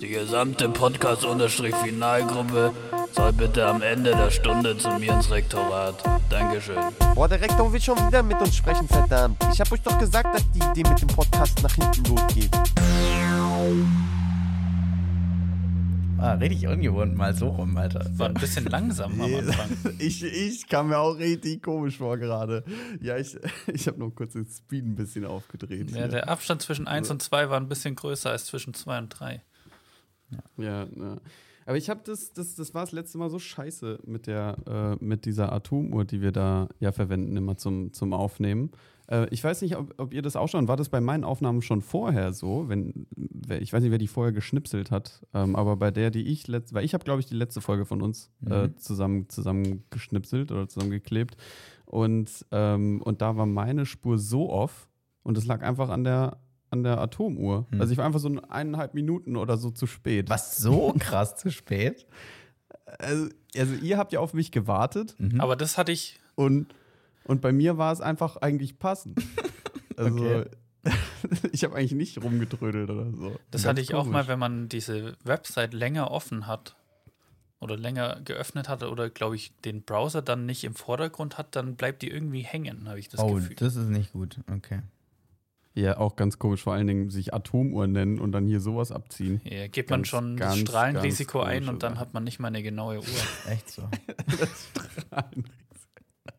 Die gesamte Podcast-Finalgruppe soll bitte am Ende der Stunde zu mir ins Rektorat. Dankeschön. Boah, der Rektor will schon wieder mit uns sprechen, verdammt. Ich hab euch doch gesagt, dass die Idee mit dem Podcast nach hinten losgeht. Ah, richtig ungewohnt, mal so rum, Alter. War ein bisschen langsam am Anfang. Ich, ich kam mir auch richtig komisch vor gerade. Ja, ich, ich habe nur kurz den Speed ein bisschen aufgedreht. Ja, hier. der Abstand zwischen 1 und 2 war ein bisschen größer als zwischen 2 und 3. Ja, ja. Aber ich habe das, das, das war das letzte Mal so scheiße mit der, äh, mit dieser Atomuhr, die wir da ja verwenden, immer zum, zum Aufnehmen. Äh, ich weiß nicht, ob, ob ihr das auch schon, war das bei meinen Aufnahmen schon vorher so, wenn, ich weiß nicht, wer die vorher geschnipselt hat, ähm, aber bei der, die ich letzt, weil ich habe, glaube ich, die letzte Folge von uns äh, Mhm. zusammen, zusammen geschnipselt oder zusammengeklebt. Und, ähm, und da war meine Spur so off und es lag einfach an der, an der Atomuhr. Hm. Also ich war einfach so eineinhalb Minuten oder so zu spät. Was so krass zu spät? Also, also ihr habt ja auf mich gewartet Mhm. Aber das hatte ich, und, und bei mir war es einfach eigentlich passend. Also Okay. ich habe eigentlich nicht rumgetrödelt oder so. das Ganz hatte ich auch komisch. mal, wenn man diese Website länger offen hat oder länger geöffnet hat oder, glaube ich, den Browser dann nicht im Vordergrund hat, dann bleibt die irgendwie hängen, habe ich das oh, Gefühl. das ist nicht gut. Okay. Ja, auch ganz komisch, vor allen Dingen sich Atomuhr nennen und dann hier sowas abziehen. Ja, gibt man Ganz, schon das ganz, Strahlenrisiko ganz ein und dann hat man nicht mal eine genaue Uhr. Echt so.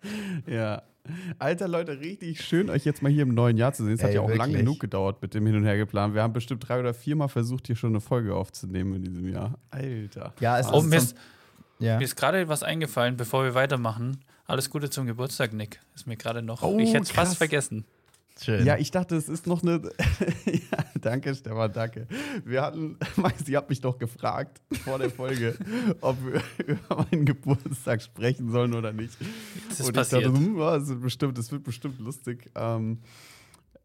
ja. Alter Leute, richtig schön, euch jetzt mal hier im neuen Jahr zu sehen. Es hat ja auch lange wirklich. genug gedauert mit dem Hin und Her geplant. Wir haben bestimmt drei oder viermal versucht, hier schon eine Folge aufzunehmen in diesem Jahr. Alter. Ja, es Oh, ist mir ist, ja. mir ist gerade was eingefallen, bevor wir weitermachen. Alles Gute zum Geburtstag, Nick. Ist mir gerade noch. Oh, ich hätte es fast vergessen. Schön. Ja, ich dachte, es ist noch eine. ja, danke, Stefan, danke. Wir hatten, Max, ihr habt mich doch gefragt vor der Folge, ob wir über meinen Geburtstag sprechen sollen oder nicht. Das ist Und passiert. ich dachte, hm, ja, es wird bestimmt, es wird bestimmt lustig. Ähm,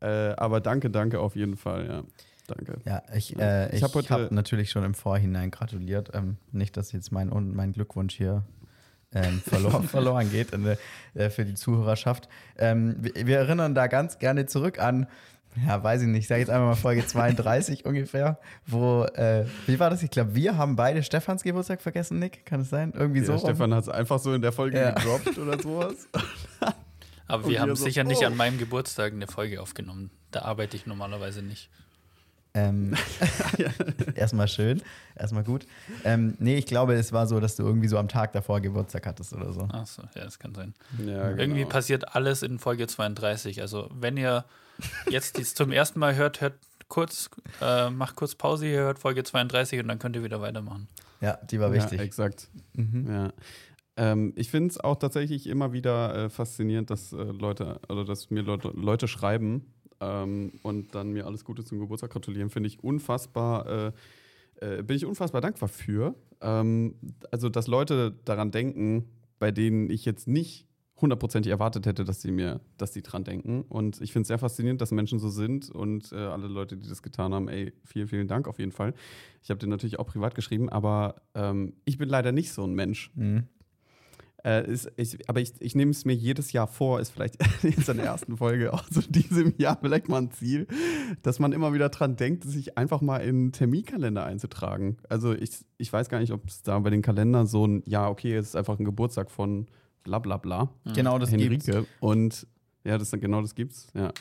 äh, aber danke, danke auf jeden Fall, ja. Danke. Ja, ich, äh, Ich ich hab habe natürlich schon im Vorhinein gratuliert. Ähm, nicht, dass jetzt mein, mein Glückwunsch hier ähm, verloren, verloren geht in äh, für die Zuhörerschaft. Ähm, wir, wir erinnern da ganz gerne zurück an, ja, weiß ich nicht, ich sage jetzt einfach mal Folge 32 ungefähr, wo, äh, wie war das? Ich glaube, wir haben beide Stefans Geburtstag vergessen, Nick. Kann es sein? Irgendwie so. Ja, rum? Stefan hat es einfach so in der Folge Ja. gedroppt oder sowas. Aber wir haben so, sicher nicht oh. an meinem Geburtstag eine Folge aufgenommen. Da arbeite ich normalerweise nicht. Ähm, erstmal schön, erstmal gut. Ähm, nee, ich glaube, es war so, dass du irgendwie so am Tag davor Geburtstag hattest oder so. Achso, ja, das kann sein. Ja, Irgendwie genau. passiert alles in Folge 32. Also, wenn ihr jetzt dies zum ersten Mal hört, hört kurz, äh, macht kurz Pause, ihr hört Folge 32 und dann könnt ihr wieder weitermachen. Ja, die war wichtig. Ja, exakt. Mhm. Ja. Ähm, ich finde es auch tatsächlich immer wieder äh, faszinierend, dass äh, Leute, oder dass mir Leute, Leute schreiben ähm, und dann mir alles Gute zum Geburtstag gratulieren, finde ich unfassbar, äh, äh, bin ich unfassbar dankbar für. Ähm, also, dass Leute daran denken, bei denen ich jetzt nicht hundertprozentig erwartet hätte, dass sie mir, dass sie dran denken. Und ich finde es sehr faszinierend, dass Menschen so sind und äh, alle Leute, die das getan haben, ey, vielen, vielen Dank auf jeden Fall. Ich habe dir natürlich auch privat geschrieben, aber ähm, ich bin leider nicht so ein Mensch. Mhm. Äh, ist, ich, aber ich, ich nehme es mir jedes Jahr vor, ist vielleicht jetzt in der ersten Folge auch so diesem Jahr vielleicht mal ein Ziel, dass man immer wieder dran denkt, sich einfach mal in einen Terminkalender einzutragen. Also ich, ich weiß gar nicht, ob es da bei den Kalendern so ein, ja, okay, es ist einfach ein Geburtstag von bla bla bla. Genau, das gibt's. Henrike. Und ja, das, genau das gibt's, ja.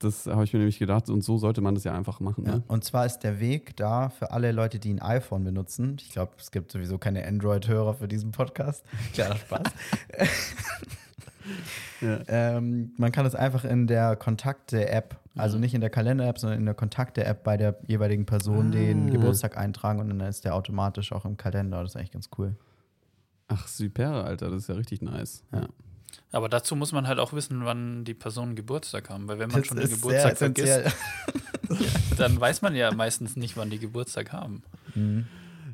Das habe ich mir nämlich gedacht und so sollte man das ja einfach machen. Ja. Ne? Und zwar ist der Weg da für alle Leute, die ein iPhone benutzen. Ich glaube, es gibt sowieso keine Android-Hörer für diesen Podcast. Kleiner Spaß. Ja. ähm, man kann es einfach in der Kontakte-App, also nicht in der Kalender-App, sondern in der Kontakte-App bei der jeweiligen Person Ah. den Geburtstag eintragen und dann ist der automatisch auch im Kalender. Das ist eigentlich ganz cool. Ach, super, Alter, das ist ja richtig nice. Ja. Aber dazu muss man halt auch wissen, wann die Personen Geburtstag haben. Weil wenn man Das schon den Geburtstag vergisst, dann weiß man ja meistens nicht, wann die Geburtstag haben. Mhm.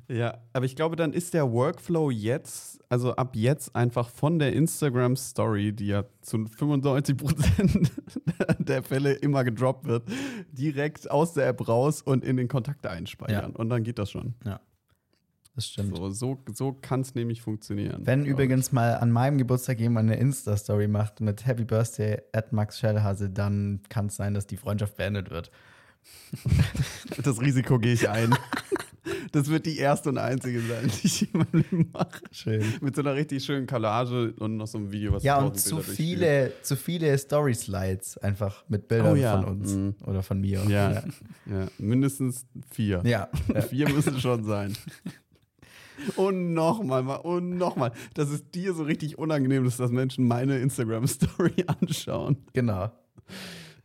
Ja, aber ich glaube, dann ist der Workflow jetzt, also ab jetzt einfach von der Instagram Story, die ja zu 95 Prozent der Fälle immer gedroppt wird, direkt aus der App raus und in den Kontakte einspeichern. Und dann geht das schon. Das stimmt. So, so, so kann es nämlich funktionieren. Wenn übrigens mal an meinem Geburtstag jemand eine Insta-Story macht mit Happy Birthday at Max Schellhase, dann kann es sein, dass die Freundschaft beendet wird. Das Risiko gehe ich ein. Das wird die erste und einzige sein, die ich Leben mache. Schön. Mit so einer richtig schönen Collage und noch so einem Video, was Ja, und 1000 zu Bilder viele, zu viele Story-Slides einfach mit Bildern Oh ja. von uns Mhm. oder von mir. Ja, ja, mindestens vier. Ja. ja. Vier müssen schon sein. Und nochmal, mal, und nochmal. Das ist dir so richtig unangenehm, dass das Menschen meine Instagram-Story anschauen. genau.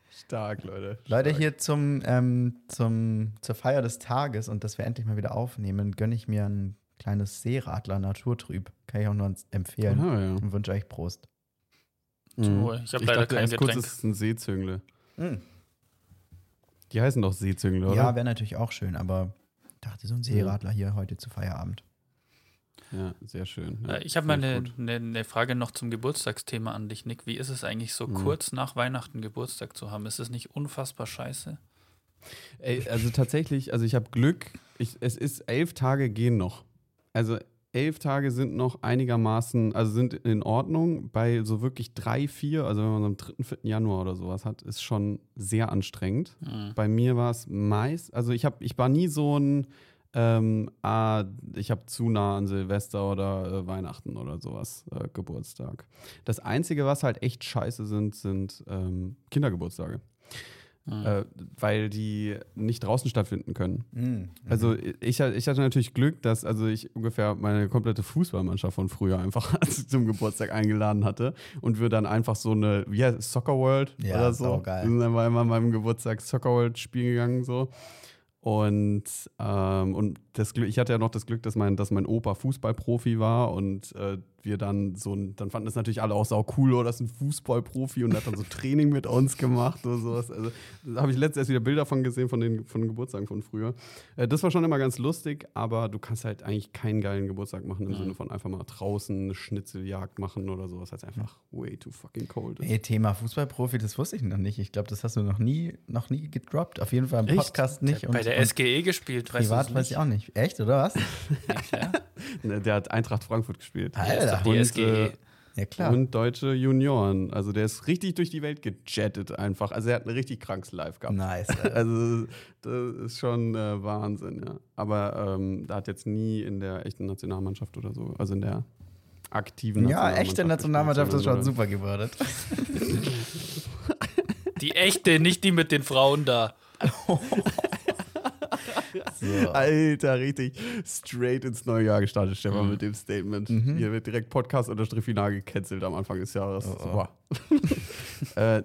Stark, Leute. Leute, Stark. hier zum, ähm, zum, zur Feier des Tages und dass wir endlich mal wieder aufnehmen, gönne ich mir ein kleines Seeradler Naturtrüb. Kann ich auch nur empfehlen. Ah, ja. Und wünsche euch Prost. Mhm. Wohl. Ich hab leider dachte kein kurz, Getränk. es ist ein Seezüngle. Mhm. Die heißen doch Seezüngle, oder? Ja, wäre natürlich auch schön, aber ich dachte, so ein Seeradler hier heute zu Feierabend. Ja, sehr schön. Ja, Äh, Ich habe mal eine, eine, eine Frage noch zum Geburtstagsthema an dich, Nick. Wie ist es eigentlich so Mhm. kurz nach Weihnachten Geburtstag zu haben? Ist es nicht unfassbar scheiße? Ey, also tatsächlich, also ich habe Glück. Ich, es ist elf Tage gehen noch. Also elf Tage sind noch einigermaßen, also sind in Ordnung. Bei so wirklich drei, vier, also wenn man so am 3., 4. Januar oder sowas hat, ist schon sehr anstrengend. Mhm. Bei mir war es meist, also ich, hab, ich war nie so ein, ähm, ah, ich habe zu nah an Silvester oder äh, Weihnachten oder sowas äh, Geburtstag. Das Einzige, was halt echt scheiße sind, sind ähm, Kindergeburtstage. Mhm. Äh, weil die nicht draußen stattfinden können. Mhm. Also ich, ich hatte natürlich Glück, dass also ich ungefähr meine komplette Fußballmannschaft von früher einfach zum Geburtstag eingeladen hatte und wir dann einfach so eine, wie heißt Soccer World Ja, oder so. Wir sind dann mal immer an meinem Geburtstag Soccer World spielen gegangen so. Und, ähm, und das Glück, ich hatte ja noch das Glück, dass mein, dass mein Opa Fußballprofi war und äh, wir dann so ein, dann fanden das natürlich alle auch sau cool, oh, das ist ein Fußballprofi und hat dann so Training mit uns gemacht oder sowas. Also da habe ich letztens erst wieder Bilder von gesehen von den, von den Geburtstagen von früher. Äh, das war schon immer ganz lustig, aber du kannst halt eigentlich keinen geilen Geburtstag machen im Sinne von einfach mal draußen eine Schnitzeljagd machen oder sowas. Das ist einfach way too fucking cold. ist. Ey, Thema Fußballprofi, das wusste ich noch nicht. Ich glaube, das hast du noch nie, noch nie gedroppt. Auf jeden Fall im Echt? Podcast nicht. Bei der SGE gespielt, weißt du Privat weiß ich auch nicht. Echt, oder was? nicht, ja? Ne, Der hat Eintracht Frankfurt gespielt. Alter. Und, äh, Ja, klar. Und deutsche Junioren. Also der ist richtig durch die Welt gejettet einfach. Also er hat ein richtig krankes Live gehabt. Nice. Also das ist schon äh, Wahnsinn, ja. Aber ähm, da hat jetzt nie in der echten Nationalmannschaft oder so, also in der aktiven Ja, echte Nationalmannschaft ist schon super. super geworden. Die echte, nicht die mit den Frauen da. So. Alter, richtig straight ins neue Jahr gestartet, Stefan, Mhm. mit dem Statement. Hier wird direkt Podcast unterstrich final gecancelt am Anfang des Jahres. Oh, oh. Super. äh,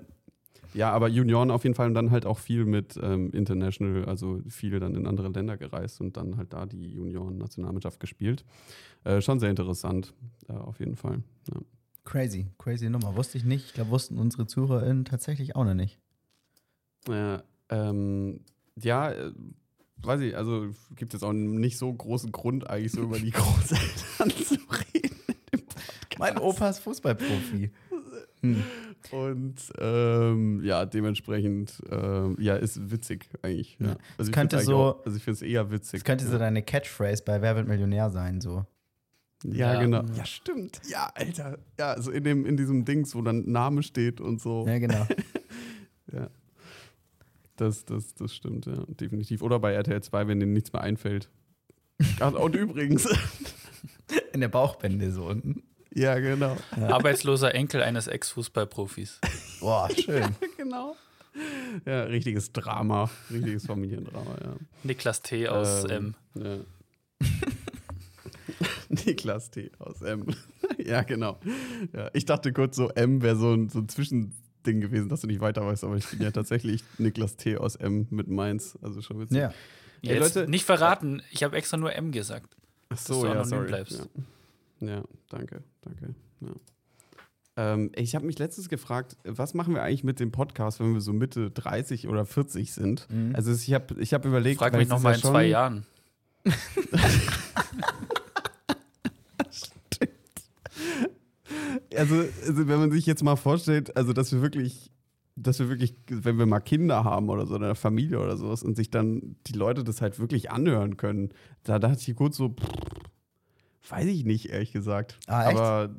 ja, aber Junioren auf jeden Fall und dann halt auch viel mit ähm, International, also viele dann in andere Länder gereist und dann halt da die Junioren-Nationalmannschaft gespielt. Äh, schon sehr interessant, äh, auf jeden Fall. Ja. Crazy, crazy Nummer. Wusste ich nicht. Ich glaube, wussten unsere ZuhörerInnen tatsächlich auch noch nicht. Ja, ähm, ja, äh, weiß ich, also gibt es auch einen nicht so großen Grund, eigentlich so über die Großeltern zu reden. Mein Opa ist Fußballprofi. Hm. Und ähm, ja, dementsprechend, ähm, ja, ist witzig eigentlich. Ja. Ja. Also ich könnte so- Auch, also ich finde es eher witzig. Das könnte ja. so deine Catchphrase bei Wer wird Millionär sein, so. Ja, Ja. genau. Ja, stimmt. Ja, Alter. Ja, also in, dem, in diesem Dings, wo dann Name steht und so. Ja, genau. Ja. Das, das, das stimmt, ja, definitiv. Oder bei RTL 2, wenn denen nichts mehr einfällt. Ach, und übrigens. In der Bauchbände so unten. ja, genau. Arbeitsloser Enkel eines Ex-Fußballprofis. Boah, schön. genau. Ja, richtiges Drama. Richtiges Familiendrama, ja. Niklas T. aus Ähm, M. Ja. Niklas T. aus M. ja, genau. Ja, ich dachte kurz, so M wäre so ein, so ein Zwischending gewesen, dass du nicht weiter weißt, aber ich bin ja tatsächlich Niklas T. aus M mit Mainz. Also schon witzig. Ja. Ey, Jetzt Leute- nicht verraten, ich habe extra nur M gesagt. Ach Dass so, du ja, anonym sorry. bleibst. Ja. ja, danke, danke. Ja. Ähm, ich habe mich letztens gefragt, was machen wir eigentlich mit dem Podcast, wenn wir so Mitte 30 oder 40 sind? Mhm. Also ich habe ich hab überlegt, Frag mich nochmal ja in zwei Jahren. Also, also wenn man sich jetzt mal vorstellt, also dass wir wirklich, dass wir wirklich, wenn wir mal Kinder haben oder so in einer Familie oder sowas und sich dann die Leute das halt wirklich anhören können, da dachte ich kurz so, pff, weiß ich nicht, ehrlich gesagt. Ah, echt? Aber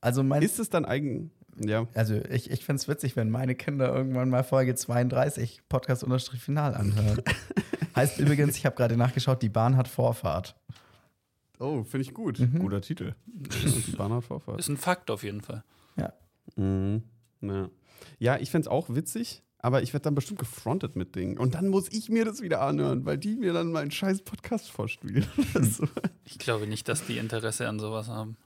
Also mein, ist es dann eigen. Ja. Also ich, ich finde es witzig, wenn meine Kinder irgendwann mal Folge 32 Podcast-Final anhören. heißt übrigens, ich habe gerade nachgeschaut, die Bahn hat Vorfahrt. Oh, finde ich gut. Mhm. Guter Titel. Vorfahrt. Ist ein Fakt auf jeden Fall. Ja. Mhm. Ja, ja ich fände es auch witzig, aber ich werde dann bestimmt gefrontet mit Dingen. Und dann muss ich mir das wieder anhören, weil die mir dann meinen scheiß Podcast vorspielen. so. Ich glaube nicht, dass die Interesse an sowas haben.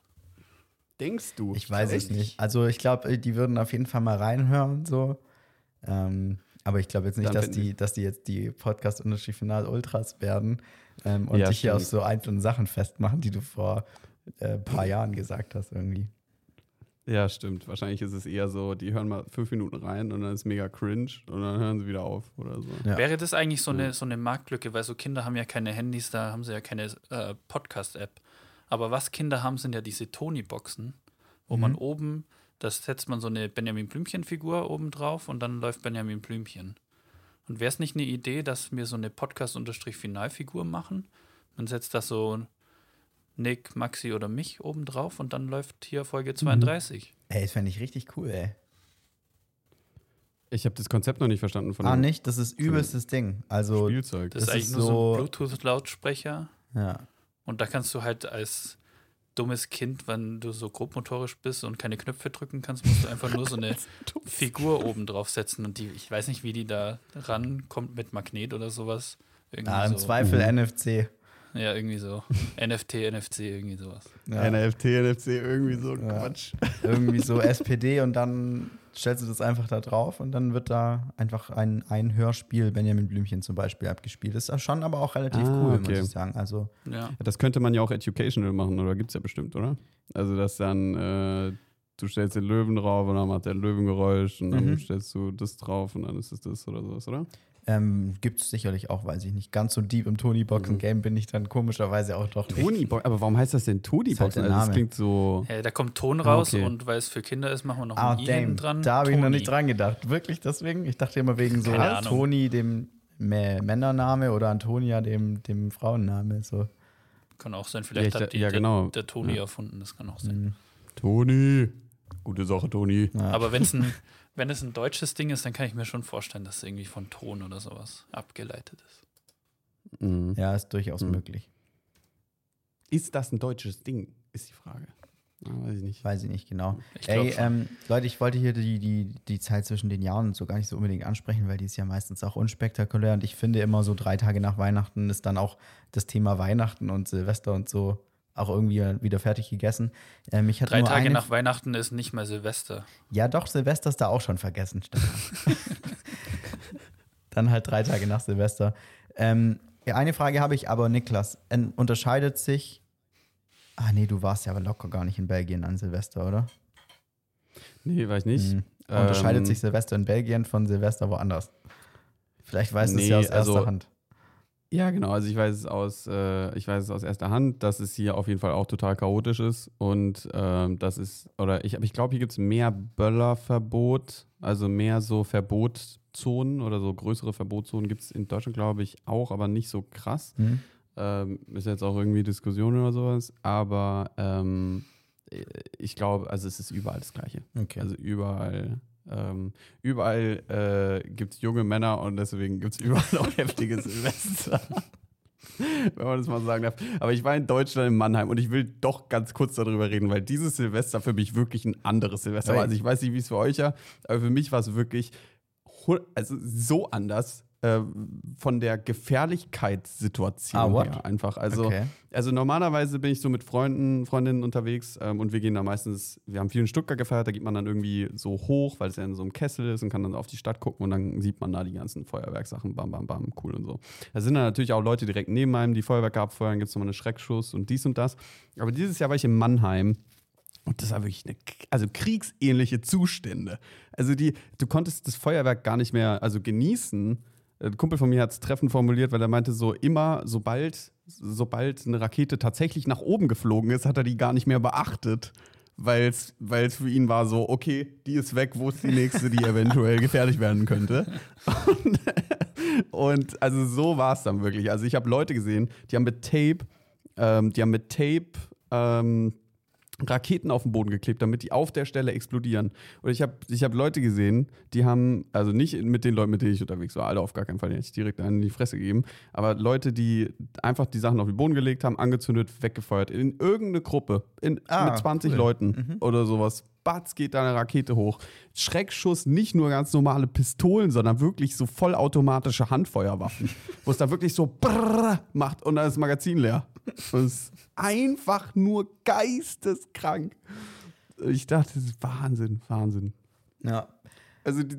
Denkst du? Ich weiß es nicht. Also ich glaube, die würden auf jeden Fall mal reinhören, so. Ähm, aber ich glaube jetzt nicht, Dann dass die, dass die jetzt die Podcast-Unterschied Final Ultras werden ähm, und Ja, dich hier auf stimmt. so einzelnen Sachen festmachen, die du vor ein äh, paar Jahren gesagt hast, irgendwie. Ja, stimmt. Wahrscheinlich ist es eher so, die hören mal fünf Minuten rein und dann ist mega cringe und dann hören sie wieder auf oder so. Ja. Wäre das eigentlich so eine, so eine Marktlücke, weil so Kinder haben ja keine Handys, da haben sie ja keine äh, Podcast-App. Aber was Kinder haben, sind ja diese Tony-Boxen, wo man oben, das setzt man so eine Benjamin Blümchen-Figur oben drauf und dann läuft Benjamin Blümchen. Und wäre es nicht eine Idee, dass wir so eine Podcast-Finalfigur machen? Man setzt da so Nick, Maxi oder mich oben drauf und dann läuft hier Folge 32. Ey, das fände ich richtig cool, ey. Ich habe das Konzept noch nicht verstanden von Ah, dem nicht? Das ist übelstes Ding. Also, Spielzeug. Das, ist Das eigentlich ist nur so so- ein Bluetooth-Lautsprecher. ja. Und da kannst du halt als dummes Kind, wenn du so grobmotorisch bist und keine Knöpfe drücken kannst, musst du einfach nur so eine Figur oben drauf setzen. Und die, ich weiß nicht, wie die da rankommt mit Magnet oder sowas. Irgendwie Ah, im so. Zweifel NFC. Ja, irgendwie so. NFT, NFC, irgendwie sowas. Ja. NFT, NFC, irgendwie so Ja. Quatsch. Irgendwie so SPD und dann stellst du das einfach da drauf und dann wird da einfach ein, ein Hörspiel, Benjamin Blümchen zum Beispiel, abgespielt. Das ist schon aber auch relativ Ah, cool, okay. muss ich sagen. Also, Ja. Das könnte man ja auch educational machen, oder gibt es ja bestimmt, oder? Also, dass dann äh, du stellst den Löwen drauf und dann macht der Löwengeräusch und dann Mhm. stellst du das drauf und dann ist es das oder sowas, oder? Ähm, gibt es sicherlich auch, weiß ich nicht. Ganz so deep im Tony-Boxen-Game bin ich dann komischerweise auch doch nicht. Aber warum heißt das denn Tony-Box? Ist halt der also, das Name. klingt so. ja. Da kommt Ton raus okay. und weil es für Kinder ist, machen wir noch Ah, ein I damn. dran. Da habe ich noch nicht dran gedacht. Wirklich deswegen? Ich dachte immer wegen so. Toni, dem Mä- Männername oder Antonia, dem, dem Frauenname. So. Kann auch sein, vielleicht Ja, hat die, ja, genau. der, der Toni Ja. erfunden, das kann auch sein. Mhm. Toni. Gute Sache, Toni. Ja. Aber wenn's ein, wenn es ein deutsches Ding ist, dann kann ich mir schon vorstellen, dass es irgendwie von Ton oder sowas abgeleitet ist. Mhm. ja, ist durchaus Mhm. möglich. Ist das ein deutsches Ding? Ist die Frage. Ah, weiß ich nicht. Weiß ich nicht genau. Ich Ey, ähm, Leute, ich wollte hier die, die, die Zeit zwischen den Jahren und so gar nicht so unbedingt ansprechen, weil die ist ja meistens auch unspektakulär und ich finde immer so drei Tage nach Weihnachten ist dann auch das Thema Weihnachten und Silvester und so auch irgendwie wieder fertig gegessen. Ähm, ich hatte Drei nur Tage eine, nach Weihnachten ist nicht mehr Silvester. Ja, doch, Silvester ist da auch schon vergessen. Dann halt drei Tage nach Silvester. Ähm, eine Frage habe ich aber, Niklas. Unterscheidet sich. Ah, nee, du warst ja aber locker gar nicht in Belgien an Silvester, oder? Nee, weiß ich nicht. Mhm. Unterscheidet Ähm, sich Silvester in Belgien von Silvester woanders? Vielleicht weißt du es Nee, ja aus erster also- Hand. Ja, genau. Also ich weiß es aus, äh, ich weiß es aus erster Hand, dass es hier auf jeden Fall auch total chaotisch ist und ähm, das ist, oder ich, ich glaube, hier gibt es mehr Böllerverbot, also mehr so Verbotszonen oder so größere Verbotszonen gibt es in Deutschland, glaube ich, auch, aber nicht so krass. Hm? Ähm, ist jetzt auch irgendwie Diskussion oder sowas, aber ähm, ich glaube, also es ist überall das Gleiche. Okay. Also überall, ähm, überall äh, gibt es junge Männer und deswegen gibt es überall auch heftige Silvester. Wenn man das mal sagen darf. Aber ich war in Deutschland in Mannheim und ich will doch ganz kurz darüber reden, weil dieses Silvester für mich wirklich ein anderes Silvester war. Also ich weiß nicht, wie es für euch war, aber für mich war es wirklich also so anders äh, von der Gefährlichkeitssituation Ah, her einfach. Also okay. also normalerweise bin ich so mit Freunden, Freundinnen unterwegs ähm, und wir gehen da meistens, wir haben viel in Stuttgart gefeiert, da geht man dann irgendwie so hoch, weil es ja in so einem Kessel ist und kann dann auf die Stadt gucken und dann sieht man da die ganzen Feuerwerksachen, bam, bam, bam, cool und so. Da sind dann natürlich auch Leute direkt neben einem, die Feuerwerke abfeuern, gibt es nochmal einen Schreckschuss und dies und das. Aber dieses Jahr war ich in Mannheim und das war wirklich eine, also kriegsähnliche Zustände. Also die, du konntest das Feuerwerk gar nicht mehr, also genießen. Ein Kumpel von mir hat es treffend formuliert, weil er meinte, so immer, sobald, sobald eine Rakete tatsächlich nach oben geflogen ist, hat er die gar nicht mehr beachtet. Weil es für ihn war so, okay, die ist weg, wo ist die nächste, die eventuell gefährlich werden könnte. Und, und also so war es dann wirklich. Also ich habe Leute gesehen, die haben mit Tape, ähm, die haben mit Tape ähm, Raketen auf den Boden geklebt, damit die auf der Stelle explodieren. Und ich habe ich hab Leute gesehen, die haben, also nicht mit den Leuten, mit denen ich unterwegs war, alle auf gar keinen Fall, die hätte ich direkt einen in die Fresse gegeben, aber Leute, die einfach die Sachen auf den Boden gelegt haben, angezündet, weggefeuert, in irgendeine Gruppe, in, Ah, mit 20 cool. Leuten oder sowas. Batz geht da eine Rakete hoch. Schreckschuss, nicht nur ganz normale Pistolen, sondern wirklich so vollautomatische Handfeuerwaffen, wo es da wirklich so macht und dann ist das Magazin leer. Es ist einfach nur geisteskrank. Ich dachte, das ist Wahnsinn, Wahnsinn. Ja. Also die,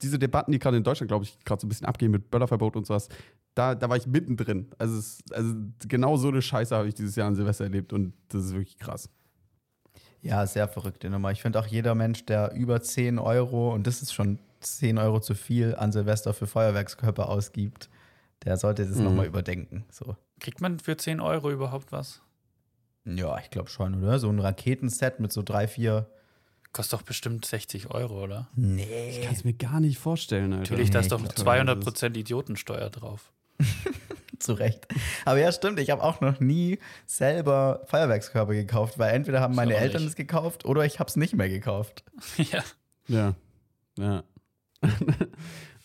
diese Debatten, die gerade in Deutschland, glaube ich, gerade so ein bisschen abgehen mit Böllerverbot und sowas, da, da war ich mittendrin. Also, es, also genau so eine Scheiße habe ich dieses Jahr an Silvester erlebt und das ist wirklich krass. Ja, sehr verrückte Nummer. Ich finde auch jeder Mensch, der über 10 Euro, und das ist schon 10 Euro zu viel, an Silvester für Feuerwerkskörper ausgibt, der sollte das Mhm. nochmal überdenken. So. Kriegt man für 10 Euro überhaupt was? Ja, ich glaube schon, oder? So ein Raketenset mit so drei, vier. Kostet doch bestimmt 60 Euro, oder? Ich Nee. kann es mir gar nicht vorstellen, Alter. Natürlich, da Nee, ist doch ich glaub, 200% Idiotensteuer drauf. Zu Recht. Aber ja, stimmt, ich habe auch noch nie selber Feuerwerkskörper gekauft, weil entweder haben Ich meine Eltern es gekauft oder ich habe es nicht mehr gekauft. ja. Ja, ja.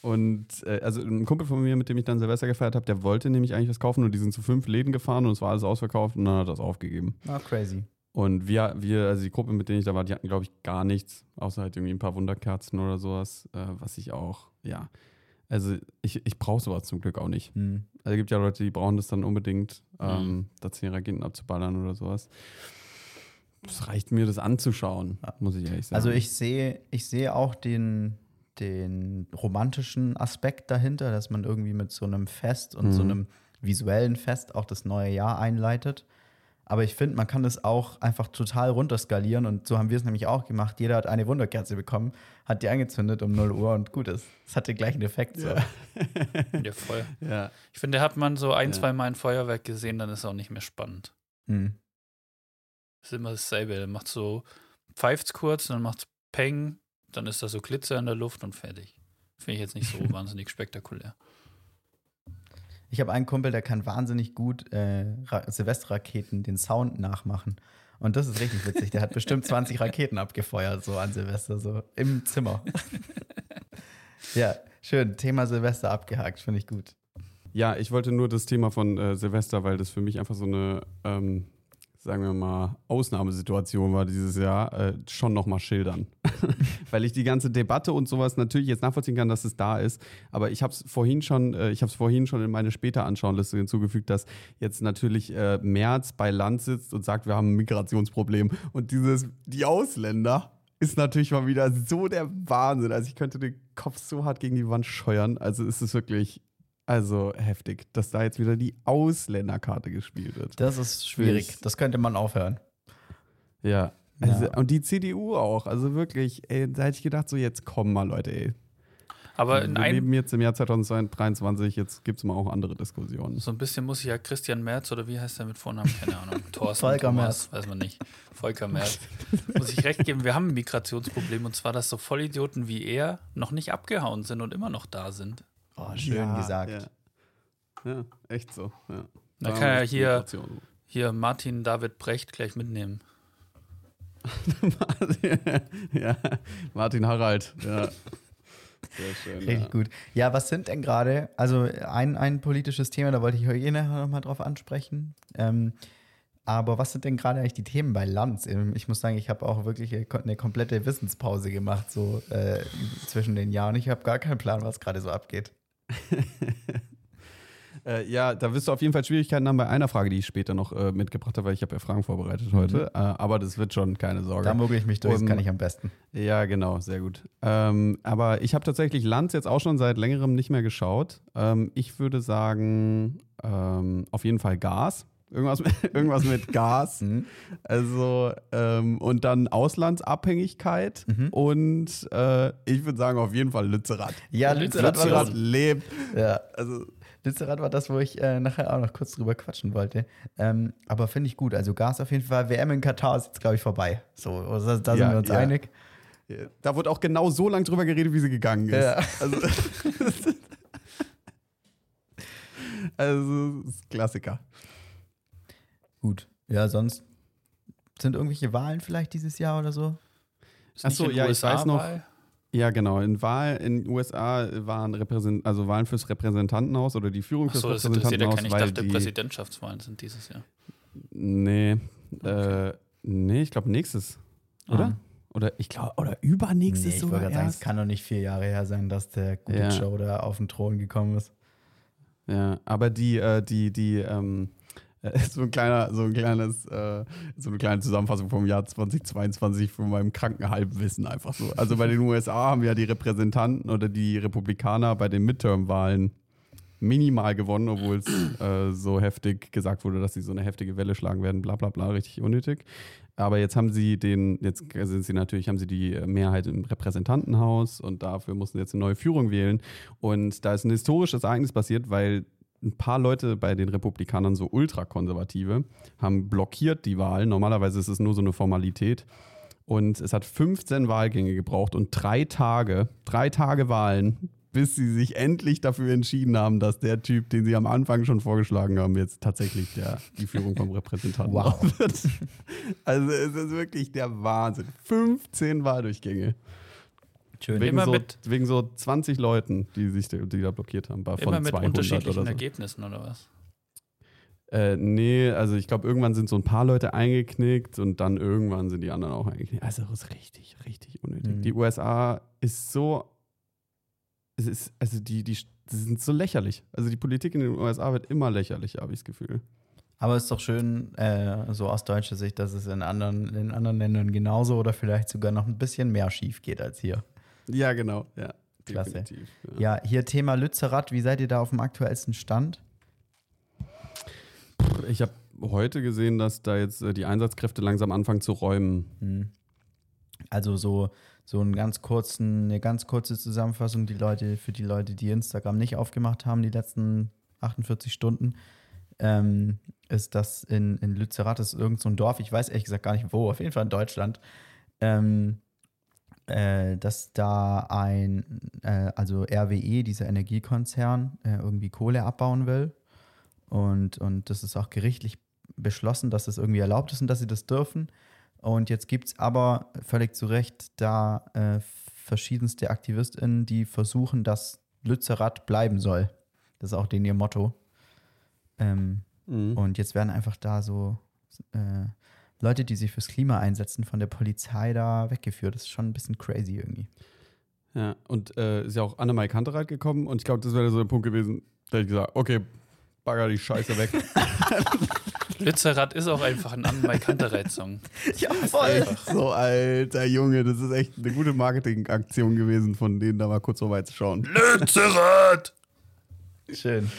und äh, also ein Kumpel von mir, mit dem ich dann Silvester gefeiert habe, der wollte nämlich eigentlich was kaufen und die sind zu fünf Läden gefahren und es war alles ausverkauft und dann hat er das aufgegeben. Ah, crazy. Und wir, wir, also die Gruppe, mit denen ich da war, die hatten, glaube ich, gar nichts, außer halt irgendwie ein paar Wunderkerzen oder sowas, äh, was ich auch, ja. Also ich, ich brauche sowas zum Glück auch nicht. Hm. Also es gibt ja Leute, die brauchen das dann unbedingt, ähm, Mhm. da zehn Raketen abzuballern oder sowas. Es reicht mir, das anzuschauen, muss ich ehrlich sagen. Also ich sehe, ich sehe auch den, den romantischen Aspekt dahinter, dass man irgendwie mit so einem Fest und so Mhm. einem visuellen Fest auch das neue Jahr einleitet. Aber ich finde, man kann das auch einfach total runterskalieren und so haben wir es nämlich auch gemacht. Jeder hat eine Wunderkerze bekommen, hat die angezündet um 0 Uhr und gut ist. Es hat den gleichen Effekt. So. Ja. ja, voll. ja. Ich finde, hat man so ein, Ja. zwei Mal ein Feuerwerk gesehen, dann ist es auch nicht mehr spannend. Hm. ist immer dasselbe. Er macht so, pfeift's kurz, dann macht's Peng, dann ist da so Glitzer in der Luft und fertig. Finde ich jetzt nicht so wahnsinnig spektakulär. Ich habe einen Kumpel, der kann wahnsinnig gut äh, Ra Silvesterraketen den Sound nachmachen. Und das ist richtig witzig. Der hat bestimmt 20 Raketen abgefeuert, so an Silvester, so im Zimmer. ja, schön. Thema Silvester abgehakt, finde ich gut. Ja, ich wollte nur das Thema von äh, Silvester, weil das für mich einfach so eine, ähm, sagen wir mal, Ausnahmesituation war dieses Jahr, äh, schon nochmal schildern. weil ich die ganze Debatte und sowas natürlich jetzt nachvollziehen kann, dass es da ist. Aber ich habe es vorhin schon, äh, ich habe es vorhin schon in meine später Anschauenliste hinzugefügt, dass jetzt natürlich äh, Merz bei Land sitzt und sagt, wir haben ein Migrationsproblem. Und dieses, die Ausländer ist natürlich mal wieder so der Wahnsinn. Also ich könnte den Kopf so hart gegen die Wand scheuern. Also es ist wirklich, also heftig, dass da jetzt wieder die Ausländerkarte gespielt wird. Das ist schwierig. Ich- Das könnte man aufhören. Ja. Also, Ja. Und die CDU auch. Also wirklich, ey, da hätte ich gedacht, so jetzt kommen mal Leute, ey. Aber Wir ein, leben jetzt im Jahr 2023, jetzt gibt es mal auch andere Diskussionen. so ein bisschen muss ich ja Christian Merz oder wie heißt der mit Vornamen? Keine Ahnung. Thorsten Volker Thomas, weiß man nicht. Volker Merz. muss ich recht geben, wir haben ein Migrationsproblem und zwar, dass so Vollidioten wie er noch nicht abgehauen sind und immer noch da sind. Oh, schön gesagt. Ja. ja, echt so. Ja. Da kann er wir hier-. Hier Martin David Brecht gleich mitnehmen. ja, Martin Harald. Ja. Sehr schön. Richtig ja. gut. Ja, was sind denn gerade, also ein, ein politisches Thema, da wollte ich heute eh nachher nochmal drauf ansprechen. Ähm, aber was sind denn gerade eigentlich die Themen bei Lanz? Ähm, Ich muss sagen, ich habe auch wirklich eine komplette Wissenspause gemacht, so äh, zwischen den Jahren. Ich habe gar keinen Plan, was gerade so abgeht. Äh, ja, da wirst du auf jeden Fall Schwierigkeiten haben bei einer Frage, die ich später noch äh, mitgebracht habe, weil ich habe ja Fragen vorbereitet heute. Äh, aber das wird schon, keine Sorge. Da mogel ich mich durch, das kann ich am besten. Ja, genau, sehr gut. Ähm, aber ich habe tatsächlich Lanz jetzt auch schon seit längerem nicht mehr geschaut. Ähm, ich würde sagen, ähm, auf jeden Fall Gas. Irgendwas mit, irgendwas mit Gas. Mhm. Also, ähm, und dann Auslandsabhängigkeit. Mhm. Und äh, ich würde sagen, auf jeden Fall Lützerath. Ja, Lützerath war Lützerath das. lebt. Ja, Also, Lützerath war das, wo ich äh, nachher auch noch kurz drüber quatschen wollte. Ähm, aber finde ich gut. Also Gas auf jeden Fall. WM in Katar ist jetzt, glaube ich, vorbei. So, also da, da sind Ja, wir uns ja. einig. da wurde auch genau so lange drüber geredet, wie sie gegangen ist. Ja. Also, also, das ist Klassiker. Gut. Ja, sonst Sind irgendwelche Wahlen vielleicht dieses Jahr oder so? Ist Ach so, in ja, ich USA weiß noch. Wahl? Ja, genau. In Wahl in den USA waren Repräsent also Wahlen fürs Repräsentantenhaus oder die Führung fürs Achso, das interessiert ja Repräsentantenhaus, keinen. Ich weil dachte, die, Präsidentschaftswahlen sind dieses Jahr. Nee, äh, nee, ich glaube nächstes, oder? Ah. Oder ich glaube, oder übernächstes Nee, ich sogar gerade sagen, es kann doch nicht vier Jahre her sein, dass der gute Ja. Joe da auf den Thron gekommen ist. Ja, aber die, äh, die, die, ähm, äh, so ein kleiner, so ein kleines, äh, so eine kleine Zusammenfassung vom Jahr 2022 von meinem kranken Halbwissen einfach so. Also bei den USA haben ja die Repräsentanten oder die Republikaner bei den Midterm-Wahlen minimal gewonnen, obwohl es äh, so heftig gesagt wurde, dass sie so eine heftige Welle schlagen werden, bla bla bla, richtig unnötig. Aber jetzt haben sie den, jetzt sind sie natürlich, haben sie die Mehrheit im Repräsentantenhaus und dafür mussten sie jetzt eine neue Führung wählen. Und da ist ein historisches Ereignis passiert, weil ein paar Leute bei den Republikanern, so ultrakonservative, haben blockiert die Wahl. Normalerweise ist es nur so eine Formalität. Und es hat 15 Wahlgänge gebraucht und drei Tage, drei Tage Wahlen, bis sie sich endlich dafür entschieden haben, dass der Typ, den sie am Anfang schon vorgeschlagen haben, jetzt tatsächlich der, die Führung vom Repräsentanten Wow. wird. Also es ist wirklich der Wahnsinn. 15 Wahldurchgänge. Schön. Wegen Immer so, mit- wegen so 20 Leuten, die sich die da blockiert haben, bei- von Immer mit 200 unterschiedlichen oder so. Ergebnissen oder was? Äh, nee, also ich glaube, irgendwann sind so ein paar Leute eingeknickt und dann irgendwann sind die anderen auch eingeknickt. Also das ist richtig, richtig unnötig. Mhm. Die USA ist so, es ist, also die, die, die sind so lächerlich. Also die Politik in den USA wird immer lächerlicher, habe ich das Gefühl. Aber es ist doch schön, äh, so aus deutscher Sicht, dass es in anderen, in anderen Ländern genauso oder vielleicht sogar noch ein bisschen mehr schief geht als hier. Ja, genau, ja. Klasse. definitiv, Ja, hier Thema Lützerath. Wie seid ihr da auf dem aktuellsten Stand? Ich habe heute gesehen, dass da jetzt äh, die Einsatzkräfte langsam anfangen zu räumen. Hm. Also so, so einen ganz kurzen, eine ganz kurze Zusammenfassung, die Leute, für die Leute, die Instagram nicht aufgemacht haben, die letzten 48 Stunden, ähm, ist das in, in Lützerath, das ist irgend so ein Dorf, ich weiß ehrlich gesagt gar nicht wo, auf jeden Fall in Deutschland, ähm, äh, dass da ein, äh, also RWE, dieser Energiekonzern, äh, irgendwie Kohle abbauen will. Und, und das ist auch gerichtlich beschlossen, dass das irgendwie erlaubt ist und dass sie das dürfen. Und jetzt gibt es aber völlig zu Recht da äh, verschiedenste AktivistInnen, die versuchen, dass Lützerath bleiben soll. Das ist auch denen ihr Motto. Ähm, Mhm. und jetzt werden einfach da so äh, Leute, die sich fürs Klima einsetzen, von der Polizei da weggeführt. Das ist schon ein bisschen crazy irgendwie. Ja, und äh, ist ja auch Annemai Kantereit gekommen und ich glaube, das wäre so der Punkt gewesen, da hätte ich gesagt, okay, bagger die Scheiße weg. Lützerath ist auch einfach ein Anne Kantereit-Song. Ja, Einfach. so, alter Junge, das ist echt eine gute Marketingaktion gewesen, von denen da mal kurz vorbeizuschauen. Lützerath! Schön.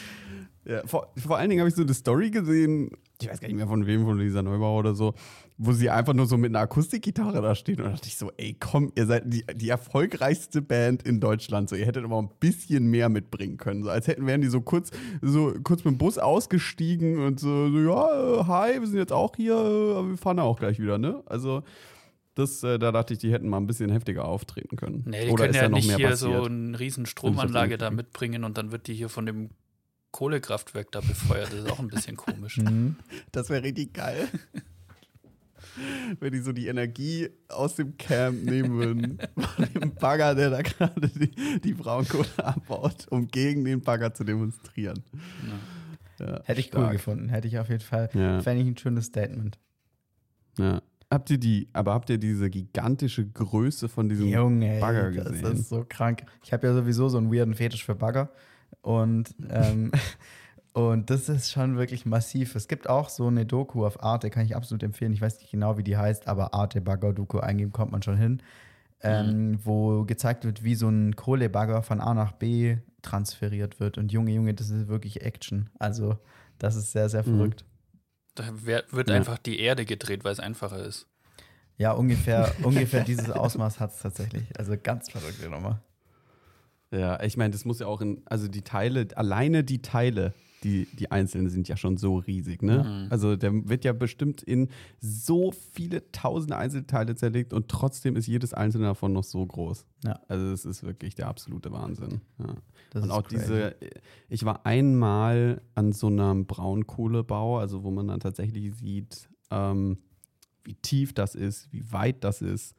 Ja, vor, vor allen Dingen habe ich so eine Story gesehen, ich weiß gar nicht mehr von wem, von Lisa Neubauer oder so, wo sie einfach nur so mit einer Akustikgitarre da steht. Und da dachte ich so, ey, komm, ihr seid die, die erfolgreichste Band in Deutschland. So, ihr hättet aber ein bisschen mehr mitbringen können. So, als hätten wären die so kurz, so kurz mit dem Bus ausgestiegen und so, so ja, hi, wir sind jetzt auch hier, aber wir fahren auch gleich wieder, ne? Also. Das, äh, da dachte ich, die hätten mal ein bisschen heftiger auftreten können. Nee, die können ist ja da noch nicht mehr hier passiert? so eine riesen Stromanlage da mitbringen und dann wird die hier von dem Kohlekraftwerk da befeuert. Das ist auch ein bisschen komisch. Mhm. Das wäre richtig geil. Wenn die so die Energie aus dem Camp nehmen würden, von dem Bagger, der da gerade die, die Braunkohle abbaut, um gegen den Bagger zu demonstrieren. Ja, Hätte ich cool stark. gefunden. Hätte ich auf jeden Fall. Ja. Fände ich ein schönes Statement. Ja. Habt ihr die, aber habt ihr diese gigantische Größe von diesem Junge, Bagger ey, das gesehen? ist so krank. Ich habe ja sowieso so einen weirden Fetisch für Bagger. Und, ähm, und das ist schon wirklich massiv. Es gibt auch so eine Doku auf Arte, kann ich absolut empfehlen. Ich weiß nicht genau, wie die heißt, aber Arte Bagger Doku eingeben kommt man schon hin. Ähm, Wo gezeigt wird, wie so ein Kohlebagger von A nach B transferiert wird. Und Junge, Junge, das ist wirklich Action. Also, das ist sehr, sehr Mhm. verrückt. Da wird Ja. einfach die Erde gedreht, weil es einfacher ist. Ja, ungefähr, ungefähr dieses Ausmaß hat es tatsächlich. Also ganz verrückte Nummer. Ja, ich meine, das muss ja auch in, also die Teile, alleine die Teile, die, die einzelnen sind ja schon so riesig, ne? Mhm. Also der wird ja bestimmt in so viele tausende Einzelteile zerlegt und trotzdem ist jedes einzelne davon noch so groß. Ja. Also es ist wirklich der absolute Wahnsinn. Ja. Das und ist auch crazy. diese, ich war einmal an so einem Braunkohlebau, also wo man dann tatsächlich sieht, ähm, wie tief das ist, wie weit das ist.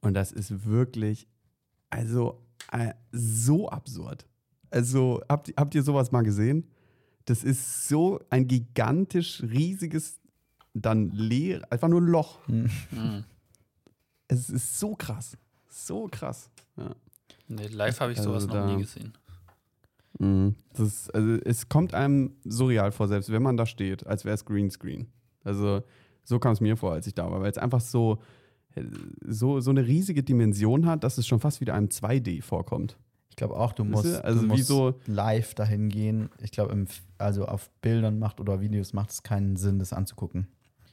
Und das ist wirklich, also äh, so absurd. Also habt, habt ihr sowas mal gesehen? Das ist so ein gigantisch riesiges, dann leer, einfach nur ein Loch. Mhm. Es ist so krass. So krass. Ja. Nee, live habe ich Also sowas noch da- nie gesehen. Das ist, also es kommt einem surreal vor, selbst wenn man da steht, als wäre es Greenscreen. Also so kam es mir vor, als ich da war, weil es einfach so, so, so eine riesige Dimension hat, dass es schon fast wieder einem 2D vorkommt. Ich glaube auch, du musst? Also du musst so- live dahin gehen. Ich glaube, also auf Bildern macht oder Videos macht es keinen Sinn, das anzugucken.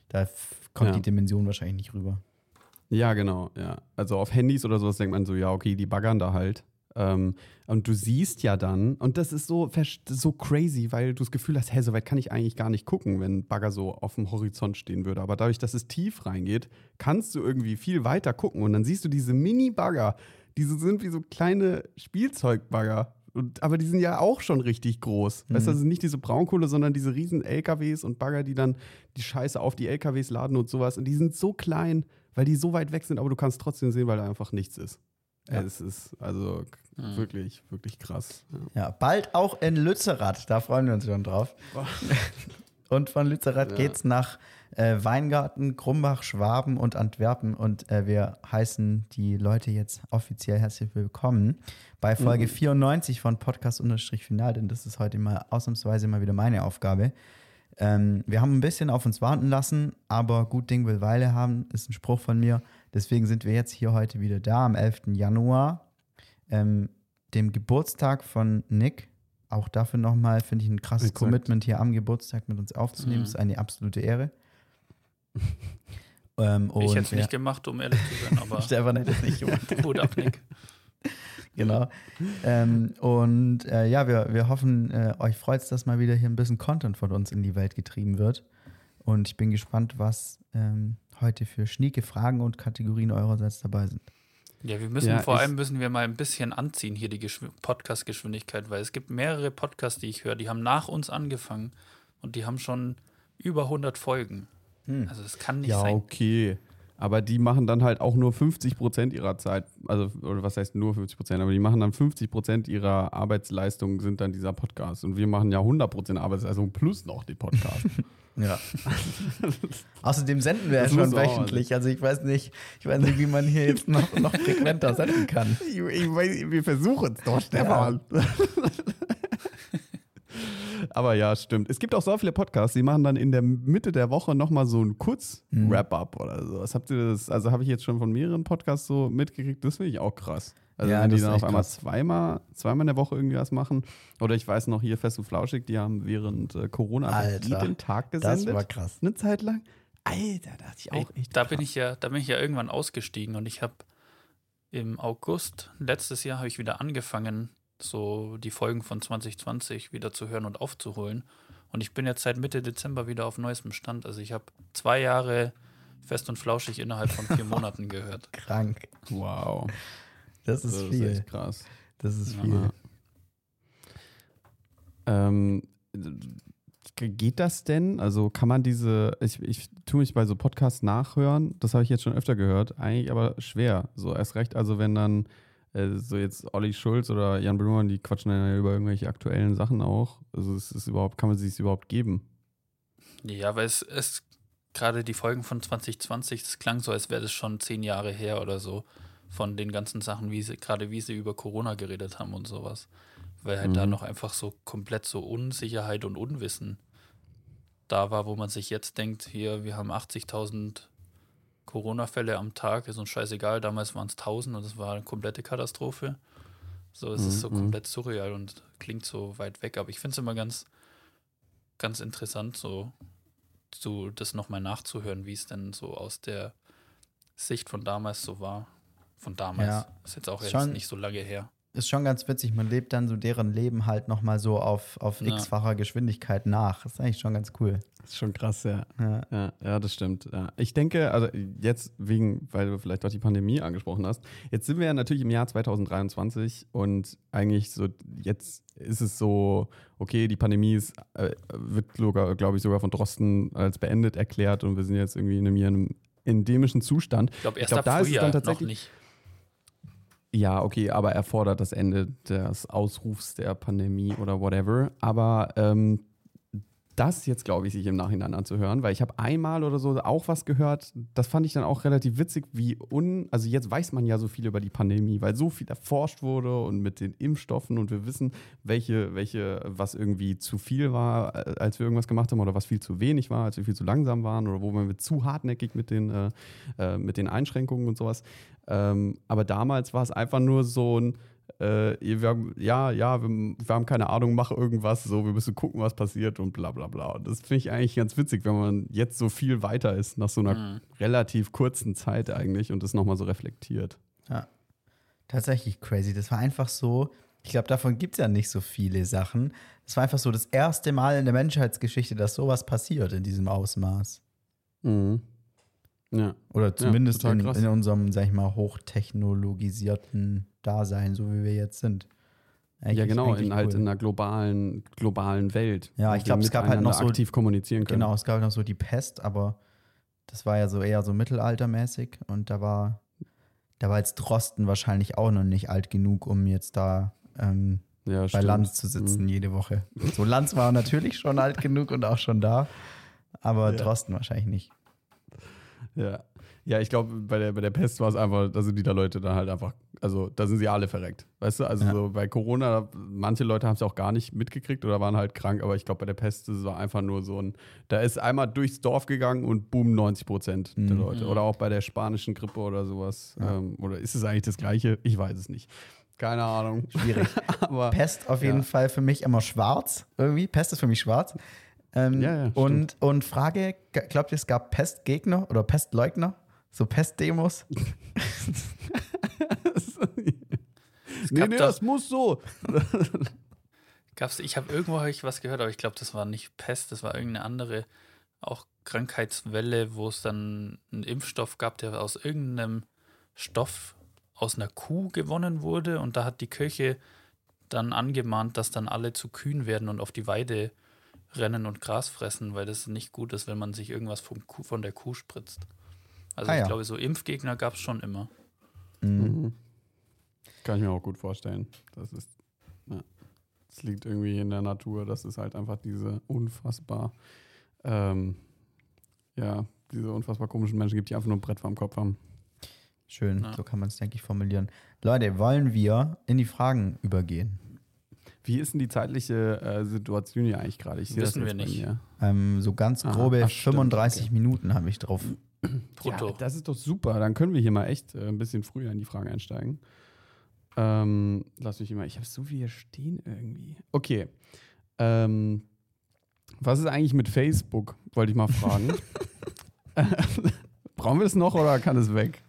Da kommt Ja. die Dimension wahrscheinlich nicht rüber. Ja, genau, ja. Also auf Handys oder sowas denkt man so, ja, okay, die baggern da halt. Ähm, und du siehst ja dann, und das ist so, so crazy, weil du das Gefühl hast, hä, so weit kann ich eigentlich gar nicht gucken, wenn Bagger so auf dem Horizont stehen würde. Aber dadurch, dass es tief reingeht, kannst du irgendwie viel weiter gucken. Und dann siehst du diese Mini-Bagger, die so sind wie so kleine Spielzeugbagger. Und, aber die sind ja auch schon richtig groß. Weißt du, das sind nicht diese Braunkohle, sondern diese riesen LKWs und Bagger, die dann die Scheiße auf die LKWs laden und sowas. Und die sind so klein, weil die so weit weg sind, aber du kannst trotzdem sehen, weil da einfach nichts ist. Ja. Es ist also k- wirklich, wirklich krass. Ja. Ja, bald auch in Lützerath. Da freuen wir uns schon drauf. Und von Lützerath Ja. geht's nach äh, Weingarten, Krumbach, Schwaben und Antwerpen. Und äh, wir heißen die Leute jetzt offiziell herzlich willkommen bei Folge 94 von Podcast-Final, denn das ist heute mal ausnahmsweise mal wieder meine Aufgabe. Ähm, wir haben ein bisschen auf uns warten lassen, aber gut Ding will Weile haben, ist ein Spruch von mir. Deswegen sind wir jetzt hier heute wieder da am 11. Januar, ähm, dem Geburtstag von Nick. Auch dafür nochmal finde ich ein krasses Exakt. Commitment hier am Geburtstag mit uns aufzunehmen. Mhm. Das ist eine absolute Ehre. ähm, Ich hätte es ja, nicht gemacht, um ehrlich zu sein, aber Stefan hätte es nicht gemacht. Hut ab, Nick. genau. Ähm, und äh, ja, wir, wir hoffen, äh, euch freut es, dass mal wieder hier ein bisschen Content von uns in die Welt getrieben wird. Und ich bin gespannt, was ähm, heute für schnieke Fragen und Kategorien eurerseits dabei sind. Ja, wir müssen Ja, vor allem müssen wir mal ein bisschen anziehen hier die Geschw- Podcast-Geschwindigkeit, weil es gibt mehrere Podcasts, die ich höre, die haben nach uns angefangen und die haben schon über 100 Folgen. Also das kann nicht Ja, sein. okay. Aber die machen dann halt auch nur 50 Prozent ihrer Zeit, also, oder was heißt nur 50 Prozent, aber die machen dann 50 Prozent ihrer Arbeitsleistung sind dann dieser Podcast. Und wir machen ja 100 Prozent Arbeitsleistung plus noch die Podcast. Ja. Außerdem senden wir ja schon wöchentlich. Also ich weiß nicht, ich weiß nicht, wie man hier jetzt noch, noch frequenter senden kann. ich, ich weiß, wir versuchen es doch, Stefan. Aber ja, stimmt. Es gibt auch so viele Podcasts, die machen dann in der Mitte der Woche nochmal so ein Kurz-Wrap-Up oder so. Was habt ihr das? Also habe ich jetzt schon von mehreren Podcasts so mitgekriegt. Das finde ich auch krass. Also Ja, wenn die das dann auf einmal krass. zweimal, zweimal in der Woche irgendwie was machen. Oder ich weiß noch hier Fest und Flauschig, die haben während äh, Corona Alter, jeden Tag Das gesendet. war krass. Eine Zeit lang. Alter, da dachte ich auch Ey, echt. da krass. bin ich ja, da bin ich ja irgendwann ausgestiegen und ich habe im August letztes Jahr habe ich wieder angefangen, so die Folgen von 2020 wieder zu hören und aufzuholen. Und ich bin jetzt seit Mitte Dezember wieder auf neuestem Stand. Also ich habe zwei Jahre fest und flauschig innerhalb von vier Monaten gehört. Krank. Wow. Das ist Das ist viel. echt krass. Das ist Ja. viel. Ähm, geht das denn? Also kann man diese, ich, ich tue mich bei so Podcasts nachhören, das habe ich jetzt schon öfter gehört, eigentlich aber schwer. So erst recht, also wenn dann äh, so jetzt Olli Schulz oder Jan Böhmermann, die quatschen dann ja über irgendwelche aktuellen Sachen auch. Also es ist überhaupt, kann man sich überhaupt geben? Ja, weil es, es gerade die Folgen von 2020, das klang so, als wäre das schon zehn Jahre her oder so, von den ganzen Sachen, wie sie, gerade wie sie über Corona geredet haben und sowas. Weil halt da Mhm. noch einfach so komplett so Unsicherheit und Unwissen da war, wo man sich jetzt denkt, hier, wir haben 80.000 Corona-Fälle am Tag, ist uns scheißegal, damals waren es 1000 und es war eine komplette Katastrophe. So, es ist so Mhm, mhm. komplett surreal und klingt so weit weg, aber ich finde es immer ganz, ganz interessant, so so das nochmal nachzuhören, wie es denn so aus der Sicht von damals so war. Von damals. Ja. Ist jetzt auch jetzt schon- nicht so lange her. Ist schon ganz witzig. Man lebt dann so deren Leben halt nochmal so auf, auf Ja. x-facher Geschwindigkeit nach. Das ist eigentlich schon ganz cool. Das ist schon krass, ja. Ja. Ja, ja, das stimmt. Ja. Ich denke, also jetzt wegen, weil du vielleicht auch die Pandemie angesprochen hast, jetzt sind wir ja natürlich im Jahr 2023 und eigentlich so, jetzt ist es so, okay, die Pandemie ist, äh, wird sogar, glaube ich, sogar von Drosten als beendet erklärt und wir sind jetzt irgendwie in einem Jahr, endemischen Zustand. Ich glaube, erst glaub, ab da ist es Frühjahr dann noch tatsächlich- nicht. Ja, okay, aber erfordert das Ende des Ausrufs der Pandemie oder whatever. Aber ähm, das jetzt, glaube ich, sich im Nachhinein anzuhören, weil ich habe einmal oder so auch was gehört, das fand ich dann auch relativ witzig, wie un, also jetzt weiß man ja so viel über die Pandemie, weil so viel erforscht wurde und mit den Impfstoffen und wir wissen, welche, welche, was irgendwie zu viel war, äh, als wir irgendwas gemacht haben oder was viel zu wenig war, als wir viel zu langsam waren oder wo wir zu hartnäckig mit den, äh, äh, mit den Einschränkungen und sowas. Ähm, aber damals war es einfach nur so ein, äh, wir haben, ja, ja, wir, wir haben keine Ahnung, mach irgendwas, so, wir müssen gucken, was passiert und bla bla bla. Und das finde ich eigentlich ganz witzig, wenn man jetzt so viel weiter ist, nach so einer Mhm. relativ kurzen Zeit eigentlich und das nochmal so reflektiert. Ja. Tatsächlich crazy. Das war einfach so, ich glaube, davon gibt es ja nicht so viele Sachen. Das war einfach so das erste Mal in der Menschheitsgeschichte, dass sowas passiert in diesem Ausmaß. Mhm. Ja. Oder zumindest total in, in unserem, sag ich mal, hochtechnologisierten Dasein, so wie wir jetzt sind. Eigentlich- ja, genau, in, halt cool. in einer globalen, globalen Welt. Ja, ich wir glaub, es gab halt noch so- aktiv kommunizieren können. Genau, es gab noch so die Pest, aber das war ja so eher so mittelaltermäßig und da war, da war jetzt Drosten wahrscheinlich auch noch nicht alt genug, um jetzt da ähm, Ja, bei stimmt. Lanz zu sitzen Mhm. jede Woche. So, Lanz war natürlich schon alt genug und auch schon da, aber Ja. Drosten wahrscheinlich nicht. Ja. Ja, ich glaube, bei der, bei der Pest war es einfach, da sind die da Leute dann halt einfach, also da sind sie alle verreckt. Weißt du, also Ja. so bei Corona, manche Leute haben es auch gar nicht mitgekriegt oder waren halt krank, aber ich glaube, bei der Pest das war einfach nur so ein, da ist einmal durchs Dorf gegangen und boom, 90 Prozent der Mhm. Leute. Oder auch bei der spanischen Grippe oder sowas. Ja. Ähm, oder ist es eigentlich das Gleiche? Ich weiß es nicht. Keine Ahnung. Schwierig. Aber Pest auf jeden Ja. Fall für mich immer schwarz, irgendwie. Pest ist für mich schwarz. Ähm, Ja, ja, und, und Frage, glaubt ihr, es gab Pestgegner oder Pestleugner? So Pestdemos? Es nee, nee, das muss so. Gab's, ich habe irgendwo hab ich was gehört, aber ich glaube, das war nicht Pest, das war irgendeine andere auch Krankheitswelle, wo es dann einen Impfstoff gab, der aus irgendeinem Stoff aus einer Kuh gewonnen wurde und da hat die Kirche dann angemahnt, dass dann alle zu Kühen werden und auf die Weide rennen und Gras fressen, weil das nicht gut ist, wenn man sich irgendwas vom Kuh, von der Kuh spritzt. Also Ah, ich ja. glaube, so Impfgegner gab es schon immer. Mhm. Kann ich mir auch gut vorstellen. Das ist, ja, es liegt irgendwie in der Natur, dass es halt einfach diese unfassbar, ähm, ja, diese unfassbar komischen Menschen gibt, die einfach nur ein Brett vorm Kopf haben. Schön, Ja. so kann man es, denke ich, formulieren. Leute, wollen wir in die Fragen übergehen? Wie ist denn die zeitliche äh, Situation hier eigentlich gerade? Ich sehe das Wissen wir nicht. Ähm, so ganz Aha, grobe ach, stimmt, 35 okay. Minuten habe ich drauf. Brutto. Ja, das ist doch super. Dann können wir hier mal echt äh, ein bisschen früher in die Fragen einsteigen. Ähm, lass mich immer, ich habe so viel hier stehen irgendwie. Okay. Ähm, was ist eigentlich mit Facebook? Wollte ich mal fragen. Brauchen wir es noch oder kann es weg?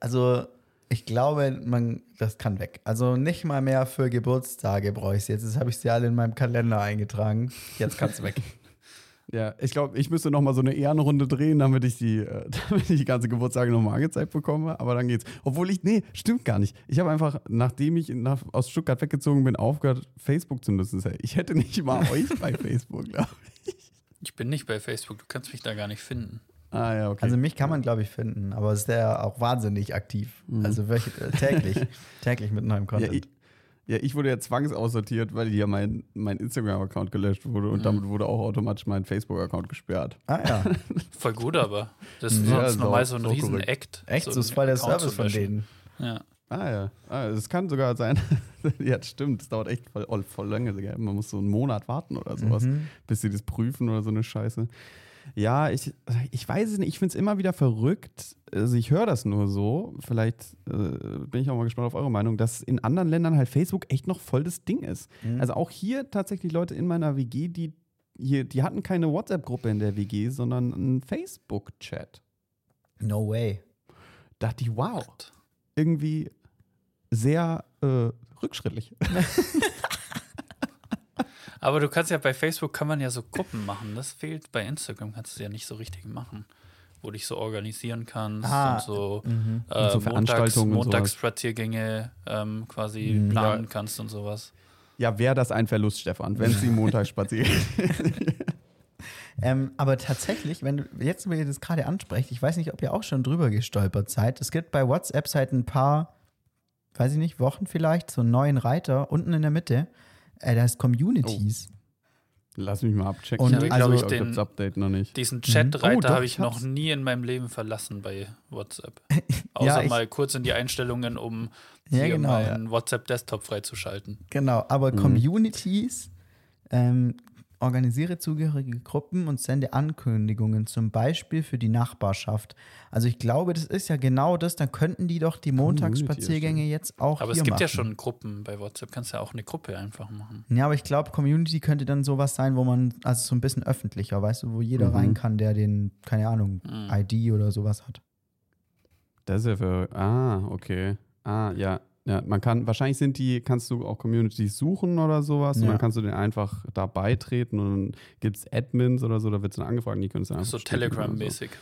Also, ich glaube, man, das kann weg. Also nicht mal mehr für Geburtstage brauche ich es jetzt. Jetzt habe ich sie alle in meinem Kalender eingetragen. Jetzt kann es weg. Ja, ich glaube, ich müsste noch mal so eine Ehrenrunde drehen, damit ich die, äh, damit ich die ganze Geburtstage noch mal angezeigt bekomme. Aber dann geht's. Obwohl ich, nee, stimmt gar nicht. Ich habe einfach, nachdem ich nach, aus Stuttgart weggezogen bin, aufgehört, Facebook zu nutzen. Ich hätte nicht mal euch bei Facebook, glaube ich. Ich bin nicht bei Facebook, du kannst mich da gar nicht finden. Ah ja, okay. Also mich kann man, glaube ich, finden, aber ist ja auch wahnsinnig aktiv. Also wirklich, äh, täglich, täglich mit neuem ja, Content. ich, ja, ich wurde ja zwangsaussortiert, weil hier mein, mein Instagram-Account gelöscht wurde und damit wurde auch automatisch mein Facebook-Account gesperrt. ah ja, Voll gut, aber. Das ist Ja, sonst normal so ein sau riesen korrekt. Act. echt, so einen ist voll der Account Service von denen. Ja. Ah ja, ah, es kann sogar sein. ja, das stimmt. Es dauert echt voll, oh, voll lange. Man muss so einen Monat warten oder sowas, Mhm. bis sie das prüfen oder so eine Scheiße. Ja, ich, ich weiß es nicht. Ich finde es immer wieder verrückt. Also ich höre das nur so. Vielleicht äh, bin ich auch mal gespannt auf eure Meinung, dass in anderen Ländern halt Facebook echt noch voll das Ding ist. Mhm. Also auch hier tatsächlich Leute in meiner WG, die hier, die hatten keine WhatsApp-Gruppe in der WG, sondern einen Facebook-Chat. No way. Dachte ich, wow, irgendwie sehr äh, rückschrittlich. Aber du kannst ja bei Facebook kann man ja so Gruppen machen. Das fehlt bei Instagram, kannst du es ja nicht so richtig machen. Wo du dich so organisieren kannst Ah, und so, Mhm. äh, Und so Montags, Veranstaltungen und sowas. Montagsspaziergänge ähm, quasi Mhm. planen Ja. kannst und sowas. Ja, wäre das ein Verlust, Stefan, wenn sie montags spazieren. Ähm, aber tatsächlich, wenn du jetzt, wenn ihr das gerade ansprecht, ich weiß nicht, ob ihr auch schon drüber gestolpert seid. Es gibt bei WhatsApp seit ein paar, weiß ich nicht, Wochen vielleicht, so einen neuen Reiter unten in der Mitte. Äh, da ist Communities. Lass mich mal abchecken. Und Ich also- glaube ich den, das Update noch nicht. diesen Oh, Chatreiter doch, habe ich ich noch hab's. nie in meinem Leben verlassen bei WhatsApp. Außer Ja, ich- mal kurz in die Einstellungen, um Ja, hier genau, meinen WhatsApp-Desktop freizuschalten. Genau, aber Mhm. Communities ähm, organisiere zugehörige Gruppen und sende Ankündigungen, zum Beispiel für die Nachbarschaft. Also ich glaube, das ist ja genau das, dann könnten die doch die Montagsspaziergänge jetzt auch Aber hier es gibt ja machen. schon Gruppen bei WhatsApp. Kannst ja auch eine Gruppe einfach machen. Ja, aber ich glaube, Community könnte dann sowas sein, wo man, also so ein bisschen öffentlicher, weißt du, wo jeder Mhm. rein kann, der den, keine Ahnung, Mhm. ID oder sowas hat. Das ist ja für. Ah, okay. Ah, ja. Ja, man kann, wahrscheinlich sind die, kannst du auch Communities suchen oder sowas und Ja. dann kannst du den einfach da beitreten und dann gibt es Admins oder so, da wird es dann angefragt und die können es einfach So Telegram-mäßig. So.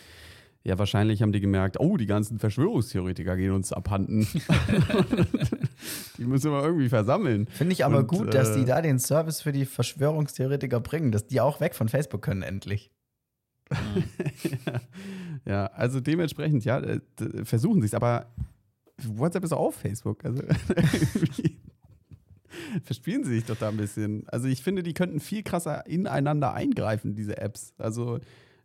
Ja, wahrscheinlich haben die gemerkt, oh, die ganzen Verschwörungstheoretiker gehen uns abhanden. die müssen wir irgendwie versammeln. Finde ich aber Und, gut, dass äh, die da den Service für die Verschwörungstheoretiker bringen, dass die auch weg von Facebook können endlich. ja, also dementsprechend, ja, äh, versuchen sie es, aber WhatsApp ist auch auf Facebook. Also verspielen sie sich doch da ein bisschen. Also ich finde, die könnten viel krasser ineinander eingreifen, diese Apps. Also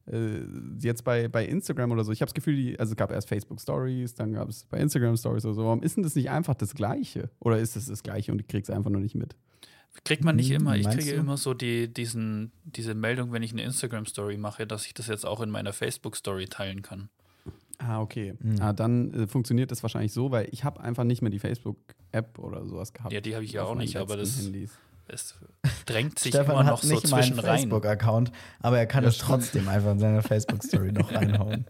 äh, jetzt bei, bei Instagram oder so, ich habe das Gefühl, die, also es gab erst Facebook Stories, dann gab es bei Instagram Stories oder so. Warum ist denn das nicht einfach das Gleiche? Oder ist es das Gleiche und ich krieg's einfach nur nicht mit? Kriegt man nicht Hm, immer. Ich meinst kriege du? immer so die, diesen, diese Meldung, wenn ich eine Instagram-Story mache, dass ich das jetzt auch in meiner Facebook-Story teilen kann. Ah, okay. Mhm. Ah, dann äh, funktioniert das wahrscheinlich so, weil ich habe einfach nicht mehr die Facebook-App oder sowas gehabt. Ja, die habe ich ja auch nicht, aber das, Handys. es drängt sich Stefan immer hat noch so nicht zwischen rein. Facebook-Account, aber er kann Ja, es trotzdem einfach in seine Facebook-Story noch reinhauen.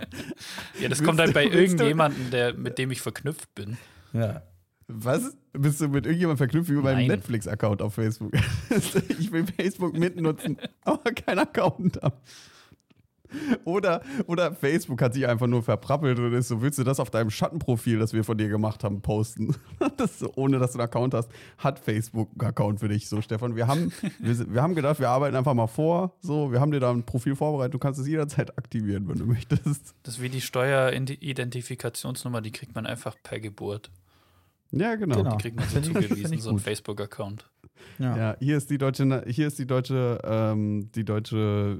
Ja, das Willst kommt halt bei irgendjemandem, der, mit dem ich verknüpft bin. Ja. Was? Bist du mit irgendjemandem verknüpft über meinen Nein. Netflix-Account auf Facebook? ich will Facebook mitnutzen, aber keinen Account haben. Oder, oder Facebook hat sich einfach nur verprappelt und ist so, willst du das auf deinem Schattenprofil, das wir von dir gemacht haben, posten? Das so, ohne dass du einen Account hast, hat Facebook einen Account für dich. So, Stefan, wir haben, wir, wir haben gedacht, wir arbeiten einfach mal vor. So, wir haben dir da ein Profil vorbereitet. Du kannst es jederzeit aktivieren, wenn du möchtest. Das ist wie die Steueridentifikationsnummer, die kriegt man einfach per Geburt. Ja, genau. Genau. Die kriegt man so zugewiesen, so ein. Facebook-Account. Ja. Ja, hier ist die deutsche, hier ist die deutsche, ähm, die deutsche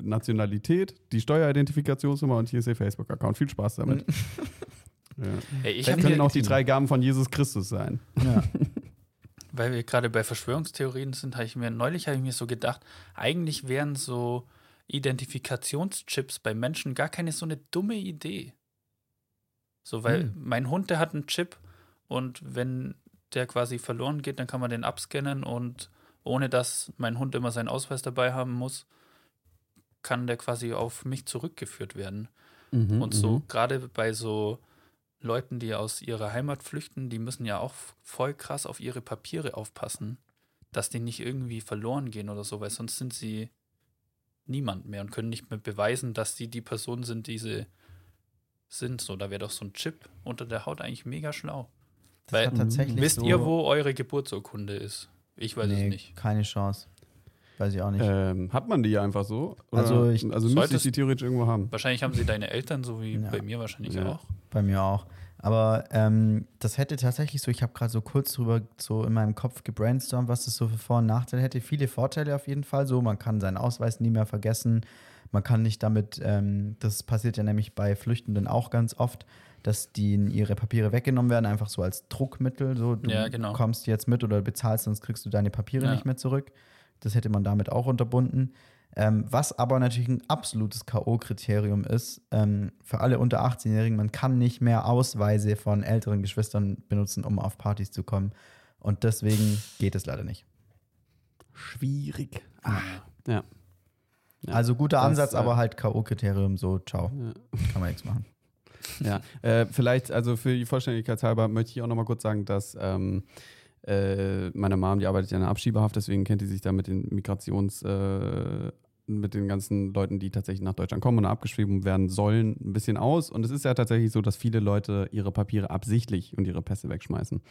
äh, Nationalität, die Steueridentifikationsnummer und hier ist ihr Facebook-Account. Viel Spaß damit. ja. Ey, ich ich- Können auch die drei Gaben von Jesus Christus sein. Ja. weil wir gerade bei Verschwörungstheorien sind, habe ich mir neulich habe ich mir so gedacht, eigentlich wären so Identifikationschips bei Menschen gar keine so eine dumme Idee. So, weil Hm. mein Hund, der hat einen Chip und wenn der quasi verloren geht, dann kann man den abscannen und ohne dass mein Hund immer seinen Ausweis dabei haben muss, kann der quasi auf mich zurückgeführt werden. Mhm, Und so gerade bei so Leuten, die aus ihrer Heimat flüchten, die müssen ja auch voll krass auf ihre Papiere aufpassen, dass die nicht irgendwie verloren gehen oder so, weil sonst sind sie niemand mehr und können nicht mehr beweisen, dass sie die Person sind, die sie sind. So, da wäre doch so ein Chip unter der Haut eigentlich mega schlau. Das Weil- hat tatsächlich Wisst so, ihr, wo eure Geburtsurkunde ist? Ich weiß nee, es nicht. keine Chance. Weiß ich auch nicht. Ähm, hat man die ja einfach so? Also ich- also müsste ich die theoretisch irgendwo haben. Wahrscheinlich haben sie deine Eltern, so wie Ja. bei mir wahrscheinlich Ja. auch. Bei mir auch. Aber ähm, das hätte tatsächlich so, ich habe gerade so kurz drüber so in meinem Kopf gebrainstormt, was das so für Vor- und Nachteile hätte. Viele Vorteile auf jeden Fall so. Man kann seinen Ausweis nie mehr vergessen. Man kann nicht damit, ähm, das passiert ja nämlich bei Flüchtenden auch ganz oft, dass denen ihre Papiere weggenommen werden, einfach so als Druckmittel. So, du Ja, genau. kommst jetzt mit oder bezahlst, sonst kriegst du deine Papiere Ja. nicht mehr zurück. Das hätte man damit auch unterbunden. Ähm, was aber natürlich ein absolutes K.O.-Kriterium ist, ähm, für alle unter 18-Jährigen, man kann nicht mehr Ausweise von älteren Geschwistern benutzen, um auf Partys zu kommen. Und deswegen geht es leider nicht. Schwierig. Ah, ja. Ja, also guter das, Ansatz, äh, aber halt K.O.-Kriterium, so, ciao. Ja. Kann man nichts machen. Ja, äh, vielleicht, also für die Vollständigkeit halber möchte ich auch nochmal kurz sagen, dass ähm, äh, meine Mom, die arbeitet ja in der Abschiebehaft, deswegen kennt die sich da mit den Migrations, äh, mit den ganzen Leuten, die tatsächlich nach Deutschland kommen und abgeschrieben werden sollen, ein bisschen aus. Und es ist ja tatsächlich so, dass viele Leute ihre Papiere absichtlich und ihre Pässe wegschmeißen,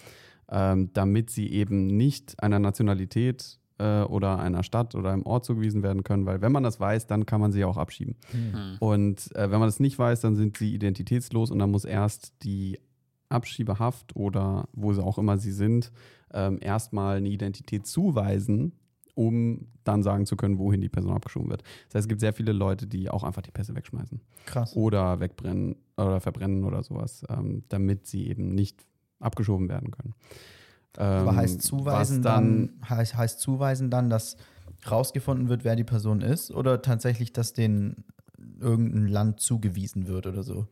ähm, damit sie eben nicht einer Nationalität äh, oder einer Stadt oder einem Ort zugewiesen werden können, weil wenn man das weiß, dann kann man sie auch abschieben. Hm. Und äh, wenn man das nicht weiß, dann sind sie identitätslos und dann muss erst die Abschiebehaft oder wo sie auch immer sie sind, ähm, erstmal eine Identität zuweisen, um dann sagen zu können, wohin die Person abgeschoben wird. Das heißt, es gibt sehr viele Leute, die auch einfach die Pässe wegschmeißen Krass. oder wegbrennen oder verbrennen oder sowas, ähm, damit sie eben nicht abgeschoben werden können. Aber Ähm, heißt was zuweisen dann, heißt, heißt zuweisen dann, dass rausgefunden wird, wer die Person ist oder tatsächlich, dass denen irgendein Land zugewiesen wird oder so?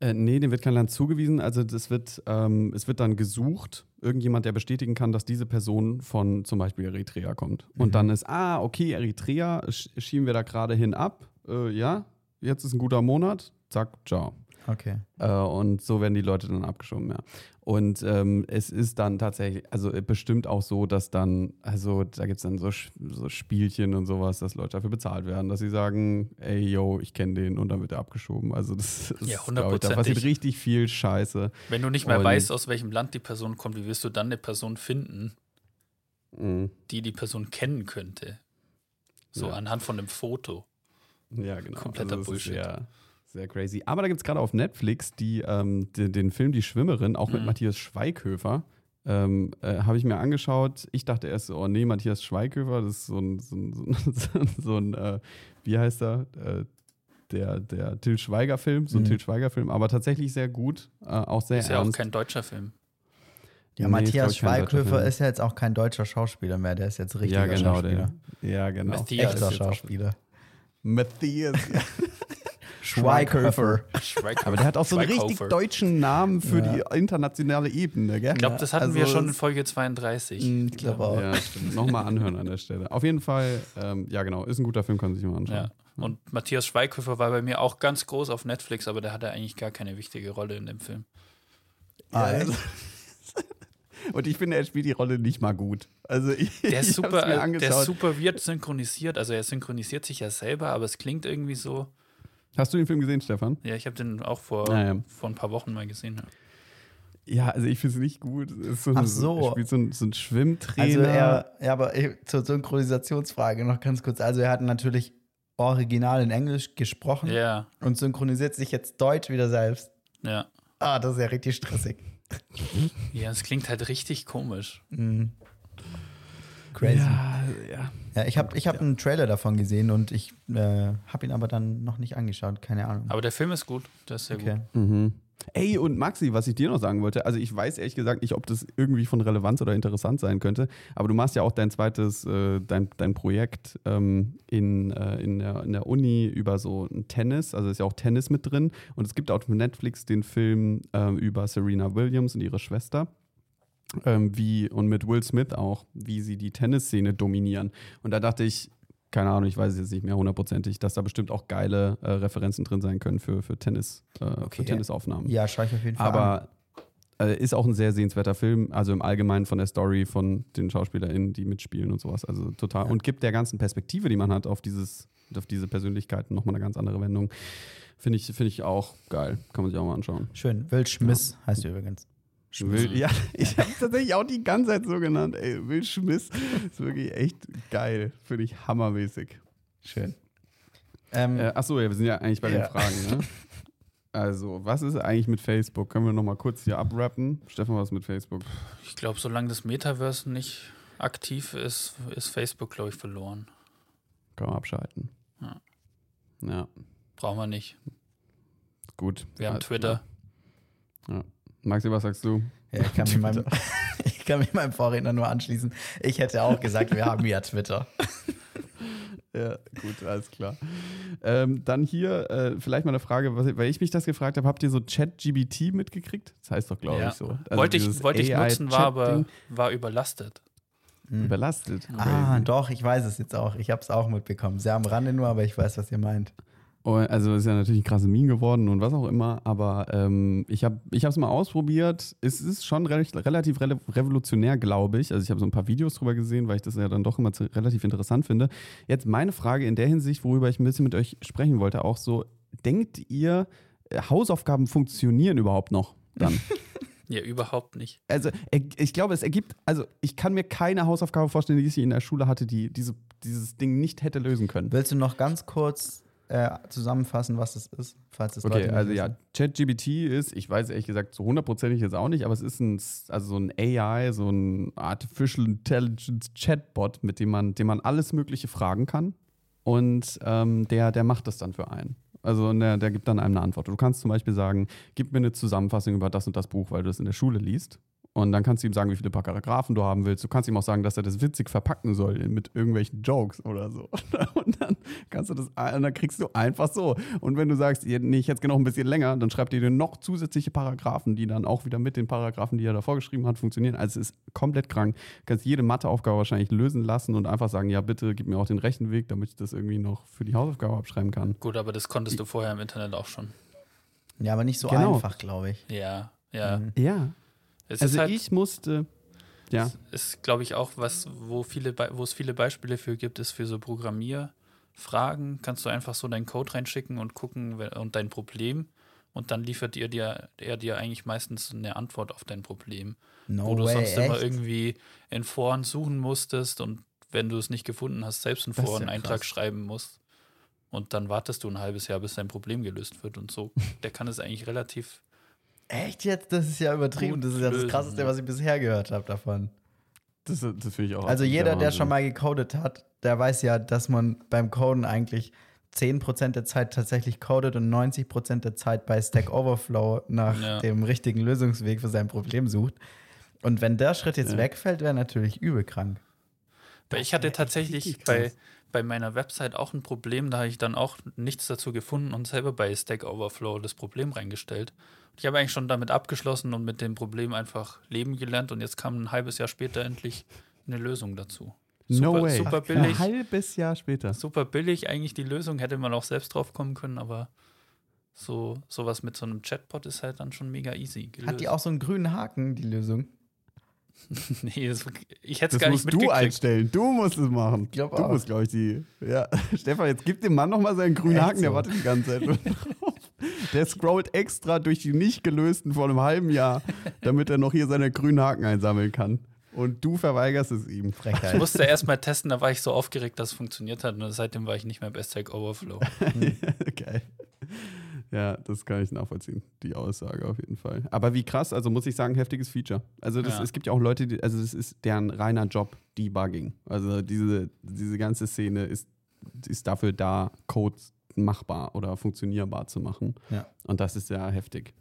Äh, nee, dem wird kein Land zugewiesen. Also das wird, ähm, es wird dann gesucht, irgendjemand, der bestätigen kann, dass diese Person von zum Beispiel Eritrea kommt. Und Mhm. dann ist, ah, okay, Eritrea, sch schieben wir da gerade hin ab. Äh, ja, jetzt ist ein guter Monat. Zack, ciao. Okay. Äh, und so werden die Leute dann abgeschoben, ja. Und ähm, es ist dann tatsächlich, also äh, bestimmt auch so, dass dann, also da gibt es dann so, so Spielchen und sowas, dass Leute dafür bezahlt werden, dass sie sagen, ey, yo, ich kenne den und dann wird er abgeschoben. Also das, das Ja, ist, glaub ich, da passiert richtig viel Scheiße. Wenn du nicht mehr Und- weißt, aus welchem Land die Person kommt, wie wirst du dann eine Person finden, Mhm. die die Person kennen könnte? So Ja. anhand von einem Foto. Ja, genau. Kompletter ist Bullshit. Sehr, crazy. Aber da gibt es gerade auf Netflix die, ähm, den, den Film Die Schwimmerin, auch mit Mhm. Matthias Schweighöfer. Ähm, äh, Habe ich mir angeschaut. Ich dachte erst, so, oh nee, Matthias Schweighöfer, das ist so ein, so ein, so ein, so ein äh, wie heißt er? Äh, der, der Till Schweiger-Film, so ein Mhm. Till Schweiger-Film, aber tatsächlich sehr gut, äh, auch sehr Ist ja auch kein deutscher Film. Ja, Nee, Matthias Schweighöfer ist ja jetzt auch kein deutscher Schauspieler mehr, der ist jetzt richtiger ja, genau, Schauspieler. der. Ja, genau. Matthias. Echter Schauspieler. Matthias. Ja. Schweighöfer. Schweig- Aber der hat auch so einen richtig deutschen Namen für Ja. die internationale Ebene, gell? Ich glaube, das hatten Also wir schon in Folge 32. Ich glaube auch. Ja, stimmt. Nochmal anhören an der Stelle. Auf jeden Fall, ähm, ja genau, ist ein guter Film, kann man sich mal anschauen. Ja. Und Matthias Schweighöfer war bei mir auch ganz groß auf Netflix, aber der hatte eigentlich gar keine wichtige Rolle in dem Film. Ah, echt? Und ich finde, er spielt die Rolle nicht mal gut. Also ich, Der ist, super, mir der angeschaut. ist super weird synchronisiert. Also er synchronisiert sich ja selber, aber es klingt irgendwie so. Hast du den Film gesehen, Stefan? Ja, ich habe den auch vor, Ah, ja. vor ein paar Wochen mal gesehen. Ja. Ja, also ich finde es nicht gut. Es ist so, Ach so. Er spielt so ein, so ein Schwimmtrainer. Also er, ja, aber zur Synchronisationsfrage noch ganz kurz. Also er hat natürlich original in Englisch gesprochen Ja, und synchronisiert sich jetzt Deutsch wieder selbst. ja. Ah, das ist ja richtig stressig. Ja, es klingt halt richtig komisch. Mhm. Crazy. Ja, ja, ja. ich habe ich hab einen Trailer davon gesehen und ich äh, habe ihn aber dann noch nicht angeschaut. Keine Ahnung. Aber der Film ist gut. Der ist sehr okay. gut. Mhm. Ey, und Maxi, was ich dir noch sagen wollte, also ich weiß ehrlich gesagt nicht, ob das irgendwie von Relevanz oder interessant sein könnte, aber du machst ja auch dein zweites, äh, dein, dein Projekt ähm, in, äh, in, der, in der Uni über so ein Tennis, also ist ja auch Tennis mit drin und es gibt auf Netflix den Film ähm, über Serena Williams und ihre Schwester. Ähm, wie, und mit Will Smith auch, wie sie die Tennisszene dominieren. Und da dachte ich, keine Ahnung, ich weiß es jetzt nicht mehr hundertprozentig, dass da bestimmt auch geile äh, Referenzen drin sein können für, für Tennis, äh, Okay. für Tennisaufnahmen. Ja, schaue ich auf jeden Fall an. Aber äh, ist auch ein sehr sehenswerter Film, also im Allgemeinen von der Story von den SchauspielerInnen, die mitspielen und sowas. Also total. Und gibt der ganzen Perspektive, die man hat auf dieses, auf diese Persönlichkeiten nochmal eine ganz andere Wendung. Finde ich, finde ich auch geil. Kann man sich auch mal anschauen. Schön. Will Schmiss heißt du übrigens. Will, ja, ich habe tatsächlich auch die ganze Zeit so genannt. Ey, Will Schmiss ist wirklich echt geil. Finde ich hammermäßig. Schön. Ähm, Äh, achso, ja, wir sind ja eigentlich bei Ja. den Fragen, ne? Also, was ist eigentlich mit Facebook? Können wir nochmal kurz hier abrappen? Stefan, was ist mit Facebook? Ich glaube, solange das Metaverse nicht aktiv ist, ist Facebook, glaube ich, verloren. Kann man abschalten. Ja. Ja, Brauchen wir nicht. gut. Wir haben Twitter. Ja. Maxi, was sagst du? ja, ich, kann mich meinem, ich kann mich meinem Vorredner nur anschließen. Ich hätte auch gesagt, wir haben ja Twitter. Ja, gut, alles klar. Ähm, dann hier äh, vielleicht mal eine Frage, was, weil ich mich das gefragt habe, habt ihr so Chat-GBT mitgekriegt? Das heißt doch, glaube Ja. ich, so. Also wollte ich, wollte ich nutzen, war aber war überlastet. überlastet. Ah, Crazy. doch, ich weiß es jetzt auch. Ich habe es auch mitbekommen. Sehr am Rande nur, aber ich weiß, was ihr meint. Oh, Also ist ja natürlich ein krasses Meme geworden und was auch immer, aber ähm, ich habe es mal ausprobiert. Es ist schon re relativ re revolutionär, glaube ich. Also ich habe so ein paar Videos drüber gesehen, weil ich das ja dann doch immer relativ interessant finde. Jetzt meine Frage in der Hinsicht, worüber ich ein bisschen mit euch sprechen wollte, auch so, denkt ihr, äh, Hausaufgaben funktionieren überhaupt noch dann? Ja, überhaupt nicht. Also ich glaube, es ergibt, also ich kann mir keine Hausaufgabe vorstellen, die ich in der Schule hatte, die diese, dieses Ding nicht hätte lösen können. Willst du noch ganz kurz äh, zusammenfassen, was das ist, falls Leute Okay, nicht also ja, wissen? ChatGPT ist, ich weiß ehrlich gesagt so hundertprozentig jetzt auch nicht, aber es ist ein, also so ein AI, so ein Artificial Intelligence Chatbot, mit dem man, dem man alles Mögliche fragen kann. Und ähm, der, der macht das dann für einen. Also und der, der gibt dann einem eine Antwort. Du kannst zum Beispiel sagen, gib mir eine Zusammenfassung über das und das Buch, weil du das in der Schule liest. Und dann kannst du ihm sagen, wie viele Paragraphen du haben willst. Du kannst ihm auch sagen, dass er das witzig verpacken soll mit irgendwelchen Jokes oder so. Und dann kannst du das, und dann kriegst du einfach so. Und wenn du sagst, nee, ich hätte genau ein bisschen länger, dann schreibt ihr dir noch zusätzliche Paragraphen, die dann auch wieder mit den Paragraphen, die er davor geschrieben hat, funktionieren. Also es ist komplett krank. Du kannst jede Matheaufgabe wahrscheinlich lösen lassen und einfach sagen, ja, bitte gib mir auch den rechten Weg, damit ich das irgendwie noch für die Hausaufgabe abschreiben kann. Gut, aber das konntest du vorher im Internet auch schon. Ja, aber nicht so Genau. einfach, glaube ich. Ja, ja. Mhm. Ja. Es Also ist halt, ich musste, ja. ist, glaube ich, auch was, wo viele, wo es viele Beispiele für gibt, ist für so Programmierfragen. Kannst du einfach so deinen Code reinschicken und gucken und dein Problem. Und dann liefert ihr dir, er dir eigentlich meistens eine Antwort auf dein Problem. No wo du way, sonst immer echt? irgendwie in Foren suchen musstest und wenn du es nicht gefunden hast, selbst einen ist ja Foreneintrag krass. schreiben musst. Und dann wartest du ein halbes Jahr, bis dein Problem gelöst wird und so. Der kann es eigentlich relativ. Echt jetzt? Das ist ja übertrieben. Das ist ja das Krasseste, was ich bisher gehört habe davon. Das, das finde ich auch. Also jeder, der schon mal gecodet hat, der weiß ja, dass man beim Coden eigentlich 10% der Zeit tatsächlich codet und 90% der Zeit bei Stack Overflow nach Ja. dem richtigen Lösungsweg für sein Problem sucht. Und wenn der Schritt jetzt Ja. wegfällt, wäre natürlich übel krank. Weil ich hatte tatsächlich bei, bei meiner Website auch ein Problem, da habe ich dann auch nichts dazu gefunden und selber bei Stack Overflow das Problem reingestellt. Ich habe eigentlich schon damit abgeschlossen und mit dem Problem einfach leben gelernt und jetzt kam ein halbes Jahr später endlich eine Lösung dazu. No super, way. super billig. Ein halbes Jahr später. Super billig eigentlich die Lösung, hätte man auch selbst drauf kommen können, aber so sowas mit so einem Chatbot ist halt dann schon mega easy. Gelöst. Hat die auch so einen grünen Haken, die Lösung? nee, das, ich hätte Das es gar nicht musst du mitgekriegt. einstellen. Du musst es machen. glaub du auch. musst, glaube ich, die. Ja. Stefan, jetzt gib dem Mann noch mal seinen grünen Echt Haken, der so? wartet die ganze Zeit. der scrollt extra durch die nicht gelösten vor einem halben Jahr, damit er noch hier seine grünen Haken einsammeln kann. Und du verweigerst es ihm. Ich Frechheit. musste erst mal testen, da war ich so aufgeregt, dass es funktioniert hat. Und seitdem war ich nicht mehr bei Stack Overflow. Geil. Ja, das kann ich nachvollziehen, die Aussage auf jeden Fall. Aber wie krass, also muss ich sagen, heftiges Feature. Also das, Ja. es gibt ja auch Leute, die, also das ist deren reiner Job, Debugging. Also diese, diese ganze Szene ist, ist dafür da, Machbar oder funktionierbar zu machen. Ja. Und das ist ja heftig.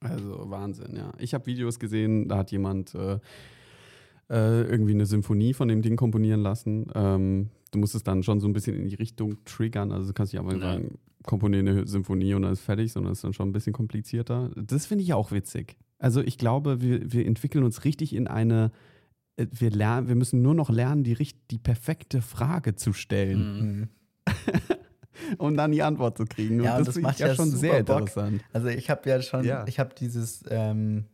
Also Wahnsinn, ja. Ich habe Videos gesehen, da hat jemand äh, äh, irgendwie eine Symphonie von dem Ding komponieren lassen. Ähm, du musst es dann schon so ein bisschen in die Richtung triggern. Also du kannst nicht einfach Ja. sagen, komponiere eine Symphonie und dann ist fertig, sondern es ist dann schon ein bisschen komplizierter. Das finde ich auch witzig. Also ich glaube, wir, wir entwickeln uns richtig in eine, äh, wir, lernen, wir müssen nur noch lernen, die, richt- die perfekte Frage zu stellen, Mhm. Um dann die Antwort zu kriegen. Ja, und das das macht ja schon sehr Bock. interessant. Also ich habe ja schon, Ja. ich habe dieses, ähm,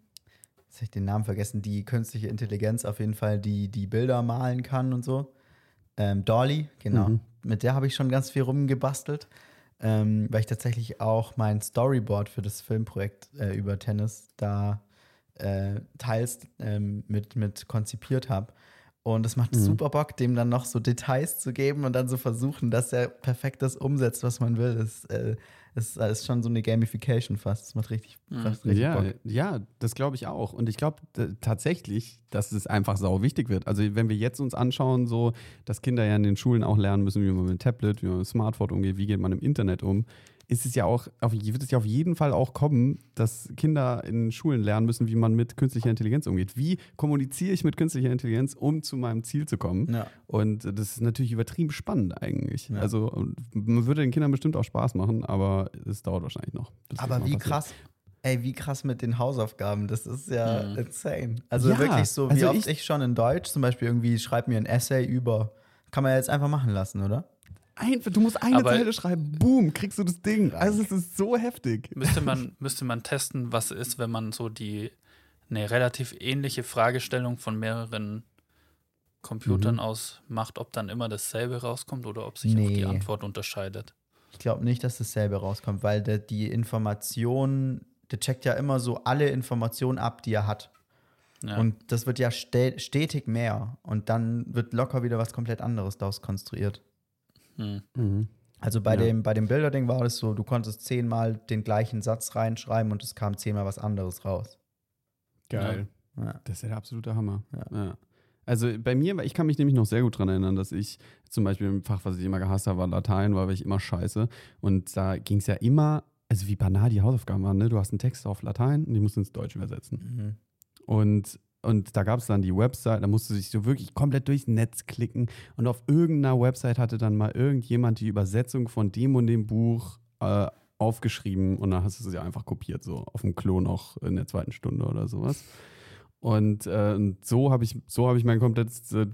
jetzt habe ich den Namen vergessen, die künstliche Intelligenz auf jeden Fall, die die Bilder malen kann und so. Ähm, Dolly, genau. Mhm. Mit der habe ich schon ganz viel rumgebastelt, ähm, weil ich tatsächlich auch mein Storyboard für das Filmprojekt äh, über Tennis da äh, teils ähm, mit, mit konzipiert habe. Und es macht Mhm. super Bock, dem dann noch so Details zu geben und dann so versuchen, dass er perfekt das umsetzt, was man will. Das äh, ist, ist schon so eine Gamification fast. Das macht richtig, Mhm. fast richtig Ja, Bock. ja, das glaube ich auch. Und ich glaube tatsächlich, dass es einfach sau wichtig wird. Also wenn wir jetzt uns anschauen, so, dass Kinder ja in den Schulen auch lernen müssen, wie man mit dem Tablet, wie man mit dem Smartphone umgeht, wie geht man im Internet um, ist es ja auch, auf, wird es ja auf jeden Fall auch kommen, dass Kinder in Schulen lernen müssen, wie man mit künstlicher Intelligenz umgeht. Wie kommuniziere ich mit künstlicher Intelligenz, um zu meinem Ziel zu kommen? Ja. Und das ist natürlich übertrieben spannend eigentlich. Ja. Also man würde den Kindern bestimmt auch Spaß machen, aber es dauert wahrscheinlich noch. Aber wie passiert. krass, ey, wie krass mit den Hausaufgaben. Das ist ja Mhm. insane. Also Ja, wirklich so, wie also oft ich- ich, schon in Deutsch zum Beispiel irgendwie schreib mir ein Essay über. Kann man ja jetzt einfach machen lassen, oder? Einfach, du musst eine Aber- Zeile schreiben, boom, kriegst du das Ding. Also es ist so heftig. Müsste man, müsste man testen, was ist, wenn man so die eine relativ ähnliche Fragestellung von mehreren Computern Mhm. aus macht, ob dann immer dasselbe rauskommt oder ob sich auch Nee. die Antwort unterscheidet. Ich glaube nicht, dass dasselbe rauskommt, weil der, die Information, der checkt ja immer so alle Informationen ab, die er hat. Ja. Und das wird ja stetig mehr. Und dann wird locker wieder was komplett anderes daraus konstruiert. Hm. Mhm. Also bei Ja. dem, bei dem Bilderding war das so, du konntest zehnmal den gleichen Satz reinschreiben und es kam zehnmal was anderes raus. Geil. Ja. Das ist ja der absolute Hammer. Ja. Ja. Also bei mir, ich kann mich nämlich noch sehr gut daran erinnern, dass ich zum Beispiel im Fach, was ich immer gehasst habe, war Latein, war ich immer scheiße. Und da ging es ja immer, also wie banal die Hausaufgaben waren, ne? Du hast einen Text auf Latein und die musst du ins Deutsch übersetzen. Mhm. Und, und da gab es dann die Website, da musste sich so wirklich komplett durchs Netz klicken. Und auf irgendeiner Website hatte dann mal irgendjemand die Übersetzung von dem und dem Buch äh, aufgeschrieben und dann hast du sie einfach kopiert, so auf dem Klo noch in der zweiten Stunde oder sowas. Und äh, und so habe ich, so hab ich mein komplettes äh,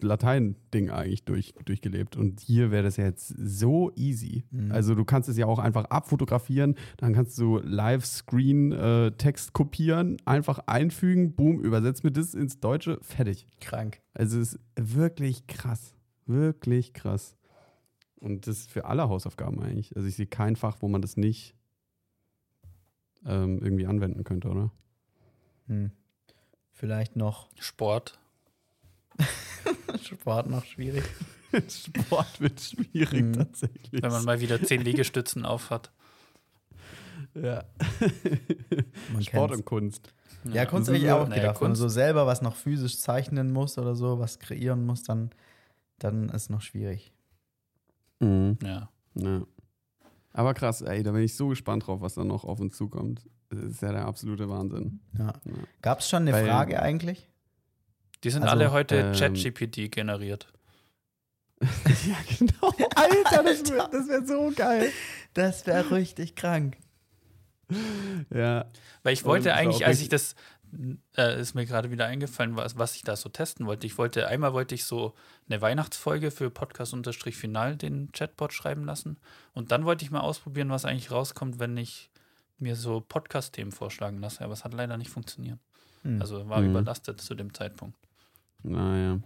Latein-Ding eigentlich durch, durchgelebt. Und hier wäre das ja jetzt so easy. Mhm. Also du kannst es ja auch einfach abfotografieren, dann kannst du Live-Screen-Text kopieren, einfach einfügen, boom, übersetzt mir das ins Deutsche, fertig. Krank. Also es ist wirklich krass. Wirklich krass. Und das für alle Hausaufgaben eigentlich. Also ich sehe kein Fach, wo man das nicht ähm, irgendwie anwenden könnte, oder? Hm. Vielleicht noch Sport. Sport noch schwierig. Sport wird schwierig Mhm. tatsächlich. Wenn man mal wieder zehn Liegestützen auf hat. ja. Man Sport kennt's. und Kunst. Ja, Kunst das habe ich ist auch gedacht. Wenn man Kunst- so selber was noch physisch zeichnen muss oder so, was kreieren muss, dann, dann ist noch schwierig. Mhm. Ja. Ja. Aber krass, ey, da bin ich so gespannt drauf, was da noch auf uns zukommt. Das ist ja der absolute Wahnsinn. Ja. Ja. Gab es schon eine Weil- Frage eigentlich? Die sind Also, alle heute ähm, ChatGPT generiert. ja, genau. Alter, das wäre das wär so geil. Das wäre richtig krank. Ja. Weil ich wollte war eigentlich, als ich das, äh, ist mir gerade wieder eingefallen, was, was ich da so testen wollte. Ich wollte, einmal wollte ich so eine Weihnachtsfolge für Podcast-Final den Chatbot schreiben lassen. Und dann wollte ich mal ausprobieren, was eigentlich rauskommt, wenn ich mir so Podcast-Themen vorschlagen lasse. Aber es hat leider nicht funktioniert. Hm. Also war Mhm. überlastet zu dem Zeitpunkt. Naja.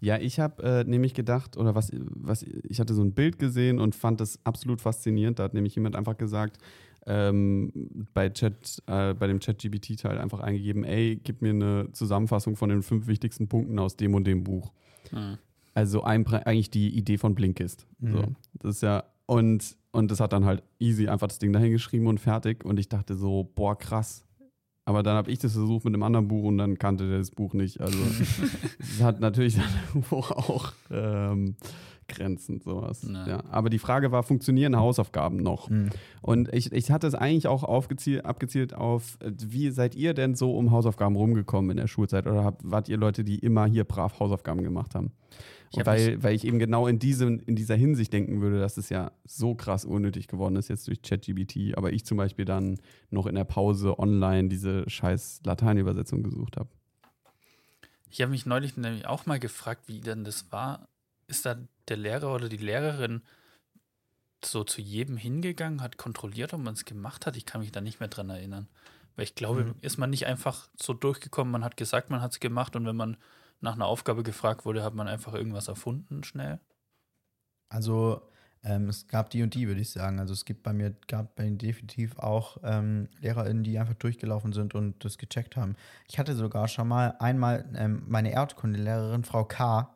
Ja, ich habe äh, nämlich gedacht, oder was, was, ich hatte so ein Bild gesehen und fand das absolut faszinierend. Da hat nämlich jemand einfach gesagt, ähm, bei, Chat, äh, bei dem Chat-GBT-Teil einfach eingegeben, ey, gib mir eine Zusammenfassung von den fünf wichtigsten Punkten aus dem und dem Buch. Mhm. Also ein, eigentlich die Idee von Blinkist. So, Mhm. das ist ja, und, und das hat dann halt easy einfach das Ding dahin geschrieben und fertig. Und ich dachte so, boah, krass. Aber dann habe ich das versucht mit einem anderen Buch und dann kannte der das Buch nicht. Also es hat natürlich auch ähm, Grenzen, sowas. Ja. Aber die Frage war, funktionieren Hausaufgaben noch? Hm. Und ich, ich hatte es eigentlich auch aufgezielt, abgezielt auf, äh, wie seid ihr denn so um Hausaufgaben rumgekommen in der Schulzeit? Oder habt, wart ihr Leute, die immer hier brav Hausaufgaben gemacht haben? Ich weil, weil ich eben genau in, diesem, in dieser Hinsicht denken würde, dass es ja so krass unnötig geworden ist jetzt durch ChatGBT, aber ich zum Beispiel dann noch in der Pause online diese scheiß Lateinübersetzung gesucht habe. Ich habe mich neulich nämlich auch mal gefragt, wie denn das war. Ist da der Lehrer oder die Lehrerin so zu jedem hingegangen, hat kontrolliert, ob man es gemacht hat? Ich kann mich da nicht mehr dran erinnern. Weil ich glaube, Mhm. ist man nicht einfach so durchgekommen, man hat gesagt, man hat es gemacht und wenn man nach einer Aufgabe gefragt wurde, hat man einfach irgendwas erfunden schnell. Also ähm, es gab die und die, würde ich sagen. Also es gibt bei mir, gab bei mir definitiv auch ähm, LehrerInnen, die einfach durchgelaufen sind und das gecheckt haben. Ich hatte sogar schon mal einmal ähm, meine Erdkundelehrerin, Frau K.,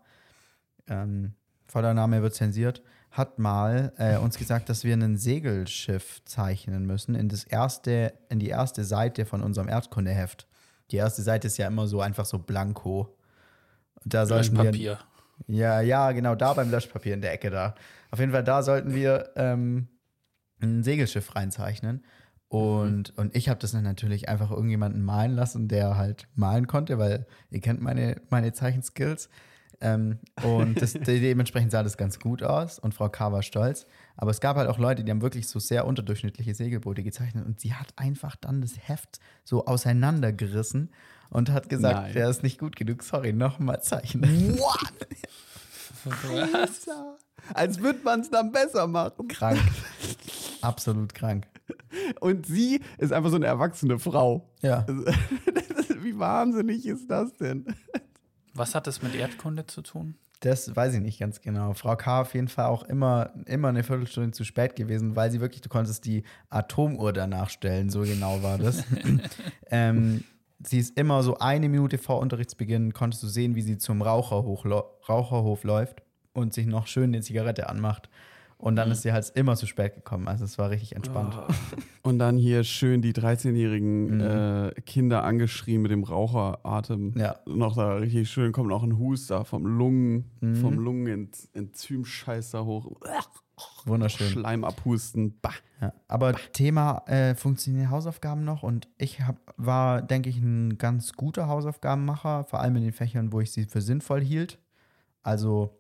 ähm, voller Name wird zensiert, hat mal äh, uns gesagt, dass wir ein Segelschiff zeichnen müssen in das erste, in die erste Seite von unserem Erdkundeheft. Die erste Seite ist ja immer so einfach so blanko. Da sollten wir, Löschpapier. ja, ja, genau, da beim Löschpapier in der Ecke da. Auf jeden Fall, da sollten wir ähm, ein Segelschiff reinzeichnen. Und, und ich habe das dann natürlich einfach irgendjemanden malen lassen, der halt malen konnte, weil ihr kennt meine, meine Zeichenskills. Ähm, und das, de dementsprechend sah das ganz gut aus und Frau K. war stolz. Aber es gab halt auch Leute, die haben wirklich so sehr unterdurchschnittliche Segelboote gezeichnet und sie hat einfach dann das Heft so auseinandergerissen und hat gesagt, Nein. der ist nicht gut genug, sorry, nochmal zeichnen. Was? Als würde man es dann besser machen. Krank. Absolut krank. Und sie ist einfach so eine erwachsene Frau. Ja. Wie wahnsinnig ist das denn? Was hat das mit Erdkunde zu tun? Das weiß ich nicht ganz genau. Frau K. auf jeden Fall auch immer, immer eine Viertelstunde zu spät gewesen, weil sie wirklich, du konntest die Atomuhr danach stellen, so genau war das. ähm, sie ist immer so eine Minute vor Unterrichtsbeginn, konntest du sehen, wie sie zum Raucherhof, Raucherhof läuft und sich noch schön eine Zigarette anmacht. Und dann Mhm. ist sie halt immer zu spät gekommen. Also es war richtig entspannt. Und dann hier schön die 13-jährigen Mhm. äh, Kinder angeschrien mit dem Raucheratem. Ja. Noch da richtig schön, kommt noch ein Huster vom Lungen, Mhm. vom Lungenenzymscheiß da hoch. Wunderschön. Schleim abhusten. Bah. Ja, aber Thema äh, funktionieren Hausaufgaben noch und ich hab, war, denke ich, ein ganz guter Hausaufgabenmacher, vor allem in den Fächern, wo ich sie für sinnvoll hielt. Also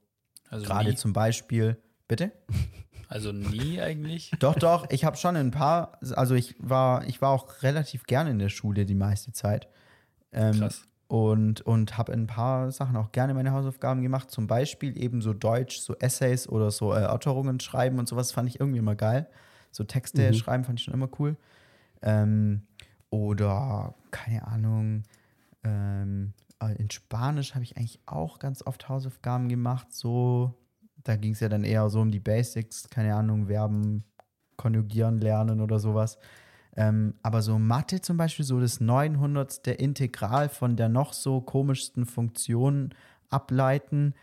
Also gerade zum Beispiel, bitte? also nie eigentlich. Doch, doch, ich habe schon ein paar, also ich war, ich war auch relativ gerne in der Schule die meiste Zeit. Ähm, Krass. Und, und habe ein paar Sachen auch gerne meine Hausaufgaben gemacht. Zum Beispiel eben so Deutsch, so Essays oder so Erörterungen schreiben und sowas fand ich irgendwie immer geil. So Texte schreiben fand ich schon immer cool. Ähm, oder, keine Ahnung, ähm, äh, in Spanisch habe ich eigentlich auch ganz oft Hausaufgaben gemacht. So, da ging es ja dann eher so um die Basics, keine Ahnung, Verben konjugieren lernen oder sowas. Ähm, aber so Mathe zum Beispiel, so das 900. Integral von der noch so komischsten Funktion ableiten,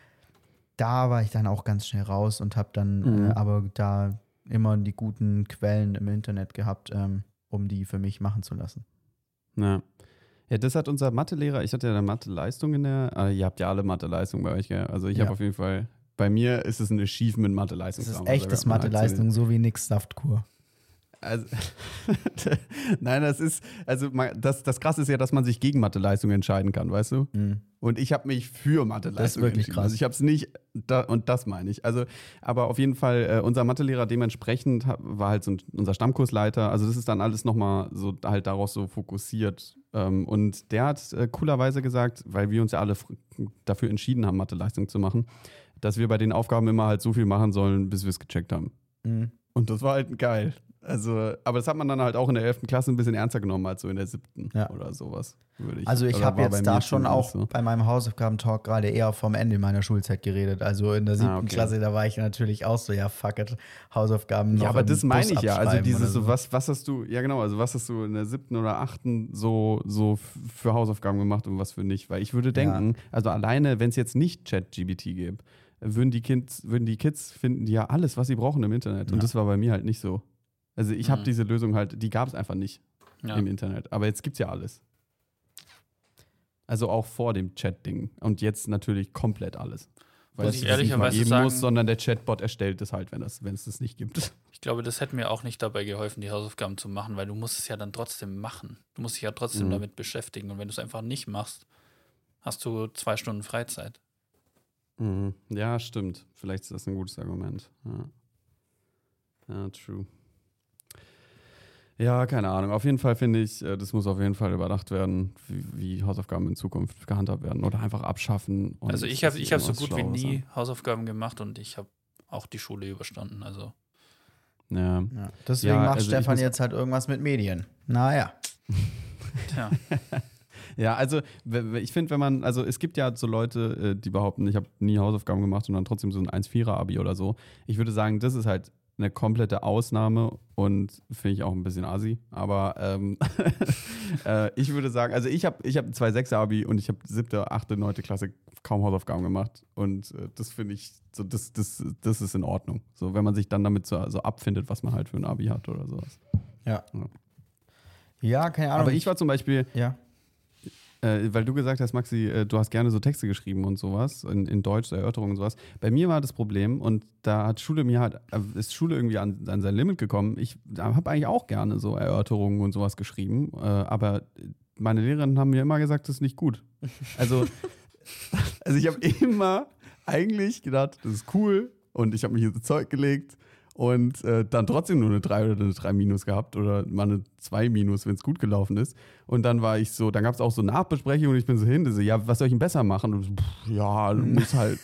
da war ich dann auch ganz schnell raus und habe dann Mhm. äh, aber da immer die guten Quellen im Internet gehabt, ähm, um die für mich machen zu lassen. Ja. Ja, das hat unser Mathelehrer, ich hatte ja eine Mathe-Leistung in der, äh, ihr habt ja alle Mathe-Leistung bei euch, gell? Also ich Ja. habe auf jeden Fall, bei mir ist es ein Achievement Mathe-Leistung. Das ist. Also echtes Mathe-Leistung, so wie nix Saftkur. Also, nein, das ist, also man, das, das Krasse ist ja, dass man sich gegen Mathe-Leistung entscheiden kann, weißt du? Mhm. Und ich habe mich für Mathe-Leistung Das ist wirklich entschieden. krass. Also ich habe es nicht, da, und das meine ich. Also, aber auf jeden Fall, äh, unser Mathelehrer dementsprechend war halt so ein, unser Stammkursleiter. Also das ist dann alles nochmal so halt daraus so fokussiert. Ähm, und der hat äh, coolerweise gesagt, weil wir uns ja alle dafür entschieden haben, Mathe-Leistung zu machen, dass wir bei den Aufgaben immer halt so viel machen sollen, bis wir es gecheckt haben. Mhm. Und das war halt geil. Also, aber das hat man dann halt auch in der 11. Klasse ein bisschen ernster genommen als so in der 7. Ja. oder sowas, würde ich Also ich habe jetzt da schon auch so. bei meinem Hausaufgabentalk gerade eher vom Ende meiner Schulzeit geredet. Also in der siebten Ah, okay. Klasse, da war ich natürlich auch so, ja, fuck it, Hausaufgaben noch Ja, aber das meine ich ja. Also dieses so, was, was hast du, ja genau, also was hast du in der siebten oder achten so, so für Hausaufgaben gemacht und was für nicht? Weil ich würde denken, also alleine, wenn es jetzt nicht ChatGBT gäbe, würden die Kids, würden die Kids finden die ja alles, was sie brauchen im Internet. Und Ja. das war bei mir halt nicht so. Also ich habe Mhm. diese Lösung halt, die gab es einfach nicht Ja. im Internet. Aber jetzt gibt es ja alles. Also auch vor dem Chat-Ding. Und jetzt natürlich komplett alles. Weil es ich nicht ehrlicherweise geben sagen- muss, sondern der Chatbot erstellt es halt, wenn es wenn es das nicht gibt. Ich glaube, das hätte mir auch nicht dabei geholfen, die Hausaufgaben zu machen, weil du musst es ja dann trotzdem machen. Du musst dich ja trotzdem Mhm. damit beschäftigen. Und wenn du es einfach nicht machst, hast du zwei Stunden Freizeit. Mhm. Ja, stimmt. Vielleicht ist das ein gutes Argument. Ja, ja true. Ja, keine Ahnung. Auf jeden Fall finde ich, äh, das muss auf jeden Fall überdacht werden, wie, wie Hausaufgaben in Zukunft gehandhabt werden oder einfach abschaffen. und also ich habe ich hab so gut wie nie Hausaufgaben gemacht und ich habe auch die Schule überstanden. Also. Ja. Ja. Deswegen Ja, macht also Stefan jetzt halt irgendwas mit Medien. Naja. tja, Ja, also ich finde, wenn man, also es gibt ja so Leute, äh, die behaupten, ich habe nie Hausaufgaben gemacht und dann trotzdem so ein 1-4er-Abi oder so. Ich würde sagen, das ist halt eine komplette Ausnahme und finde ich auch ein bisschen assi. Aber ähm, äh, ich würde sagen, also ich habe ich hab ein 2-6er-Abi und ich habe siebte, achte, neunte Klasse kaum Hausaufgaben gemacht. Und äh, das finde ich, so, das, das, das ist in Ordnung. So, wenn man sich dann damit so, so abfindet, was man halt für ein Abi hat oder sowas. Ja. Ja. Ja, keine Ahnung. Aber ich war zum Beispiel, Ja. Äh, weil du gesagt hast, Maxi, äh, du hast gerne so Texte geschrieben und sowas, in, in Deutsch, so Erörterungen und sowas. Bei mir war das Problem, und da hat Schule mir halt, äh, ist Schule irgendwie an, an sein Limit gekommen. Ich habe eigentlich auch gerne so Erörterungen und sowas geschrieben, äh, aber meine Lehrerinnen haben mir immer gesagt, das ist nicht gut. Also, also ich habe immer eigentlich gedacht, das ist cool und ich habe mich ins Zeug gelegt und äh, dann trotzdem nur eine 3 oder eine 3 Minus gehabt oder mal eine 2 Minus, wenn es gut gelaufen ist. Und dann war ich so, dann gab es auch so Nachbesprechungen und ich bin so hin, so, ja, was soll ich denn besser machen? Und so, pff, ja, du musst halt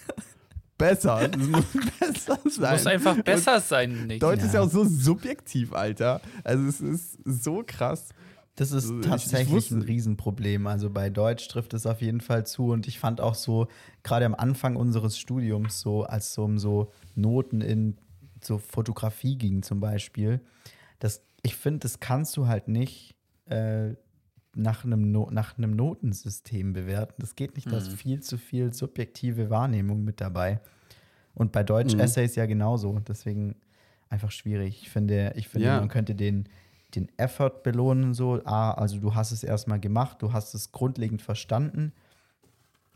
besser, das muss besser sein. muss einfach Und besser sein, Nick. Deutsch ist ja Ja. auch so subjektiv, Alter. Also es ist so krass. Das ist Also ich- ich tatsächlich ein Riesenproblem. Also bei Deutsch trifft es auf jeden Fall zu. Und ich fand auch so, gerade am Anfang unseres Studiums, so als es so um so Noten in so Fotografie ging zum Beispiel, das, ich finde, das kannst du halt nicht äh, nach, einem no nach einem Notensystem bewerten. Das geht nicht, da ist viel zu viel subjektive Wahrnehmung mit dabei. Und bei Deutsch-Essays ja genauso. Deswegen einfach schwierig. Ich finde, ich finde Ja. man könnte den, den Effort belohnen, so, ah, also du hast es erstmal gemacht, du hast es grundlegend verstanden.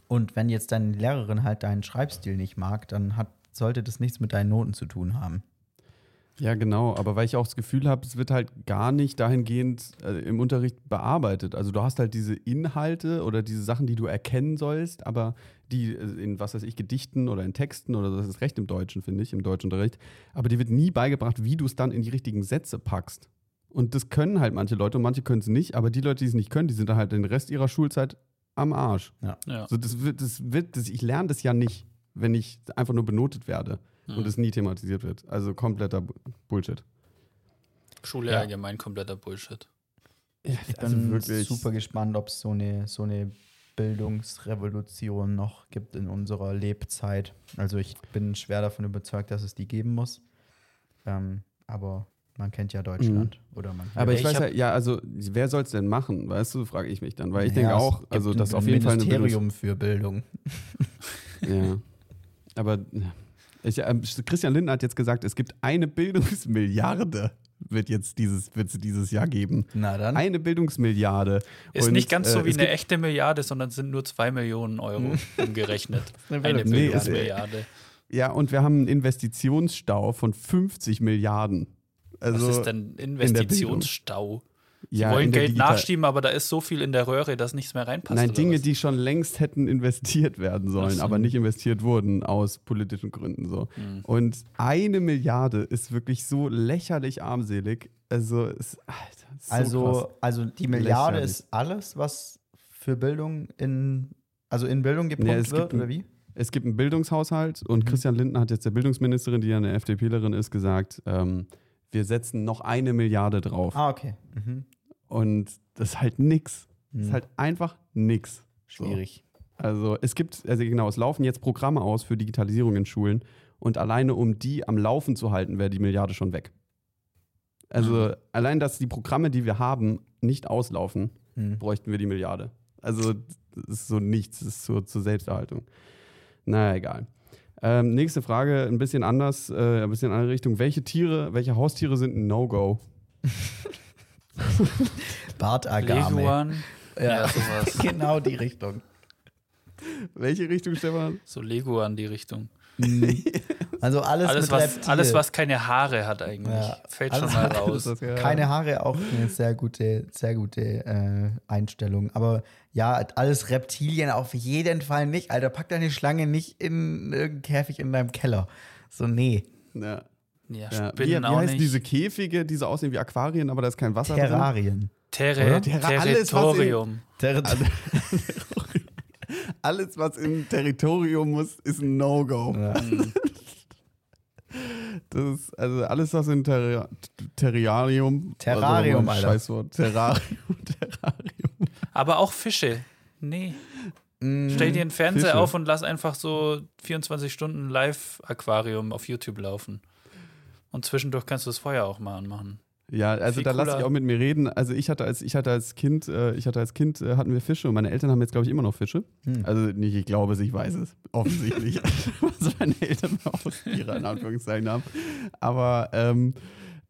Und wenn jetzt deine Lehrerin halt deinen Schreibstil nicht mag, dann hat, sollte das nichts mit deinen Noten zu tun haben. Ja, genau, aber weil ich auch das Gefühl habe, es wird halt gar nicht dahingehend äh, im Unterricht bearbeitet. Also du hast halt diese Inhalte oder diese Sachen, die du erkennen sollst, aber die äh, in, was weiß ich, Gedichten oder in Texten oder das ist recht im Deutschen, finde ich, im Deutschunterricht, aber dir wird nie beigebracht, wie du es dann in die richtigen Sätze packst. Und das können halt manche Leute und manche können es nicht, aber die Leute, die es nicht können, die sind dann halt den Rest ihrer Schulzeit am Arsch. Ja. So, das wird, das wird, das, ich lerne das ja nicht, wenn ich einfach nur benotet werde und es nie thematisiert wird. Also kompletter Bu- Bullshit. Schule Ja. allgemein kompletter Bullshit. Ich Also bin wirklich- super gespannt, ob es so eine, so eine Bildungsrevolution noch gibt in unserer Lebzeit. Also ich bin schwer davon überzeugt, dass es die geben muss. Ähm, aber man kennt ja Deutschland. Oder man Mhm. Aber ich, Ich weiß ja, ja, also wer soll es denn machen, weißt du, frage ich mich dann. Weil ich Ja, denke es auch, also ein das auf jeden Fall eine Bildungs Ministerium für Bildung. Ja. Aber ja. ich, ähm, Christian Lindner hat jetzt gesagt, es gibt eine Bildungsmilliarde, wird jetzt dieses, wird es dieses Jahr geben. Na dann. Eine Bildungsmilliarde. Ist Und, nicht ganz so äh, wie eine echte Milliarde, sondern sind nur zwei Millionen Euro umgerechnet. eine Eine Bildungsmilliarde. Ja, und wir haben einen Investitionsstau von 50 Milliarden. Also, Was ist denn Investitionsstau? Sie ja, wollen Geld nachschieben, aber da ist so viel in der Röhre, dass nichts mehr reinpasst. Nein, Dinge, was? die schon längst hätten investiert werden sollen, so. aber nicht investiert wurden aus politischen Gründen so. Hm. Und eine Milliarde ist wirklich so lächerlich armselig. Also, es, Alter, ist so also, krass. also die Milliarde Lächerlich. ist alles, was für Bildung in, also in Bildung gepumpt es wird, gibt ein- oder wie? Es gibt einen Bildungshaushalt und Mhm. Christian Lindner hat jetzt der Bildungsministerin, die ja eine FDPlerin ist, gesagt, ähm, wir setzen noch eine Milliarde drauf. Ah, okay. Mhm. Und das ist halt nix. Das Mhm. ist halt einfach nix. So. Schwierig. Also es gibt, also genau, es laufen jetzt Programme aus für Digitalisierung in Schulen und alleine um die am Laufen zu halten, wäre die Milliarde schon weg. Also Mhm. allein, dass die Programme, die wir haben, nicht auslaufen, Mhm. bräuchten wir die Milliarde. Also das ist so nichts, das ist so zur Selbsterhaltung. Naja, egal. Ähm, nächste Frage, ein bisschen anders, äh, ein bisschen in eine andere Richtung. Welche Tiere, welche Haustiere sind ein No-Go? Bartagame. Leguan. Ja. Ja, sowas. genau die Richtung. Welche Richtung, Stefan? So Leguan die Richtung. Also alles, Alles mit was, Reptil. alles, was keine Haare hat eigentlich. Ja. Fällt Alles- schon mal raus. Das, ja. Keine Haare, auch eine sehr gute, sehr gute äh, Einstellung. Aber ja, alles Reptilien auf jeden Fall nicht. Alter, pack deine Schlange nicht in irgendeinen Käfig in deinem Keller. So, nee. Ja. Ja, Ja. Wie, wie auch heißen nicht. diese Käfige, die so aussehen wie Aquarien, aber da ist kein Wasser drin? Terrarien. Terre Oder? Terra- alles, was in- Territorium. Ter Alles, was im Territorium muss, ist ein No-Go. ja. Das ist, also alles, was in Terra Terrarium. Terrarium, also, Alter. Scheißwort. Terrarium, Terrarium. Aber auch Fische. Nee. Mm, Stell dir einen Fernseher Fische. auf und lass einfach so 24 Stunden Live-Aquarium auf YouTube laufen. Und zwischendurch kannst du das Feuer auch mal anmachen. Ja, also Viel da lasse ich auch mit mir reden. Also ich hatte als, ich hatte als Kind, äh, ich hatte als Kind, äh, hatten wir Fische und meine Eltern haben jetzt, glaube ich, immer noch Fische. Hm. Also nicht, ich glaube es, ich weiß es. Offensichtlich. was meine Eltern Haustiere in Anführungszeichen haben. Aber ähm,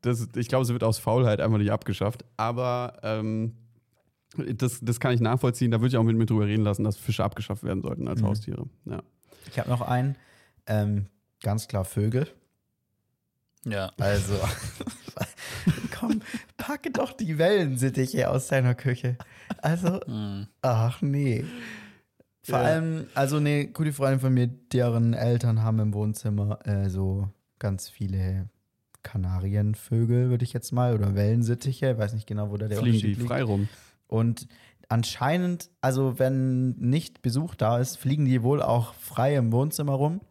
das, ich glaube, es wird aus Faulheit einfach nicht abgeschafft. Aber ähm, das, das kann ich nachvollziehen. Da würde ich auch mit mir drüber reden lassen, dass Fische abgeschafft werden sollten als Mhm. Haustiere. Ja. Ich habe noch einen. Ähm, ganz klar Vögel. Ja. Also, komm, packe doch die Wellensittiche aus deiner Küche. Also, Hm. ach nee. Vor Ja. allem, also eine gute Freundin von mir, deren Eltern haben im Wohnzimmer äh, so ganz viele Kanarienvögel, würde ich jetzt mal, oder Wellensittiche, ich weiß nicht genau, wo da der Fliegen die Unterschied liegt. frei rum. Und anscheinend, also wenn nicht Besuch da ist, fliegen die wohl auch frei im Wohnzimmer rum.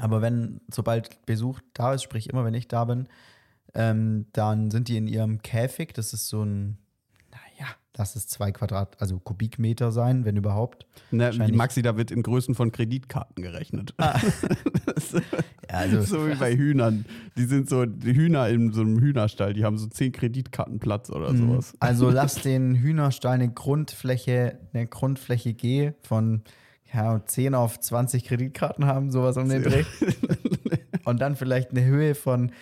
Aber wenn, sobald Besuch da ist, sprich immer, wenn ich da bin, ähm, dann sind die in ihrem Käfig. Das ist so ein, na, ja, lass es zwei Quadrat, also Kubikmeter sein, wenn überhaupt. Ne, die Wahrscheinlich- Maxi, da wird in Größen von Kreditkarten gerechnet. Ist Ja, also so wie bei Hühnern. Die sind so, die Hühner in so einem Hühnerstall, die haben so zehn Kreditkarten Platz oder Mhm. sowas. Also lass den Hühnerstall eine Grundfläche, eine Grundfläche G von ja, 10 auf 20 Kreditkarten haben, sowas um den Dreh. Und dann vielleicht eine Höhe von,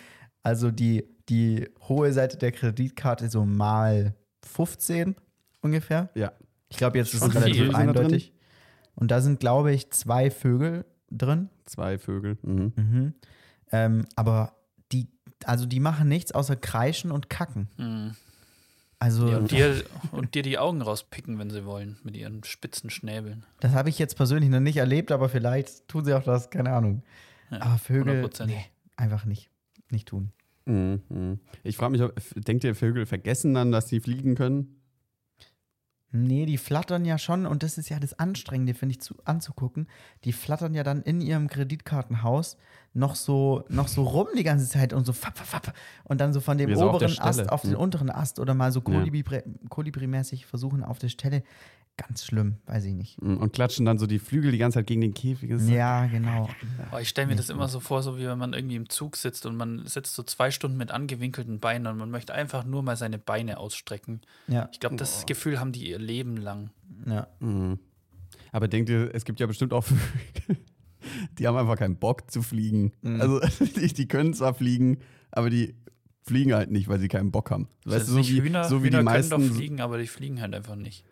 also die, die hohe Seite der Kreditkarte so mal 15 ungefähr. Ja. Ich glaube, jetzt ist Schon es relativ eindeutig. Und da sind, glaube ich, zwei Vögel drin. Zwei Vögel. Mhm. Mhm. Ähm, aber die, also die machen nichts außer kreischen und kacken. Hm. Also Ja, und, dir, und dir die Augen rauspicken, wenn sie wollen, mit ihren spitzen Schnäbeln. Das habe ich jetzt persönlich noch nicht erlebt, aber vielleicht tun sie auch das, keine Ahnung. Ja, aber Vögel, nee, einfach nicht. Nicht tun. Mhm. Mhm. Ich frage mich, ob- denkt ihr, Vögel vergessen dann, dass sie fliegen können? Nee, die flattern ja schon, und das ist ja das Anstrengende, finde ich, zu, anzugucken. Die flattern ja dann in ihrem Kreditkartenhaus noch so, noch so rum die ganze Zeit und so fapp, fapp, fapp. Und dann so von dem Wie so auf oberen Ast auf den Mhm. unteren Ast oder mal so Ja. Kolibri, Kolibri-mäßig versuchen auf der Stelle. Ganz schlimm, weiß ich nicht. Mhm. Und klatschen dann so die Flügel die ganze Zeit gegen den Käfig. Ja, genau. Oh, ich stelle mir das immer so vor, so wie wenn man irgendwie im Zug sitzt und man sitzt so zwei Stunden mit angewinkelten Beinen und man möchte einfach nur mal seine Beine ausstrecken. Ja, Ich glaube, das Gefühl haben die ihr Leben lang. ja. Mhm. Aber denkt ihr, es gibt ja bestimmt auch Vögel, die haben einfach keinen Bock zu fliegen. Mhm. Also die, die können zwar fliegen, aber die fliegen halt nicht, weil sie keinen Bock haben. Das Weißt ist du, so wie, Hühner, so wie Hühner die meisten. können doch fliegen, aber die fliegen halt einfach nicht.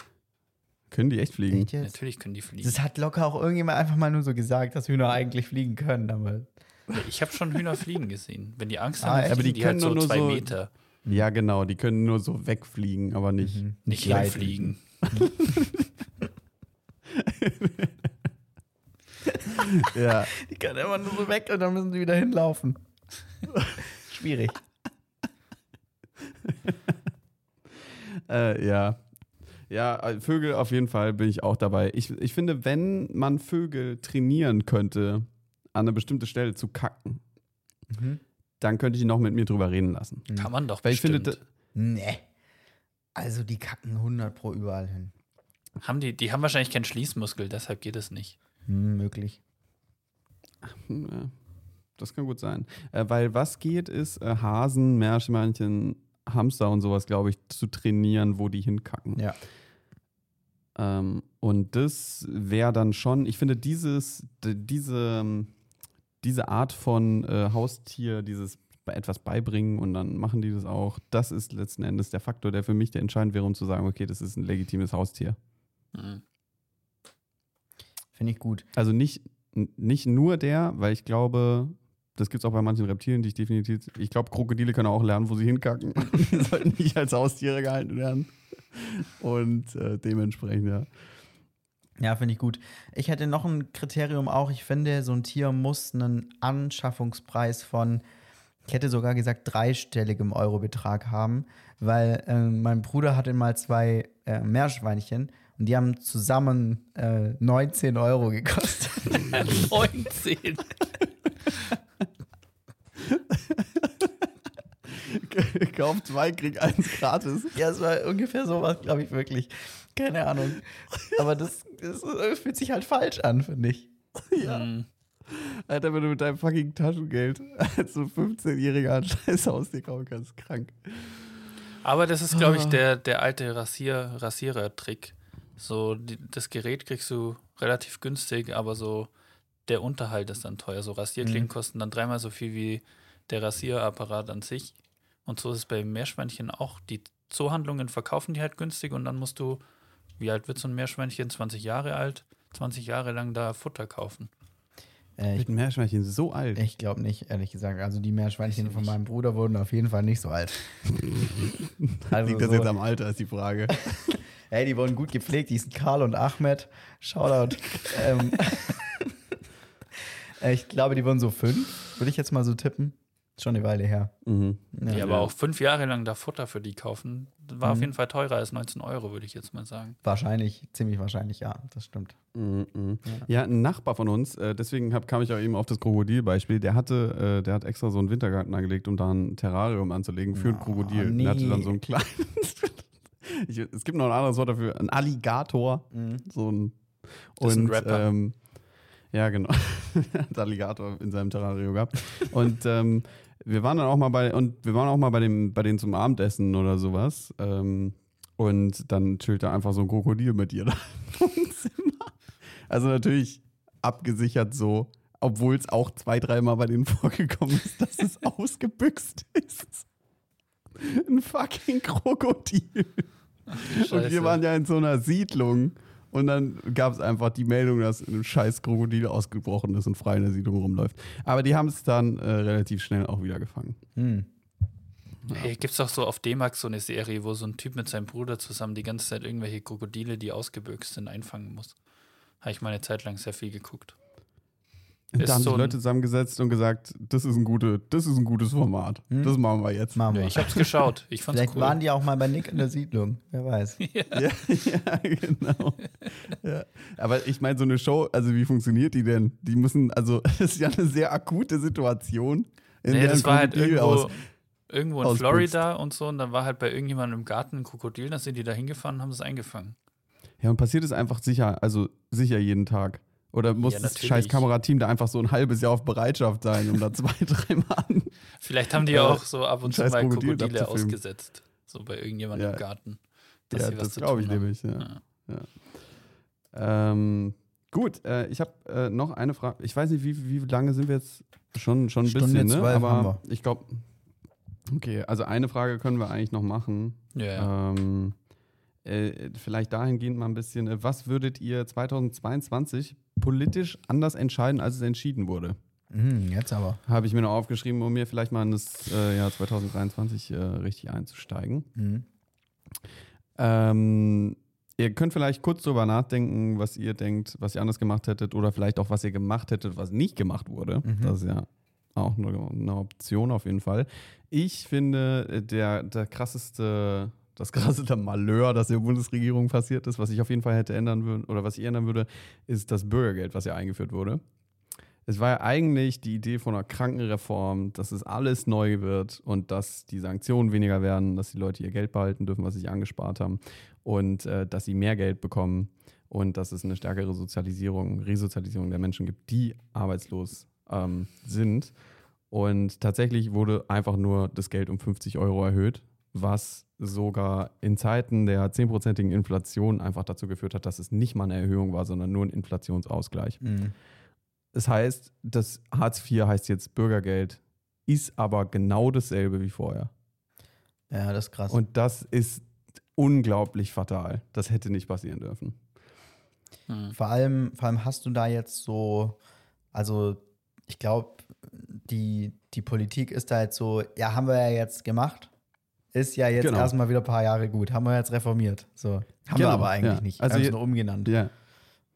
Können die echt fliegen? Echt? Natürlich können die fliegen. Das hat locker auch irgendjemand einfach mal nur so gesagt, dass Hühner eigentlich fliegen können, aber Ich habe schon Hühner fliegen gesehen. Wenn die Angst Ah, haben, aber fliegen die die, halt können so doch nur zwei so- Meter. Ja, genau, die können nur so wegfliegen, aber nicht. Mhm. Nicht hinfliegen. Ja. Die können immer nur so weg und dann müssen sie wieder hinlaufen. Schwierig. Äh, ja. Ja, äh, Vögel auf jeden Fall bin ich auch dabei. Ich, ich finde, wenn man Vögel trainieren könnte, an eine bestimmte Stelle zu kacken, Mhm. dann könnte ich ihn noch mit mir drüber reden lassen. Kann man doch Weil ich finde. Nee. Also die kacken 100 pro überall hin. haben die, die haben wahrscheinlich keinen Schließmuskel, deshalb geht es nicht. Hm, möglich. Hm, das kann gut sein. Äh, weil was geht, ist äh, Hasen, Meerschweinchen, Hamster und sowas, glaube ich, zu trainieren, wo die hinkacken. Ja. Ähm, und das wäre dann schon, ich finde, dieses, diese, ähm, diese Art von äh, Haustier, dieses etwas beibringen und dann machen die das auch, das ist letzten Endes der Faktor, der für mich der entscheidend wäre, um zu sagen, okay, das ist ein legitimes Haustier. Mhm. Finde ich gut. Also nicht, nicht nur der, weil ich glaube, das gibt es auch bei manchen Reptilien, die ich definitiv. Ich glaube, Krokodile können auch lernen, wo sie hinkacken. Die sollten nicht als Haustiere gehalten werden. Und äh, dementsprechend, ja. Ja, finde ich gut. Ich hätte noch ein Kriterium auch. Ich finde, so ein Tier muss einen Anschaffungspreis von, ich hätte sogar gesagt, dreistelligem Eurobetrag haben, weil äh, mein Bruder hatte mal zwei äh, Meerschweinchen und die haben zusammen äh, 19 Euro gekostet. 19. Kauf zwei, krieg eins gratis. ja, es war ungefähr sowas, glaube ich, wirklich. Keine Ahnung. Aber das, das fühlt sich halt falsch an, finde ich. Mhm. Alter, wenn du mit deinem fucking Taschengeld als so 15-Jähriger ein scheiß Haustier kaufen kannst, krank. Aber das ist, glaube ich, Ah. der, der alte Rasier, Rasierer-Trick. So, die, das Gerät kriegst du relativ günstig, aber so der Unterhalt ist dann teuer. So Rasierklingen Mhm. kosten dann dreimal so viel wie der Rasierapparat an sich. Und so ist es bei Meerschweinchen auch. Die Zoohandlungen verkaufen die halt günstig und dann musst du, wie alt wird so ein Meerschweinchen? 20 Jahre alt? 20 Jahre lang da Futter kaufen. Äh, ich Mit Meerschweinchen so alt. ich glaube nicht, ehrlich gesagt. Also die Meerschweinchen von meinem Bruder wurden auf jeden Fall nicht so alt. Also Liegt das so- jetzt am Alter, ist die Frage. Hey, die wurden gut gepflegt. Die sind Karl und Ahmed. Shoutout. ähm, äh, ich glaube, die wurden so fünf. Würde ich jetzt mal so tippen. Schon eine Weile her. Mhm. Ja. Die aber auch fünf Jahre lang da Futter für die kaufen, war auf Mhm. jeden Fall teurer als 19 Euro, würde ich jetzt mal sagen. Wahrscheinlich, ziemlich wahrscheinlich, ja. Das stimmt. Mhm, mhm. Ja, ein Nachbar von uns, äh, deswegen hab, kam ich auch eben auf das Krokodilbeispiel, der hatte, äh, der hat extra so einen Wintergarten angelegt, um da ein Terrarium anzulegen für ein Oh, Krokodil. nee. Der hatte dann so ein kleines, ich, es gibt noch ein anderes Wort dafür, ein Alligator. So ein, Das ist ein und, Rapper. Ähm, ja, genau. Hat Alligator in seinem Terrarium gehabt. Und ähm, wir waren dann auch mal bei, und wir waren auch mal bei dem, bei denen zum Abendessen oder sowas. Ähm, und dann chillt da einfach so ein Krokodil mit ihr da im Wohnzimmer. Also natürlich abgesichert so, obwohl es auch zwei, dreimal bei denen vorgekommen ist, dass es ausgebüxt ist. Ein fucking Krokodil. Und wir waren ja in so einer Siedlung. Und dann gab es einfach die Meldung, dass ein scheiß Krokodil ausgebrochen ist und frei in der Siedlung rumläuft. Aber die haben es dann äh, relativ schnell auch wieder gefangen. Hm. Hey, gibt's doch so auf D-Max so eine Serie, wo so ein Typ mit seinem Bruder zusammen die ganze Zeit irgendwelche Krokodile, die ausgebüxt sind, einfangen muss. Habe ich meine Zeit lang sehr viel geguckt. Und da haben so sich Leute zusammengesetzt und gesagt, das ist ein, gute, das ist ein gutes Format. Hm? Das machen wir jetzt. Machen Ja, wir. ich hab's geschaut. Ich fand's Vielleicht cool. waren die auch mal bei Nick in der Siedlung. Wer weiß. Ja, ja genau. ja. Aber ich meine, so eine Show, also wie funktioniert die denn? Die müssen, also das ist ja eine sehr akute Situation. In nee, der das war halt irgendwo, aus- irgendwo in ausbüchst. Florida und so. Und dann war halt bei irgendjemandem im Garten ein Krokodil. Dann sind die da hingefahren und haben es eingefangen. Ja, und passiert es einfach sicher, also sicher jeden Tag. Oder muss Ja, das scheiß Kamerateam da einfach so ein halbes Jahr auf Bereitschaft sein, um da zwei, drei Mann. Vielleicht haben die Äh, ja auch so ab und zu mal Krokodil Krokodile ausgesetzt. So bei irgendjemandem Ja. im Garten. dass Ja, sie was das zu glaube ich haben. nämlich. Ja. Ja. Ähm, gut, äh, ich habe äh, noch eine Frage. Ich weiß nicht, wie, wie lange sind wir jetzt? Schon, schon ein Stunde bisschen, ne? Aber ich glaube, okay, also eine Frage können wir eigentlich noch machen. Ja, ja. Ähm, äh, vielleicht dahingehend mal ein bisschen, äh, was würdet ihr 2022 politisch anders entscheiden, als es entschieden wurde? Hm, jetzt aber. Habe ich mir noch aufgeschrieben, um mir vielleicht mal in das äh, Jahr 2023 äh, richtig einzusteigen. Hm. Ähm, ihr könnt vielleicht kurz drüber nachdenken, was ihr denkt, was ihr anders gemacht hättet oder vielleicht auch, was ihr gemacht hättet, was nicht gemacht wurde. Mhm. Das ist ja auch eine, eine Option auf jeden Fall. Ich finde, der, der krasseste, das krasseste Malheur, das der Bundesregierung passiert ist, was ich auf jeden Fall hätte ändern würden oder was ich ändern würde, ist das Bürgergeld, was ja eingeführt wurde. Es war ja eigentlich die Idee von einer Krankenreform, dass es alles neu wird und dass die Sanktionen weniger werden, dass die Leute ihr Geld behalten dürfen, was sie sich angespart haben und äh, dass sie mehr Geld bekommen und dass es eine stärkere Sozialisierung, Resozialisierung der Menschen gibt, die arbeitslos ähm, sind. Und tatsächlich wurde einfach nur das Geld um 50 Euro erhöht, was sogar in Zeiten der 10%igen Inflation einfach dazu geführt hat, dass es nicht mal eine Erhöhung war, sondern nur ein Inflationsausgleich. Hm. Das heißt, das Hartz IV heißt jetzt Bürgergeld, ist aber genau dasselbe wie vorher. Ja, das ist krass. Und das ist unglaublich fatal. Das hätte nicht passieren dürfen. Hm. Vor allem, vor allem hast du da jetzt so, also ich glaube, die, die Politik ist da jetzt so, ja, haben wir ja jetzt gemacht. Ist ja jetzt Genau. erstmal wieder ein paar Jahre gut. Haben wir jetzt reformiert. So. Haben wir Genau, aber eigentlich ja. nicht. Also Also je- nur umgenannt. Ja.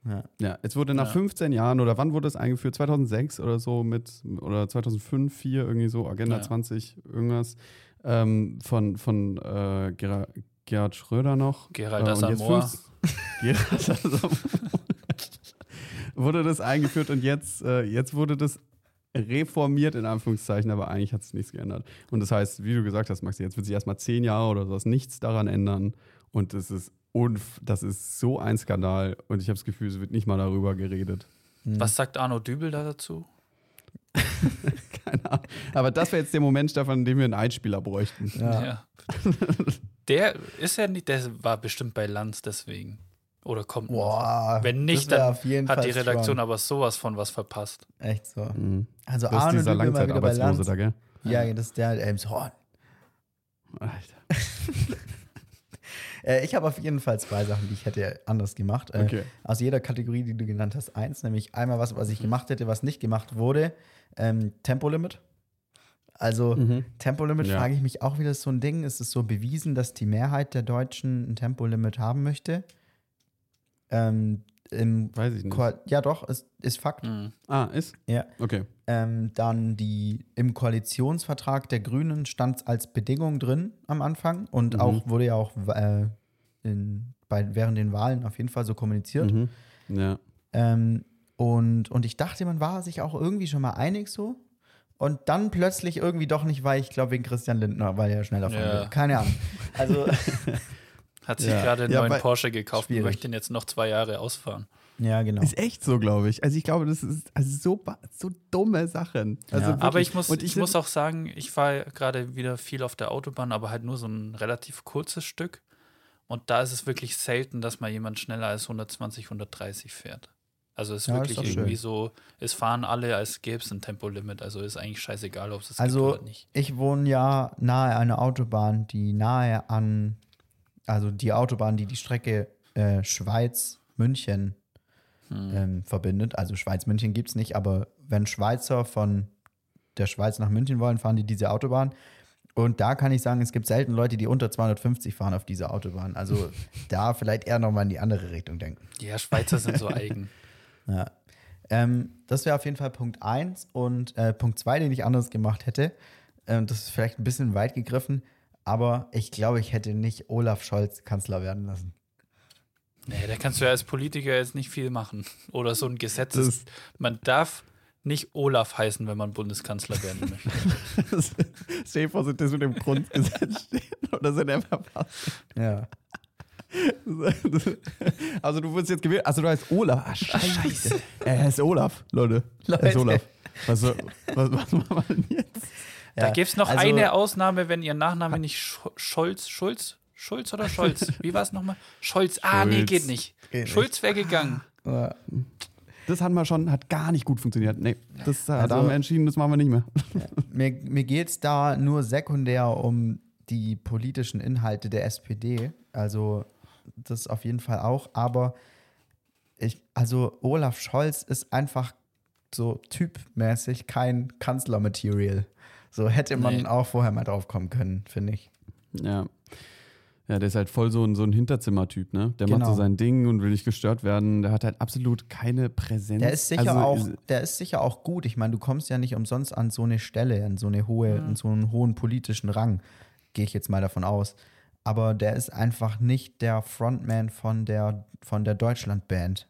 Ja. Ja, es wurde nach Ja. 15 Jahren oder wann wurde es eingeführt? 2006 oder so mit, oder 2005, 2004 irgendwie so, Agenda Ja. 20, irgendwas, ähm, von, von äh, Gera Gerhard Schröder noch. Gerald Äh, jetzt fünf- Gerald Asamoah. wurde das eingeführt und jetzt, äh, jetzt wurde das reformiert, in Anführungszeichen, aber eigentlich hat es nichts geändert. Und das heißt, wie du gesagt hast, Maxi, jetzt wird sich erstmal zehn Jahre oder sowas nichts daran ändern. Und das ist, unf das ist so ein Skandal. Und ich habe das Gefühl, es wird nicht mal darüber geredet. Hm. Was sagt Arno Dübel da dazu? Keine Ahnung. Aber das wäre jetzt der Moment, Stefan, in dem wir einen Einspieler bräuchten. Ja. Der ist ja nicht, der war bestimmt bei Lanz deswegen. Oder kommt noch. Boah. Wenn nicht, dann auf jeden hat Fall die Redaktion strong. aber sowas von was verpasst. Echt so. Mhm. Also Das ist Arne dieser wieder bei Langzeitarbeitslose da, gell? Ja, das ist der Elmshorn. Alter. Äh, ich habe auf jeden Fall zwei Sachen, die ich hätte anders gemacht. Äh, Okay. Aus jeder Kategorie, die du genannt hast, eins, nämlich einmal was, was ich gemacht hätte, was nicht gemacht wurde. Ähm, Tempolimit. Also Mhm. Tempolimit Ja. frage ich mich auch wieder ist so ein Ding. Ist es so bewiesen, dass die Mehrheit der Deutschen ein Tempolimit haben möchte? Ähm, im Weiß ich nicht. Ko ja, doch, ist, ist Fakt. Mhm. Ah, ist? Ja. Okay. Ähm, dann die im Koalitionsvertrag der Grünen stand es als Bedingung drin am Anfang und Mhm. auch wurde ja auch äh, in, bei, während den Wahlen auf jeden Fall so kommuniziert. Mhm. Ja. Ähm, und, und ich dachte, man war sich auch irgendwie schon mal einig so. Und dann plötzlich irgendwie doch nicht, weil ich glaube, wegen Christian Lindner, weil er schneller von Ja. will. Keine Ahnung. Also, Hat sich Ja. gerade einen Ja, neuen Porsche gekauft und schwierig. möchte den jetzt noch zwei Jahre ausfahren. Ja, genau. Ist echt so, glaube ich. Also ich glaube, das ist also so, so dumme Sachen. Also Ja. Aber ich muss, Und ich, muss auch sagen, ich fahre gerade wieder viel auf der Autobahn, aber halt nur so ein relativ kurzes Stück. Und da ist es wirklich selten, dass mal jemand schneller als 120, 130 fährt. Also es ist Ja, ist wirklich schön. irgendwie so, es fahren alle, als gäbe es ein Tempolimit. Also ist eigentlich scheißegal, ob es es Also gibt oder nicht. ich wohne ja nahe einer Autobahn, die nahe an, also die Autobahn, die die Strecke äh, Schweiz-München Hm. ähm, verbindet. Also Schweiz-München gibt es nicht, aber wenn Schweizer von der Schweiz nach München wollen, fahren die diese Autobahn. Und da kann ich sagen, es gibt selten Leute, die unter 250 fahren auf dieser Autobahn. Also da vielleicht eher nochmal in die andere Richtung denken. Ja, Schweizer sind so eigen. Ja. Ähm, das wäre auf jeden Fall Punkt 1. Und äh, Punkt 2, den ich anders gemacht hätte, ähm, das ist vielleicht ein bisschen weit gegriffen, aber ich glaube, ich hätte nicht Olaf Scholz Kanzler werden lassen. Nee, da kannst du ja als Politiker jetzt nicht viel machen. Oder so ein Gesetz ist, man darf nicht Olaf heißen, wenn man Bundeskanzler werden möchte. Stell dir vor, sind das mit dem Grundgesetz stehen oder sind er verpasst? Ja. Also du wurdest jetzt gewählt. Also du heißt Olaf. Ah, scheiße. Er heißt Olaf, Leute. Er heißt Leute. Olaf. Was, was, was machen wir denn jetzt? Da gibt es noch also- eine Ausnahme, wenn ihr Nachname nicht Sch Scholz, Schulz, Schulz oder Scholz? Wie war es nochmal? Scholz. Ah, nee, Schulz. geht nicht. Geht Schulz wäre gegangen. Das hatten wir schon, hat gar nicht gut funktioniert. Nee, das, äh, Also- da haben wir entschieden, das machen wir nicht mehr. Mir, mir geht es da nur sekundär um die politischen Inhalte der SPD. Also das auf jeden Fall auch. Aber ich, also Olaf Scholz ist einfach so typmäßig kein Kanzlermaterial. So hätte man Nee. auch vorher mal drauf kommen können, finde ich. Ja. Ja, der ist halt voll so ein, so ein Hinterzimmertyp, ne? Der macht Genau. so sein Ding und will nicht gestört werden. Der hat halt absolut keine Präsenz. Der ist sicher Also, auch, der ist sicher auch gut. Ich meine, du kommst ja nicht umsonst an so eine Stelle, an so eine hohe, an so einen hohen politischen Rang, gehe ich jetzt mal davon aus. Aber der ist einfach nicht der Frontman von der, von der Deutschlandband.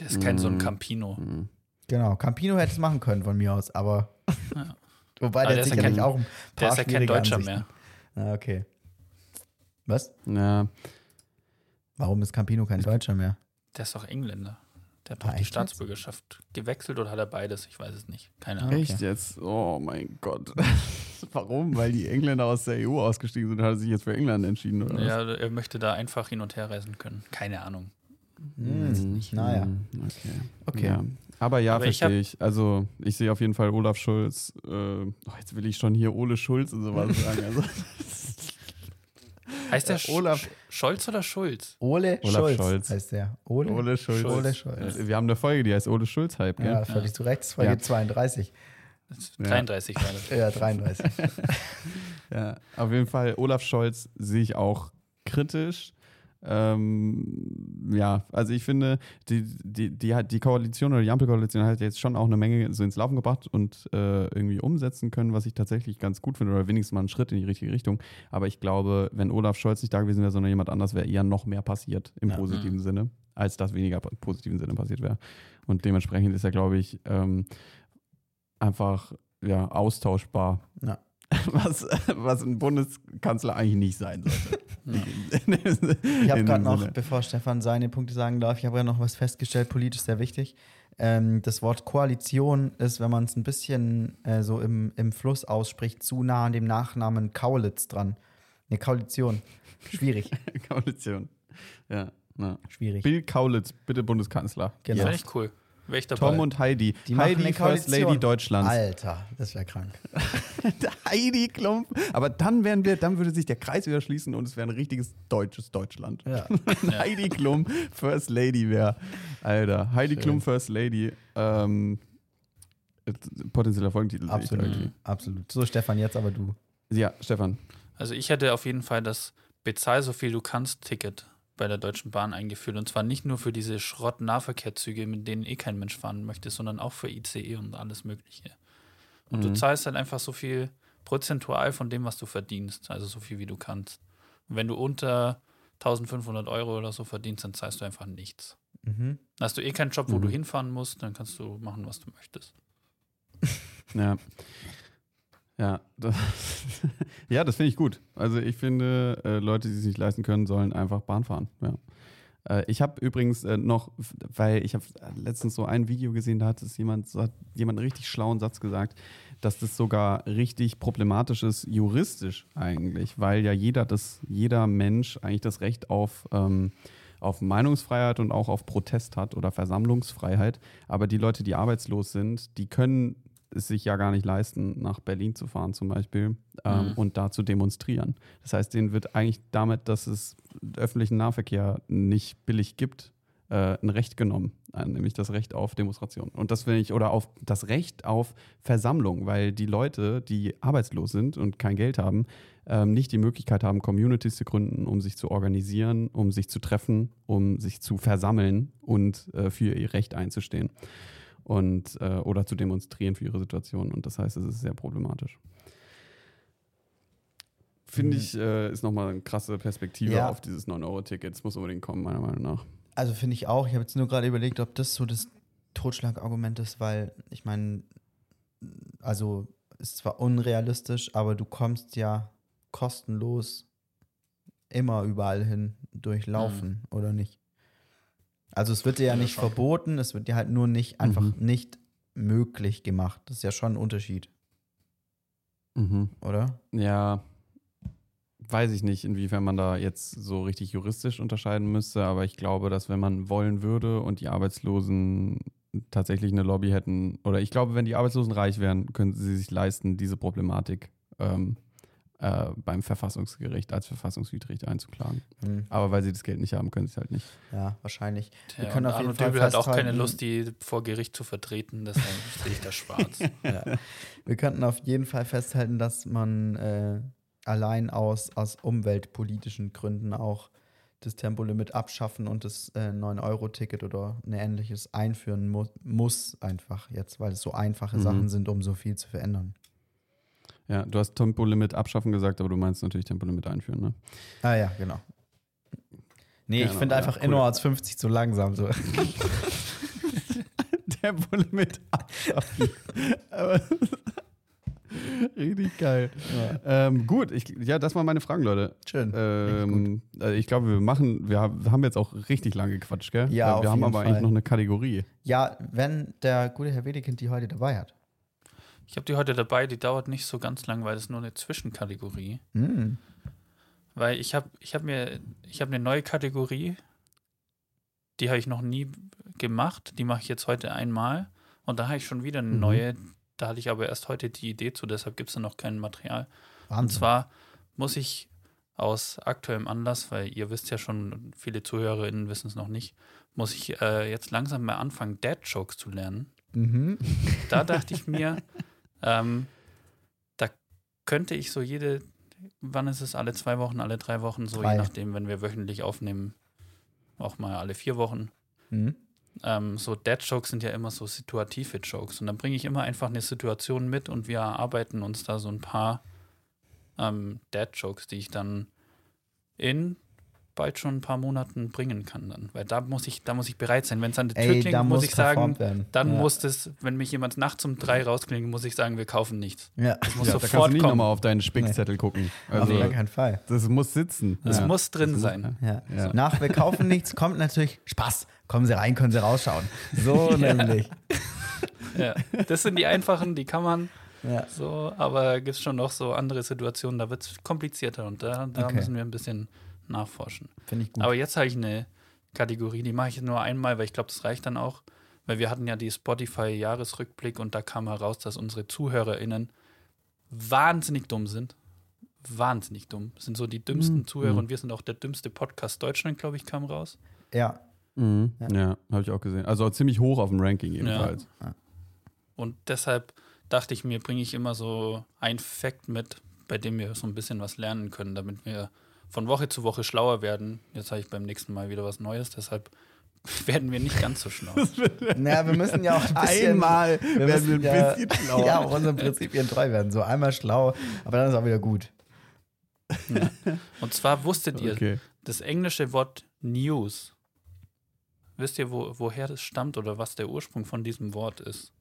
Der ist kein so ein Mhm. Campino. Mhm. Genau, Campino hätte es machen können von mir aus, aber Ja. Wobei der, der ist ja sicherlich kein- auch ein paar Der ist ja kein Deutscher Ansichten. mehr. Ah, okay. Was? Ja, Warum ist Campino kein Deutscher mehr? Der ist doch Engländer. Der hat Ah, doch die echt jetzt? Staatsbürgerschaft gewechselt oder hat er beides? Ich weiß es nicht. Keine Ah, Ahnung. echt jetzt? Oh mein Gott. Warum? Weil die Engländer aus der EU ausgestiegen sind, hat er sich jetzt für England entschieden, oder? Ja, er möchte da einfach hin und her reisen können. Keine Ahnung. Hm, naja. Hm, Okay. Okay. Ja. Aber ja, Aber ich verstehe ich. Also, ich sehe auf jeden Fall Olaf Schulz. Äh, oh, jetzt will ich schon hier Ole Schulz und sowas sagen. Also, Heißt der Äh, Olaf- Sch Scholz oder Schulz? Ole Olaf Scholz, Scholz. heißt der. Ole, Ole Schulz. Ole Scholz. Wir haben eine Folge, die heißt Ole Schulz Hype, gell? Ja, völlig zu Recht. Folge Ja. 32. Das ist Ja. 33 war das. Ja, 33. Ja, auf jeden Fall, Olaf Scholz sehe ich auch kritisch. Ähm, ja, also ich finde, die, die, die, hat, die Koalition oder die Ampelkoalition hat jetzt schon auch eine Menge so ins Laufen gebracht und äh, irgendwie umsetzen können, was ich tatsächlich ganz gut finde, oder wenigstens mal einen Schritt in die richtige Richtung. Aber ich glaube, wenn Olaf Scholz nicht da gewesen wäre, sondern jemand anders, wäre eher noch mehr passiert im Ja. positiven Sinne, als das weniger im positiven Sinne passiert wäre. Und dementsprechend ist er, glaube ich, ähm, einfach ja, austauschbar. Ja. Was, was ein Bundeskanzler eigentlich nicht sein sollte. Ich habe gerade noch, bevor Stefan seine Punkte sagen darf, ich habe gerade noch was festgestellt, politisch sehr wichtig. Ähm, das Wort Koalition ist, wenn man es ein bisschen äh, so im, im Fluss ausspricht, zu nah an dem Nachnamen Kaulitz dran. Eine Koalition. Schwierig. Koalition. Ja, na. Schwierig. Bill Kaulitz, bitte Bundeskanzler. Genau. Finde ich cool. Wäre ich dabei. Tom und Heidi. Die machen Heidi First. Lady Deutschlands. Alter, das wäre krank. Heidi Klump. Aber dann wären wir, dann würde sich der Kreis wieder schließen und es wäre ein richtiges deutsches Deutschland. Ja. Heidi Klum First Lady wäre. Alter, Heidi Schön. Klum First Lady. Ähm, äh, potenzieller Folgentitel. Absolut. Absolut. So, Stefan, jetzt aber du. Ja, Stefan. Also ich hätte auf jeden Fall das Bezahl so viel du kannst Ticket bei der Deutschen Bahn eingeführt. Und zwar nicht nur für diese Schrott-Nahverkehrszüge, mit denen eh kein Mensch fahren möchte, sondern auch für ICE und alles Mögliche. Und du Mhm. zahlst halt einfach so viel prozentual von dem, was du verdienst. Also so viel, wie du kannst. Und wenn du unter 1500 Euro oder so verdienst, dann zahlst du einfach nichts. Mhm. Hast du eh keinen Job, wo Mhm. du hinfahren musst, dann kannst du machen, was du möchtest. Ja. Ja, das, ja, das finde ich gut. Also ich finde, äh, Leute, die es nicht leisten können, sollen einfach Bahn fahren. Ja. Äh, ich habe übrigens äh, noch, weil ich habe letztens so ein Video gesehen, da hat es jemand, hat jemand einen richtig schlauen Satz gesagt, dass das sogar richtig problematisch ist, juristisch eigentlich, weil ja jeder, das, jeder Mensch eigentlich das Recht auf, ähm, auf Meinungsfreiheit und auch auf Protest hat oder Versammlungsfreiheit. Aber die Leute, die arbeitslos sind, die können es sich ja gar nicht leisten, nach Berlin zu fahren zum Beispiel ähm, Mhm. und da zu demonstrieren. Das heißt, denen wird eigentlich damit, dass es öffentlichen Nahverkehr nicht billig gibt, äh, ein Recht genommen, äh, nämlich das Recht auf Demonstration. Und das will ich, oder auf das Recht auf Versammlung, weil die Leute, die arbeitslos sind und kein Geld haben, ähm, nicht die Möglichkeit haben, Communities zu gründen, um sich zu organisieren, um sich zu treffen, um sich zu versammeln und äh, für ihr Recht einzustehen und äh, oder zu demonstrieren für ihre Situation. Und das heißt, es ist sehr problematisch. Finde Mhm. ich, äh, ist nochmal eine krasse Perspektive Ja. auf dieses 9-Euro-Ticket. Das muss unbedingt kommen, meiner Meinung nach. Also finde ich auch. Ich habe jetzt nur gerade überlegt, ob das so das Totschlagargument ist, weil ich meine, also ist zwar unrealistisch, aber du kommst ja kostenlos immer überall hin durchlaufen, oder nicht? Also es wird dir ja nicht schon. verboten, es wird dir halt nur nicht einfach Mhm. nicht möglich gemacht. Das ist ja schon ein Unterschied, Mhm. oder? Ja, weiß ich nicht, inwiefern man da jetzt so richtig juristisch unterscheiden müsste, aber ich glaube, dass wenn man wollen würde und die Arbeitslosen tatsächlich eine Lobby hätten, oder ich glaube, wenn die Arbeitslosen reich wären, könnten sie sich leisten, diese Problematik ähm, äh, beim Verfassungsgericht als verfassungswidrig einzuklagen. Hm, Aber weil sie das Geld nicht haben, können sie es halt nicht. ja, wahrscheinlich. Wir Ja, können auf jeden Fall Dübel hat auch keine Lust, die vor Gericht zu vertreten, deshalb sehe ich das schwarz. Ja. Wir könnten auf jeden Fall festhalten, dass man äh, allein aus, aus umweltpolitischen Gründen auch das Tempolimit abschaffen und das äh, 9-Euro-Ticket oder ein ähnliches einführen mu muss, einfach jetzt, weil es so einfache Mhm. Sachen sind, um so viel zu verändern. Ja, du hast Tempolimit abschaffen gesagt, aber du meinst natürlich Tempolimit einführen, ne? Ah ja, genau. Nee, ich Genau, finde ja, einfach cool. innerorts 50 zu langsam. So. Tempolimit abschaffen. aber Richtig geil. Ähm, gut, ich, ja, das waren meine Fragen, Leute. Schön. Ähm, äh, ich glaube, wir machen, wir haben wir jetzt auch richtig lange gequatscht, gell? Ja, Äh, auf wir haben jeden aber Fall. eigentlich noch eine Kategorie. Ja, wenn der gute Herr Wedekind die heute dabei hat. Ich habe die heute dabei, die dauert nicht so ganz lang, weil es nur eine Zwischenkategorie. Hm. Weil ich habe ich hab mir, ich habe eine neue Kategorie, die habe ich noch nie gemacht, die mache ich jetzt heute einmal und da habe ich schon wieder eine Mhm. neue, da hatte ich aber erst heute die Idee zu, deshalb gibt es da noch kein Material. Und Wahnsinn. zwar muss ich aus aktuellem Anlass, weil ihr wisst ja schon, viele ZuhörerInnen wissen es noch nicht, muss ich äh, jetzt langsam mal anfangen, Dad-Jokes zu lernen. Mhm. Da dachte ich mir, ähm, da könnte ich so jede, wann ist es, alle zwei Wochen, alle drei Wochen, so Drei. je nachdem, wenn wir wöchentlich aufnehmen, auch mal alle vier Wochen. Mhm. Ähm, so Dad-Jokes sind ja immer so situative Jokes. Und dann bringe ich immer einfach eine Situation mit und wir erarbeiten uns da so ein paar ähm, Dad-Jokes, die ich dann in bald schon ein paar Monaten bringen kann dann. Weil da muss ich, da muss ich bereit sein. Wenn es an der Tür Ey, klingt, muss muss ich sagen, werden. dann Ja. muss das, wenn mich jemand nachts um drei rausklingelt, muss ich sagen, wir kaufen nichts. Ja, Das muss Ja, da kannst sofort du nicht kommen. nochmal auf deinen Spickzettel gucken. auf Also, gar keinen Fall. das muss sitzen. Das Ja. muss drin Das muss- sein. Ja. Ja. Nach wir kaufen nichts kommt natürlich Spaß. Kommen Sie rein, können Sie rausschauen. So nämlich. Ja. Das sind die einfachen, die kann man Ja. so, aber gibt es schon noch so andere Situationen, da wird es komplizierter und da, da Okay. müssen wir ein bisschen nachforschen. Finde ich gut. Aber jetzt habe ich eine Kategorie, die mache ich nur einmal, weil ich glaube, das reicht dann auch. Weil wir hatten ja die Spotify-Jahresrückblick und da kam heraus, dass unsere ZuhörerInnen wahnsinnig dumm sind. Wahnsinnig dumm. Das sind so die dümmsten Mhm. Zuhörer und wir sind auch der dümmste Podcast Deutschland, glaube ich, kam raus. ja. Mhm. Ja. Ja, habe ich auch gesehen. Also ziemlich hoch auf dem Ranking jedenfalls. Und deshalb dachte ich mir, bringe ich immer so ein Fact mit, bei dem wir so ein bisschen was lernen können, damit wir von Woche zu Woche schlauer werden. Jetzt habe ich beim nächsten Mal wieder was Neues, deshalb werden wir nicht ganz so schlau. Naja, wir müssen ja auch ein bisschen. Einmal wir werden wir ein ja, bisschen schlauer. ja, auch unseren Prinzipien treu werden. So einmal schlau, aber dann ist auch wieder gut. Ja. Und zwar wusstet ihr, Okay. das englische Wort News, wisst ihr, wo, woher das stammt oder was der Ursprung von diesem Wort ist?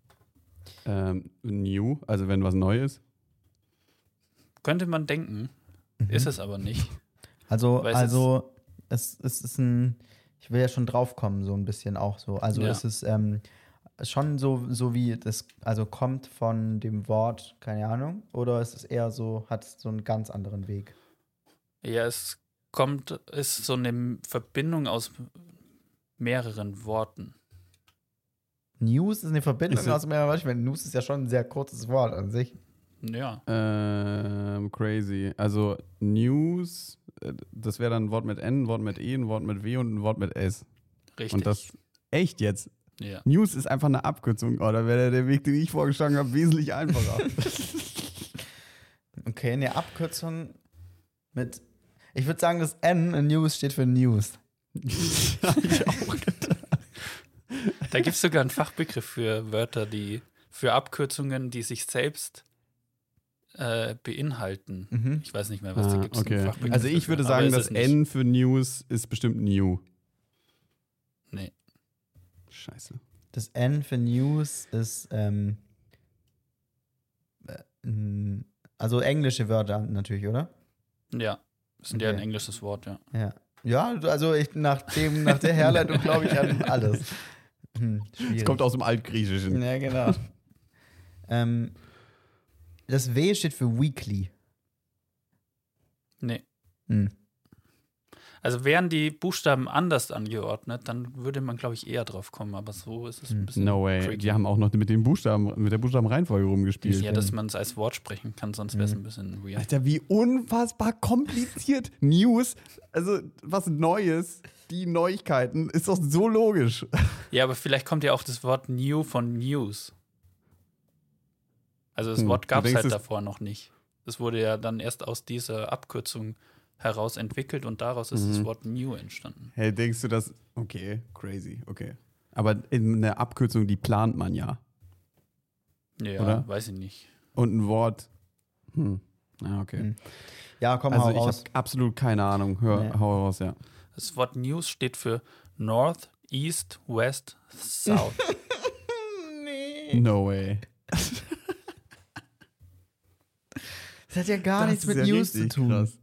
Ähm, new, also wenn was neu ist. könnte man denken, Mhm. ist es aber nicht. Also, Weil es also es, es ist ein, ich will ja schon drauf kommen, so ein bisschen auch so. Also Ja. es ist ähm, schon so, so wie das, also kommt von dem Wort, keine Ahnung, oder ist es eher so, hat es so einen ganz anderen Weg? Ja, es kommt, ist so eine Verbindung aus mehreren Worten. News ist eine Verbindung Ist aus mehreren Wörtern. News ist ja schon ein sehr kurzes Wort an sich. Ja, Ähm, crazy. Also News, das wäre dann ein Wort mit N, ein Wort mit E, ein Wort mit W und ein Wort mit S. richtig. Und das echt jetzt. ja. News ist einfach eine Abkürzung. Oh, da wäre der Weg, den ich vorgeschlagen habe, wesentlich einfacher. Okay, eine Abkürzung mit, ich würde sagen, das N in News steht für News. Hab ich auch gedacht. Da gibt es sogar einen Fachbegriff für Wörter, die für Abkürzungen, die sich selbst äh, beinhalten. Mhm. Ich weiß nicht mehr, was da Ah, gibt. okay. Also ich würde sagen, das N für News ist bestimmt New. Nee. Scheiße. Das N für News ist, ähm, äh, also englische Wörter natürlich, oder? Ja, das sind ja ein Okay. englisches Wort, ja. Ja. Ja, also ich, nach, dem, nach der Herleitung glaube ich an alles. Hm. Es kommt aus dem Altgriechischen. Ja, genau. ähm, das W steht für Weekly. Nee. Hm. Also wären die Buchstaben anders angeordnet, dann würde man, glaube ich, eher drauf kommen. Aber so ist es ein Hm. bisschen. No way. tricky. Die haben auch noch mit den Buchstaben, mit der Buchstabenreihenfolge rumgespielt. Ja, dass man es als Wort sprechen kann, sonst wäre es Mhm. ein bisschen weird. Alter, wie unfassbar kompliziert. News, also was Neues, die Neuigkeiten, ist doch so logisch. Ja, aber vielleicht kommt ja auch das Wort New von News. Also das Hm, Wort gab es halt es- davor noch nicht. Das wurde ja dann erst aus dieser Abkürzung heraus entwickelt und daraus ist das Mhm. Wort New entstanden. Hey, denkst du das? Okay, crazy, okay. Aber in eine Abkürzung, die plant man ja. Ja, Oder? weiß ich nicht. Und ein Wort. Hm. Ja, okay. Hm. Ja, komm Also hau ich raus. habe absolut keine Ahnung. Hör, Nee. hau raus, ja. Das Wort News steht für North, East, West, South. No way. Das hat ja gar Das nichts mit ja News zu tun. krass.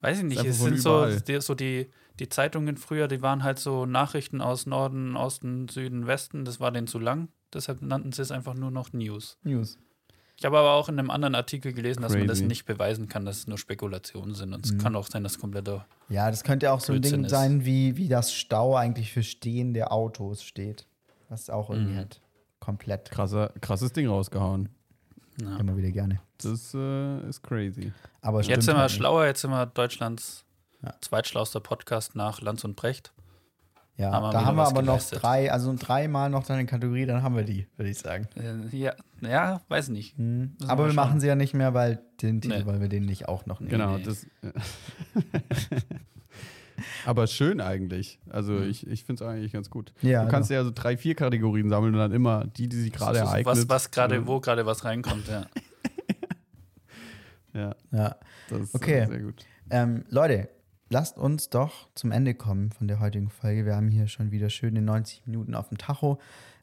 Weiß ich nicht, es sind so, die, so die, die Zeitungen früher, die waren halt so Nachrichten aus Norden, Osten, Süden, Westen, das war denen zu lang. Deshalb nannten sie es einfach nur noch News. News. Ich habe aber auch in einem anderen Artikel gelesen, dass man das Crazy. nicht beweisen kann, dass es nur Spekulationen sind. Und es Mhm. kann auch sein, dass kompletter. Ja, das könnte auch so ein Blödsinn Ding ist. sein, wie, wie das Stau eigentlich für stehende Autos steht. Was auch irgendwie Mhm. halt komplett Krasser, krasses Ding rausgehauen. Ja. immer wieder gerne. Das äh, ist crazy. Aber Jetzt sind wir halt schlauer, jetzt sind wir Deutschlands Ja. zweitschlauster Podcast nach Lanz und Brecht. Ja, haben wir da haben wir aber noch geleistet. drei, also dreimal noch deine Kategorie, dann haben wir die, würde ich sagen. Äh, ja, ja, weiß nicht. Mhm. Müssen Aber wir wir machen sie ja nicht mehr, weil den Titel, Nee. weil wir den nicht auch noch nehmen. Genau, nee. das. Aber schön eigentlich. Also Mhm. ich, ich finde es eigentlich ganz gut. Ja, du kannst ja so drei, vier Kategorien sammeln und dann immer die, die sich gerade ereignet. Was, was gerade, wo gerade was reinkommt, ja. Ja, Ja. das ist Okay. äh, sehr gut. Ähm, Leute, lasst uns doch zum Ende kommen von der heutigen Folge. Wir haben hier schon wieder schöne 90 Minuten auf dem Tacho.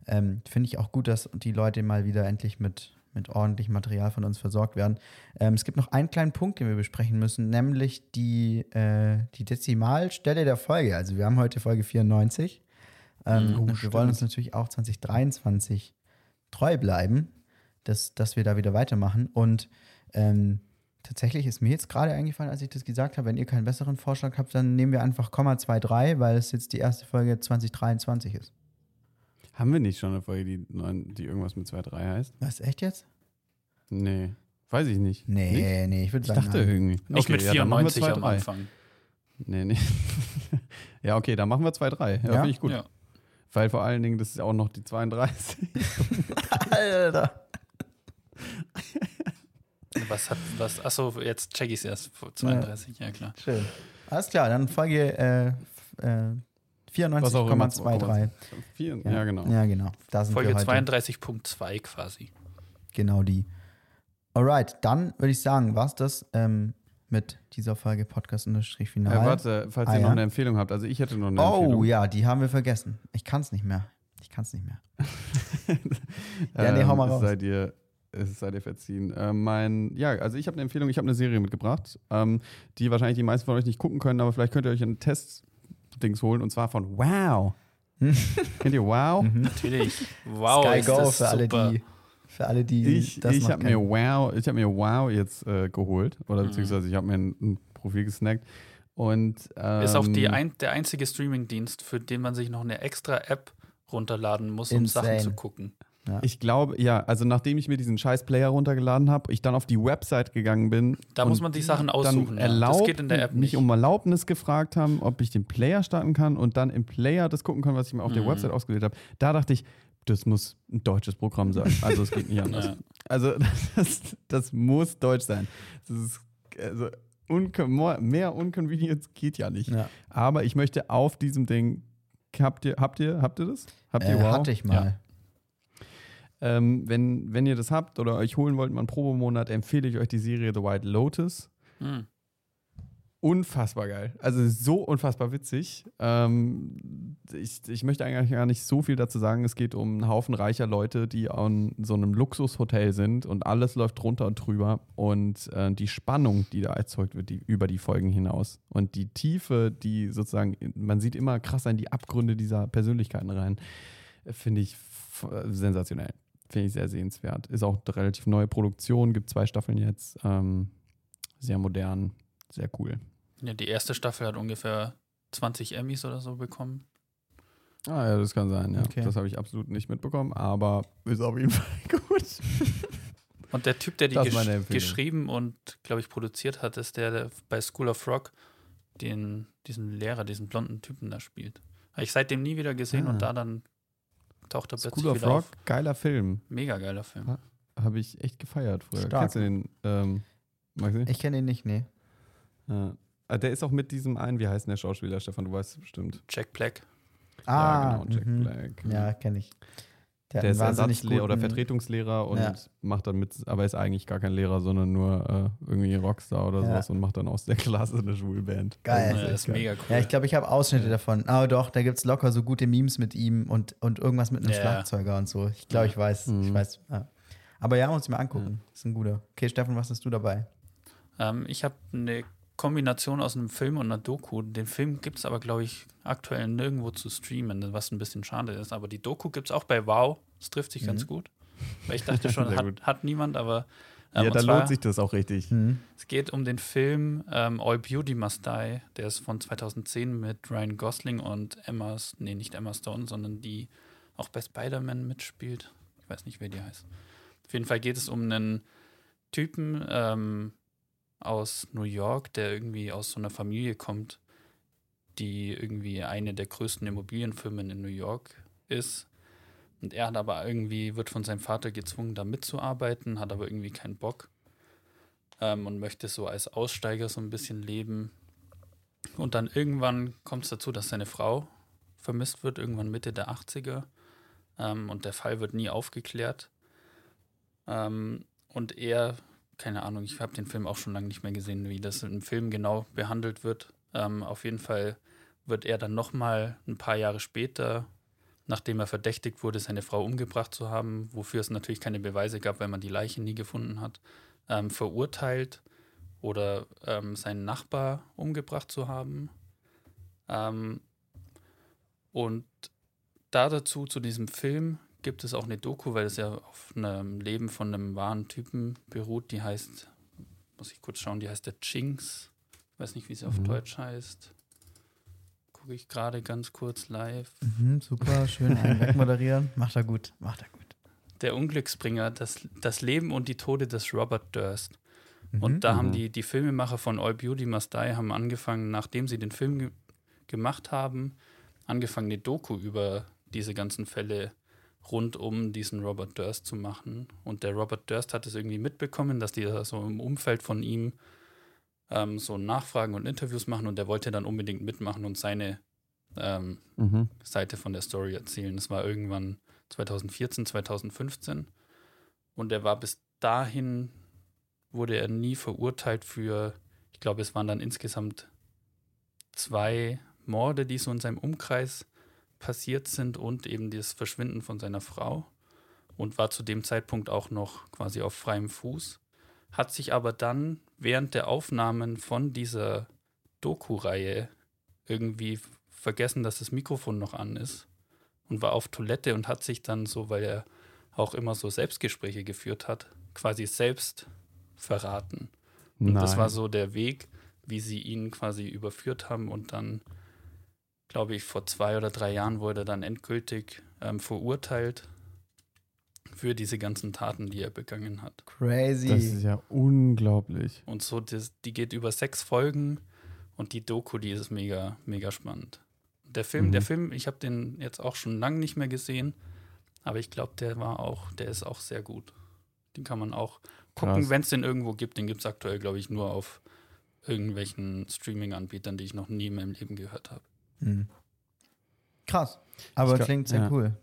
Ähm, Finde ich auch gut, dass die Leute mal wieder endlich mit, mit ordentlichem Material von uns versorgt werden. Ähm, es gibt noch einen kleinen Punkt, den wir besprechen müssen, nämlich die, äh, die Dezimalstelle der Folge. Also wir haben heute Folge 94. Ähm, und wir wollen uns natürlich auch 2023 treu bleiben, dass, dass wir da wieder weitermachen. Und ähm, tatsächlich ist mir jetzt gerade eingefallen, als ich das gesagt habe, wenn ihr keinen besseren Vorschlag habt, dann nehmen wir einfach Komma 23, weil es jetzt die erste Folge 2023 ist. Haben wir nicht schon eine Folge, die, neun- die irgendwas mit 2-3 heißt? Was, echt jetzt? Nee. Weiß ich nicht. Nicht? Nee, nee, ich würde Ich sagen, dachte nein. irgendwie. Nicht Okay, mit ja, dann machen wir 94 am 2-3. Anfang. Nee, nee. ja, okay, dann machen wir 2-3. Ja, Ja? finde ich gut. Ja. Weil vor allen Dingen, das ist ja auch noch die 32. Alter. Was hat, was, achso, jetzt check ich es erst. 32, ja, klar. Schön. Alles klar, dann Folge äh, äh. 94,23. Vier, ja. genau. Ja, genau. Da sind Folge wir heute. 32.2 quasi. Genau die. Alright, dann würde ich sagen, war es das ähm, mit dieser Folge Podcast-Final. Äh, warte, falls Ah, ihr noch ja? eine Empfehlung habt. Also ich hätte noch eine Oh Empfehlung. ja, die haben wir vergessen. Ich kann es nicht mehr. Ich kann es nicht mehr. Ja, nee, hau mal Ähm, raus. Seid ihr es sei dir verziehen. Äh, mein, ja, also ich habe eine Empfehlung, ich habe eine Serie mitgebracht, ähm, die wahrscheinlich die meisten von euch nicht gucken können, aber vielleicht könnt ihr euch einen Test-Dings holen und zwar von Wow. Kennt ihr Wow? Natürlich. Wow, Sky ist Go das für alle, super. die, für alle, die Ich, das ich habe mir. Wow, ich habe mir Wow jetzt äh, geholt oder Mhm. beziehungsweise ich habe mir ein, ein Profil gesnackt und ähm, Ist auch die ein, der einzige Streamingdienst, für den man sich noch eine extra App runterladen muss, um Sachen Insane. zu gucken. Ich glaube, ja, also nachdem ich mir diesen scheiß Player runtergeladen habe, ich dann auf die Website gegangen bin. Da muss man die Sachen dann aussuchen. Ja. Erlaubt, Das geht in der App mich nicht. um Erlaubnis gefragt haben, ob ich den Player starten kann und dann im Player das gucken kann, was ich mir auf der Mhm. Website ausgewählt habe. Da dachte ich, das muss ein deutsches Programm sein. Also es geht nicht anders. Ja. Also das, das muss deutsch sein. Das ist also uncon mehr Unconvenience geht ja nicht. Ja. Aber ich möchte auf diesem Ding. Habt ihr, habt ihr, habt ihr das? Habt ihr Äh, Hatte ich mal. Ähm, wenn, wenn ihr das habt oder euch holen wollt, mal einen Probemonat, empfehle ich euch die Serie The White Lotus. Hm. Unfassbar geil. Also so unfassbar witzig. Ähm, ich, ich möchte eigentlich gar nicht so viel dazu sagen. Es geht um einen Haufen reicher Leute, die an so einem Luxushotel sind und alles läuft drunter und drüber. Und äh, die Spannung, die da erzeugt wird, die, über die Folgen hinaus. Und die Tiefe, die sozusagen, man sieht immer krasser in die Abgründe dieser Persönlichkeiten rein, äh, finde ich sensationell. Finde ich sehr sehenswert. Ist auch eine relativ neue Produktion, gibt zwei Staffeln jetzt. Ähm, sehr modern, sehr cool. Ja, die erste Staffel hat ungefähr 20 Emmys oder so bekommen. Ah ja, das kann sein, ja. Okay. Das habe ich absolut nicht mitbekommen, aber ist auf jeden Fall gut. Und der Typ, der die gesch geschrieben und, glaube ich, produziert hat, ist der, der bei School of Rock den, diesen Lehrer, diesen blonden Typen da spielt. Habe ich seitdem nie wieder gesehen Ah. und da dann taucht er plötzlich School of wieder Rock, auf. geiler Film. Mega geiler Film. Ah. Habe ich echt gefeiert früher. Stark. Kennst du den, ähm, Maxi? Ich kenne ihn nicht, nee. Ja. Ah, Der ist auch mit diesem einen, wie heißt denn der Schauspieler, Stefan, du weißt es bestimmt. Jack Black. ja, genau, Jack mhm. Black. Ja, kenne ich. Der, Der ist Ersatzlehrer oder Vertretungslehrer und Ja. macht dann mit, aber ist eigentlich gar kein Lehrer, sondern nur äh, irgendwie Rockstar oder Ja. sowas und macht dann aus der Klasse eine Schulband. Geil. Das Ja, echt ist mega cool. Ja, ich glaube, ich habe Ausschnitte davon. Aber doch, da gibt es locker so gute Memes mit ihm und, und irgendwas mit einem Ja. Schlagzeuger und so. Ich glaube, ich weiß. Ich Mhm. weiß. Ja. Aber ja, muss ich mir angucken. Ist ein guter. Okay, Stefan, was hast du dabei? Ähm, ich habe eine Kombination aus einem Film und einer Doku. Den Film gibt es aber, glaube ich, aktuell nirgendwo zu streamen, was ein bisschen schade ist. Aber die Doku gibt es auch bei Wow. Das trifft sich ganz Mhm. gut. Weil ich dachte schon, hat, hat niemand, aber ähm, Ja, da zwar, lohnt sich das auch richtig. Mhm. es geht um den Film ähm, All Beauty Must Die. Der ist von 2010 mit Ryan Gosling und Emma, nee, nicht Emma Stone, sondern die auch bei Spider-Man mitspielt. Ich weiß nicht, wer die heißt. Auf jeden Fall geht es um einen Typen ähm, aus New York, der irgendwie aus so einer Familie kommt, die irgendwie eine der größten Immobilienfirmen in New York ist. Und er hat aber irgendwie, wird von seinem Vater gezwungen, da mitzuarbeiten, hat aber irgendwie keinen Bock ähm, und möchte so als Aussteiger so ein bisschen leben. Und dann irgendwann kommt es dazu, dass seine Frau vermisst wird, irgendwann Mitte der 80er. Ähm, und der Fall wird nie aufgeklärt. Ähm, und er, keine Ahnung, ich habe den Film auch schon lange nicht mehr gesehen, wie das im Film genau behandelt wird. Ähm, auf jeden Fall wird er dann nochmal ein paar Jahre später, nachdem er verdächtigt wurde, seine Frau umgebracht zu haben, wofür es natürlich keine Beweise gab, weil man die Leiche nie gefunden hat, ähm, verurteilt oder ähm, seinen Nachbar umgebracht zu haben. Ähm, und da dazu, zu diesem Film, gibt es auch eine Doku, weil es ja auf einem Leben von einem wahren Typen beruht, die heißt, muss ich kurz schauen, die heißt der Chinks. Ich weiß nicht, wie sie auf Mhm. Deutsch heißt. Gucke ich gerade ganz kurz live. Mhm, super, schön einen wegmoderieren. Macht er gut, macht er gut. Der Unglücksbringer, das, das Leben und die Tode des Robert Durst. Mhm. Und da haben Mhm. die, die Filmemacher von All Beauty Must Die haben angefangen, nachdem sie den Film ge gemacht haben, angefangen, eine Doku über diese ganzen Fälle rund um diesen Robert Durst zu machen. Und der Robert Durst hat es irgendwie mitbekommen, dass die so im Umfeld von ihm ähm, so Nachfragen und Interviews machen und der wollte dann unbedingt mitmachen und seine ähm, Mhm. Seite von der Story erzählen. Das war irgendwann 2014, 2015. Und er war bis dahin, wurde er nie verurteilt für, ich glaube, es waren dann insgesamt zwei Morde, die so in seinem Umkreis passiert sind und eben das Verschwinden von seiner Frau. und war zu dem Zeitpunkt auch noch quasi auf freiem Fuß, hat sich aber dann während der Aufnahmen von dieser Doku-Reihe irgendwie vergessen, dass das Mikrofon noch an ist und war auf Toilette und hat sich dann so, weil er auch immer so Selbstgespräche geführt hat, quasi selbst verraten. Und das Nein. war so der Weg, wie sie ihn quasi überführt haben und dann, glaube ich, vor zwei oder drei Jahren wurde er dann endgültig ähm, verurteilt für diese ganzen Taten, die er begangen hat. Crazy. Das ist ja unglaublich. Und so, das, die geht über sechs Folgen und die Doku, die ist mega, mega spannend. Der Film, Mhm. der Film, ich habe den jetzt auch schon lange nicht mehr gesehen, aber ich glaube, der war auch, der ist auch sehr gut. Den kann man auch gucken, wenn es den irgendwo gibt. Den gibt es aktuell, glaube ich, nur auf irgendwelchen Streaming-Anbietern, die ich noch nie in meinem Leben gehört habe. Mhm. Krass. Aber glaub- klingt sehr ja. cool.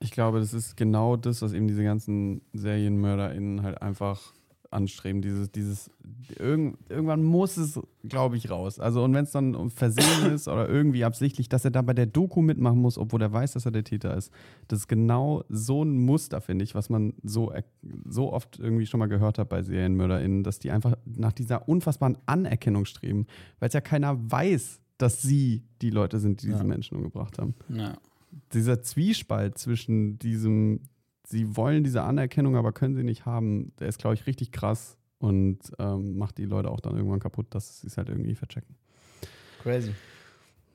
Ich glaube, das ist genau das, was eben diese ganzen SerienmörderInnen halt einfach anstreben. Dieses, dieses, irgend, irgendwann muss es, glaube ich, raus. Also, und wenn es dann um Versehen ist oder irgendwie absichtlich, dass er da bei der Doku mitmachen muss, obwohl er weiß, dass er der Täter ist. Das ist genau so ein Muster, finde ich, was man so, so oft irgendwie schon mal gehört hat bei SerienmörderInnen, dass die einfach nach dieser unfassbaren Anerkennung streben, weil es ja keiner weiß, dass sie die Leute sind, die diese Ja. Menschen umgebracht haben Ja. dieser Zwiespalt zwischen diesem, sie wollen diese Anerkennung, aber können sie nicht haben, der ist, glaube ich, richtig krass und ähm, macht die Leute auch dann irgendwann kaputt, dass sie es halt irgendwie verchecken. Crazy.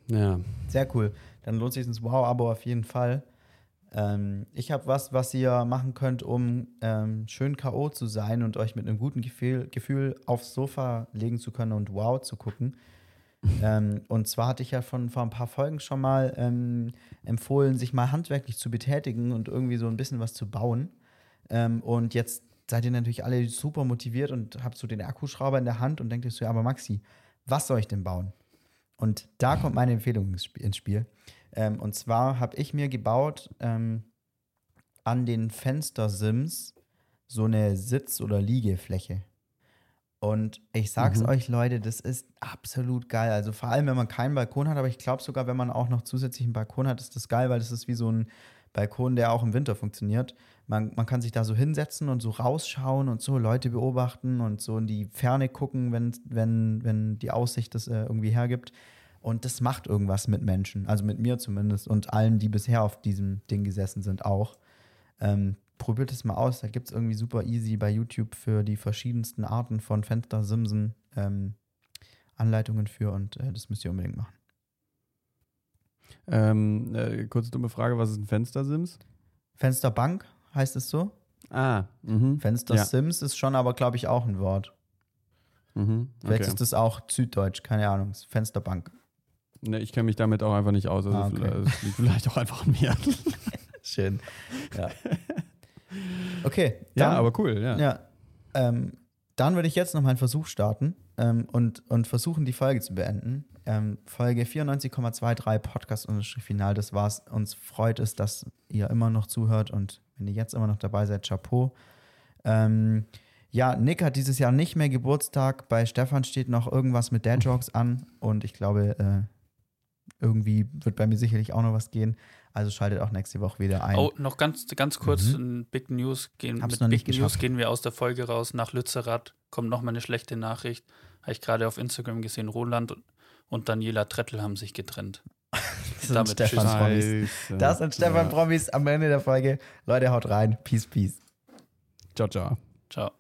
Ja. Sehr cool. Dann lohnt sich das Wow-Abo auf jeden Fall. Ähm, ich habe was, was ihr machen könnt, um ähm, schön K.O. zu sein und euch mit einem guten Gefühl, Gefühl aufs Sofa legen zu können und Wow zu gucken. Ähm, und zwar hatte ich ja von vor ein paar Folgen schon mal ähm, empfohlen, sich mal handwerklich zu betätigen und irgendwie so ein bisschen was zu bauen. Ähm, und jetzt seid ihr natürlich alle super motiviert und habt so den Akkuschrauber in der Hand und denkt euch so, ja, aber Maxi, was soll ich denn bauen? Und da kommt meine Empfehlung ins Sp- ins Spiel. Ähm, und zwar habe ich mir gebaut ähm, an den Fenstersims so eine Sitz- oder Liegefläche. Und ich sag's Mhm. euch, Leute, das ist absolut geil. Also vor allem, wenn man keinen Balkon hat, aber ich glaube sogar, wenn man auch noch zusätzlich einen Balkon hat, ist das geil, weil das ist wie so ein Balkon, der auch im Winter funktioniert. Man, man kann sich da so hinsetzen und so rausschauen und so Leute beobachten und so in die Ferne gucken, wenn, wenn, wenn die Aussicht das äh, irgendwie hergibt. Und das macht irgendwas mit Menschen, also mit mir zumindest und allen, die bisher auf diesem Ding gesessen sind, auch. Ähm, probiert es mal aus, da gibt es irgendwie super easy bei YouTube für die verschiedensten Arten von Fenstersimsen ähm, Anleitungen für und äh, das müsst ihr unbedingt machen. Ähm, äh, kurze dumme Frage, was ist ein Fenstersims? Fensterbank heißt es so? Ah, mhm. Fenstersims ist schon aber, glaube ich, auch ein Wort. Mhm. Vielleicht Okay. ist das auch Süddeutsch, keine Ahnung. Fensterbank. Ne, ich kenne mich damit auch einfach nicht aus. Also Ah, okay. vielleicht, liegt vielleicht auch einfach an mir. Schön. Ja. Okay. ja, dann- aber cool, ja. Ja. Ähm, dann würde ich jetzt noch mal einen Versuch starten ähm, und, und versuchen, die Folge zu beenden. Ähm, Folge 94,23 Podcast Final, das war's. Uns freut es, dass ihr immer noch zuhört und wenn ihr jetzt immer noch dabei seid, Chapeau. Ähm, ja, Nick hat dieses Jahr nicht mehr Geburtstag. Bei Stefan steht noch irgendwas mit Dad Jokes an und ich glaube, äh, irgendwie wird bei mir sicherlich auch noch was gehen. Also schaltet auch nächste Woche wieder ein. Oh, noch ganz, ganz kurz ein Big News. Gehen, Hab's mit noch nicht Big News geschafft. gehen wir aus der Folge raus. Nach Lützerath kommt noch mal eine schlechte Nachricht. Habe ich gerade auf Instagram gesehen. Roland und, Daniela Trettel haben sich getrennt. das sind damit Stefan. Promis. Das sind Stefan Ja. Promis am Ende der Folge. Leute, haut rein. Peace, peace. Ciao, ciao. Ciao.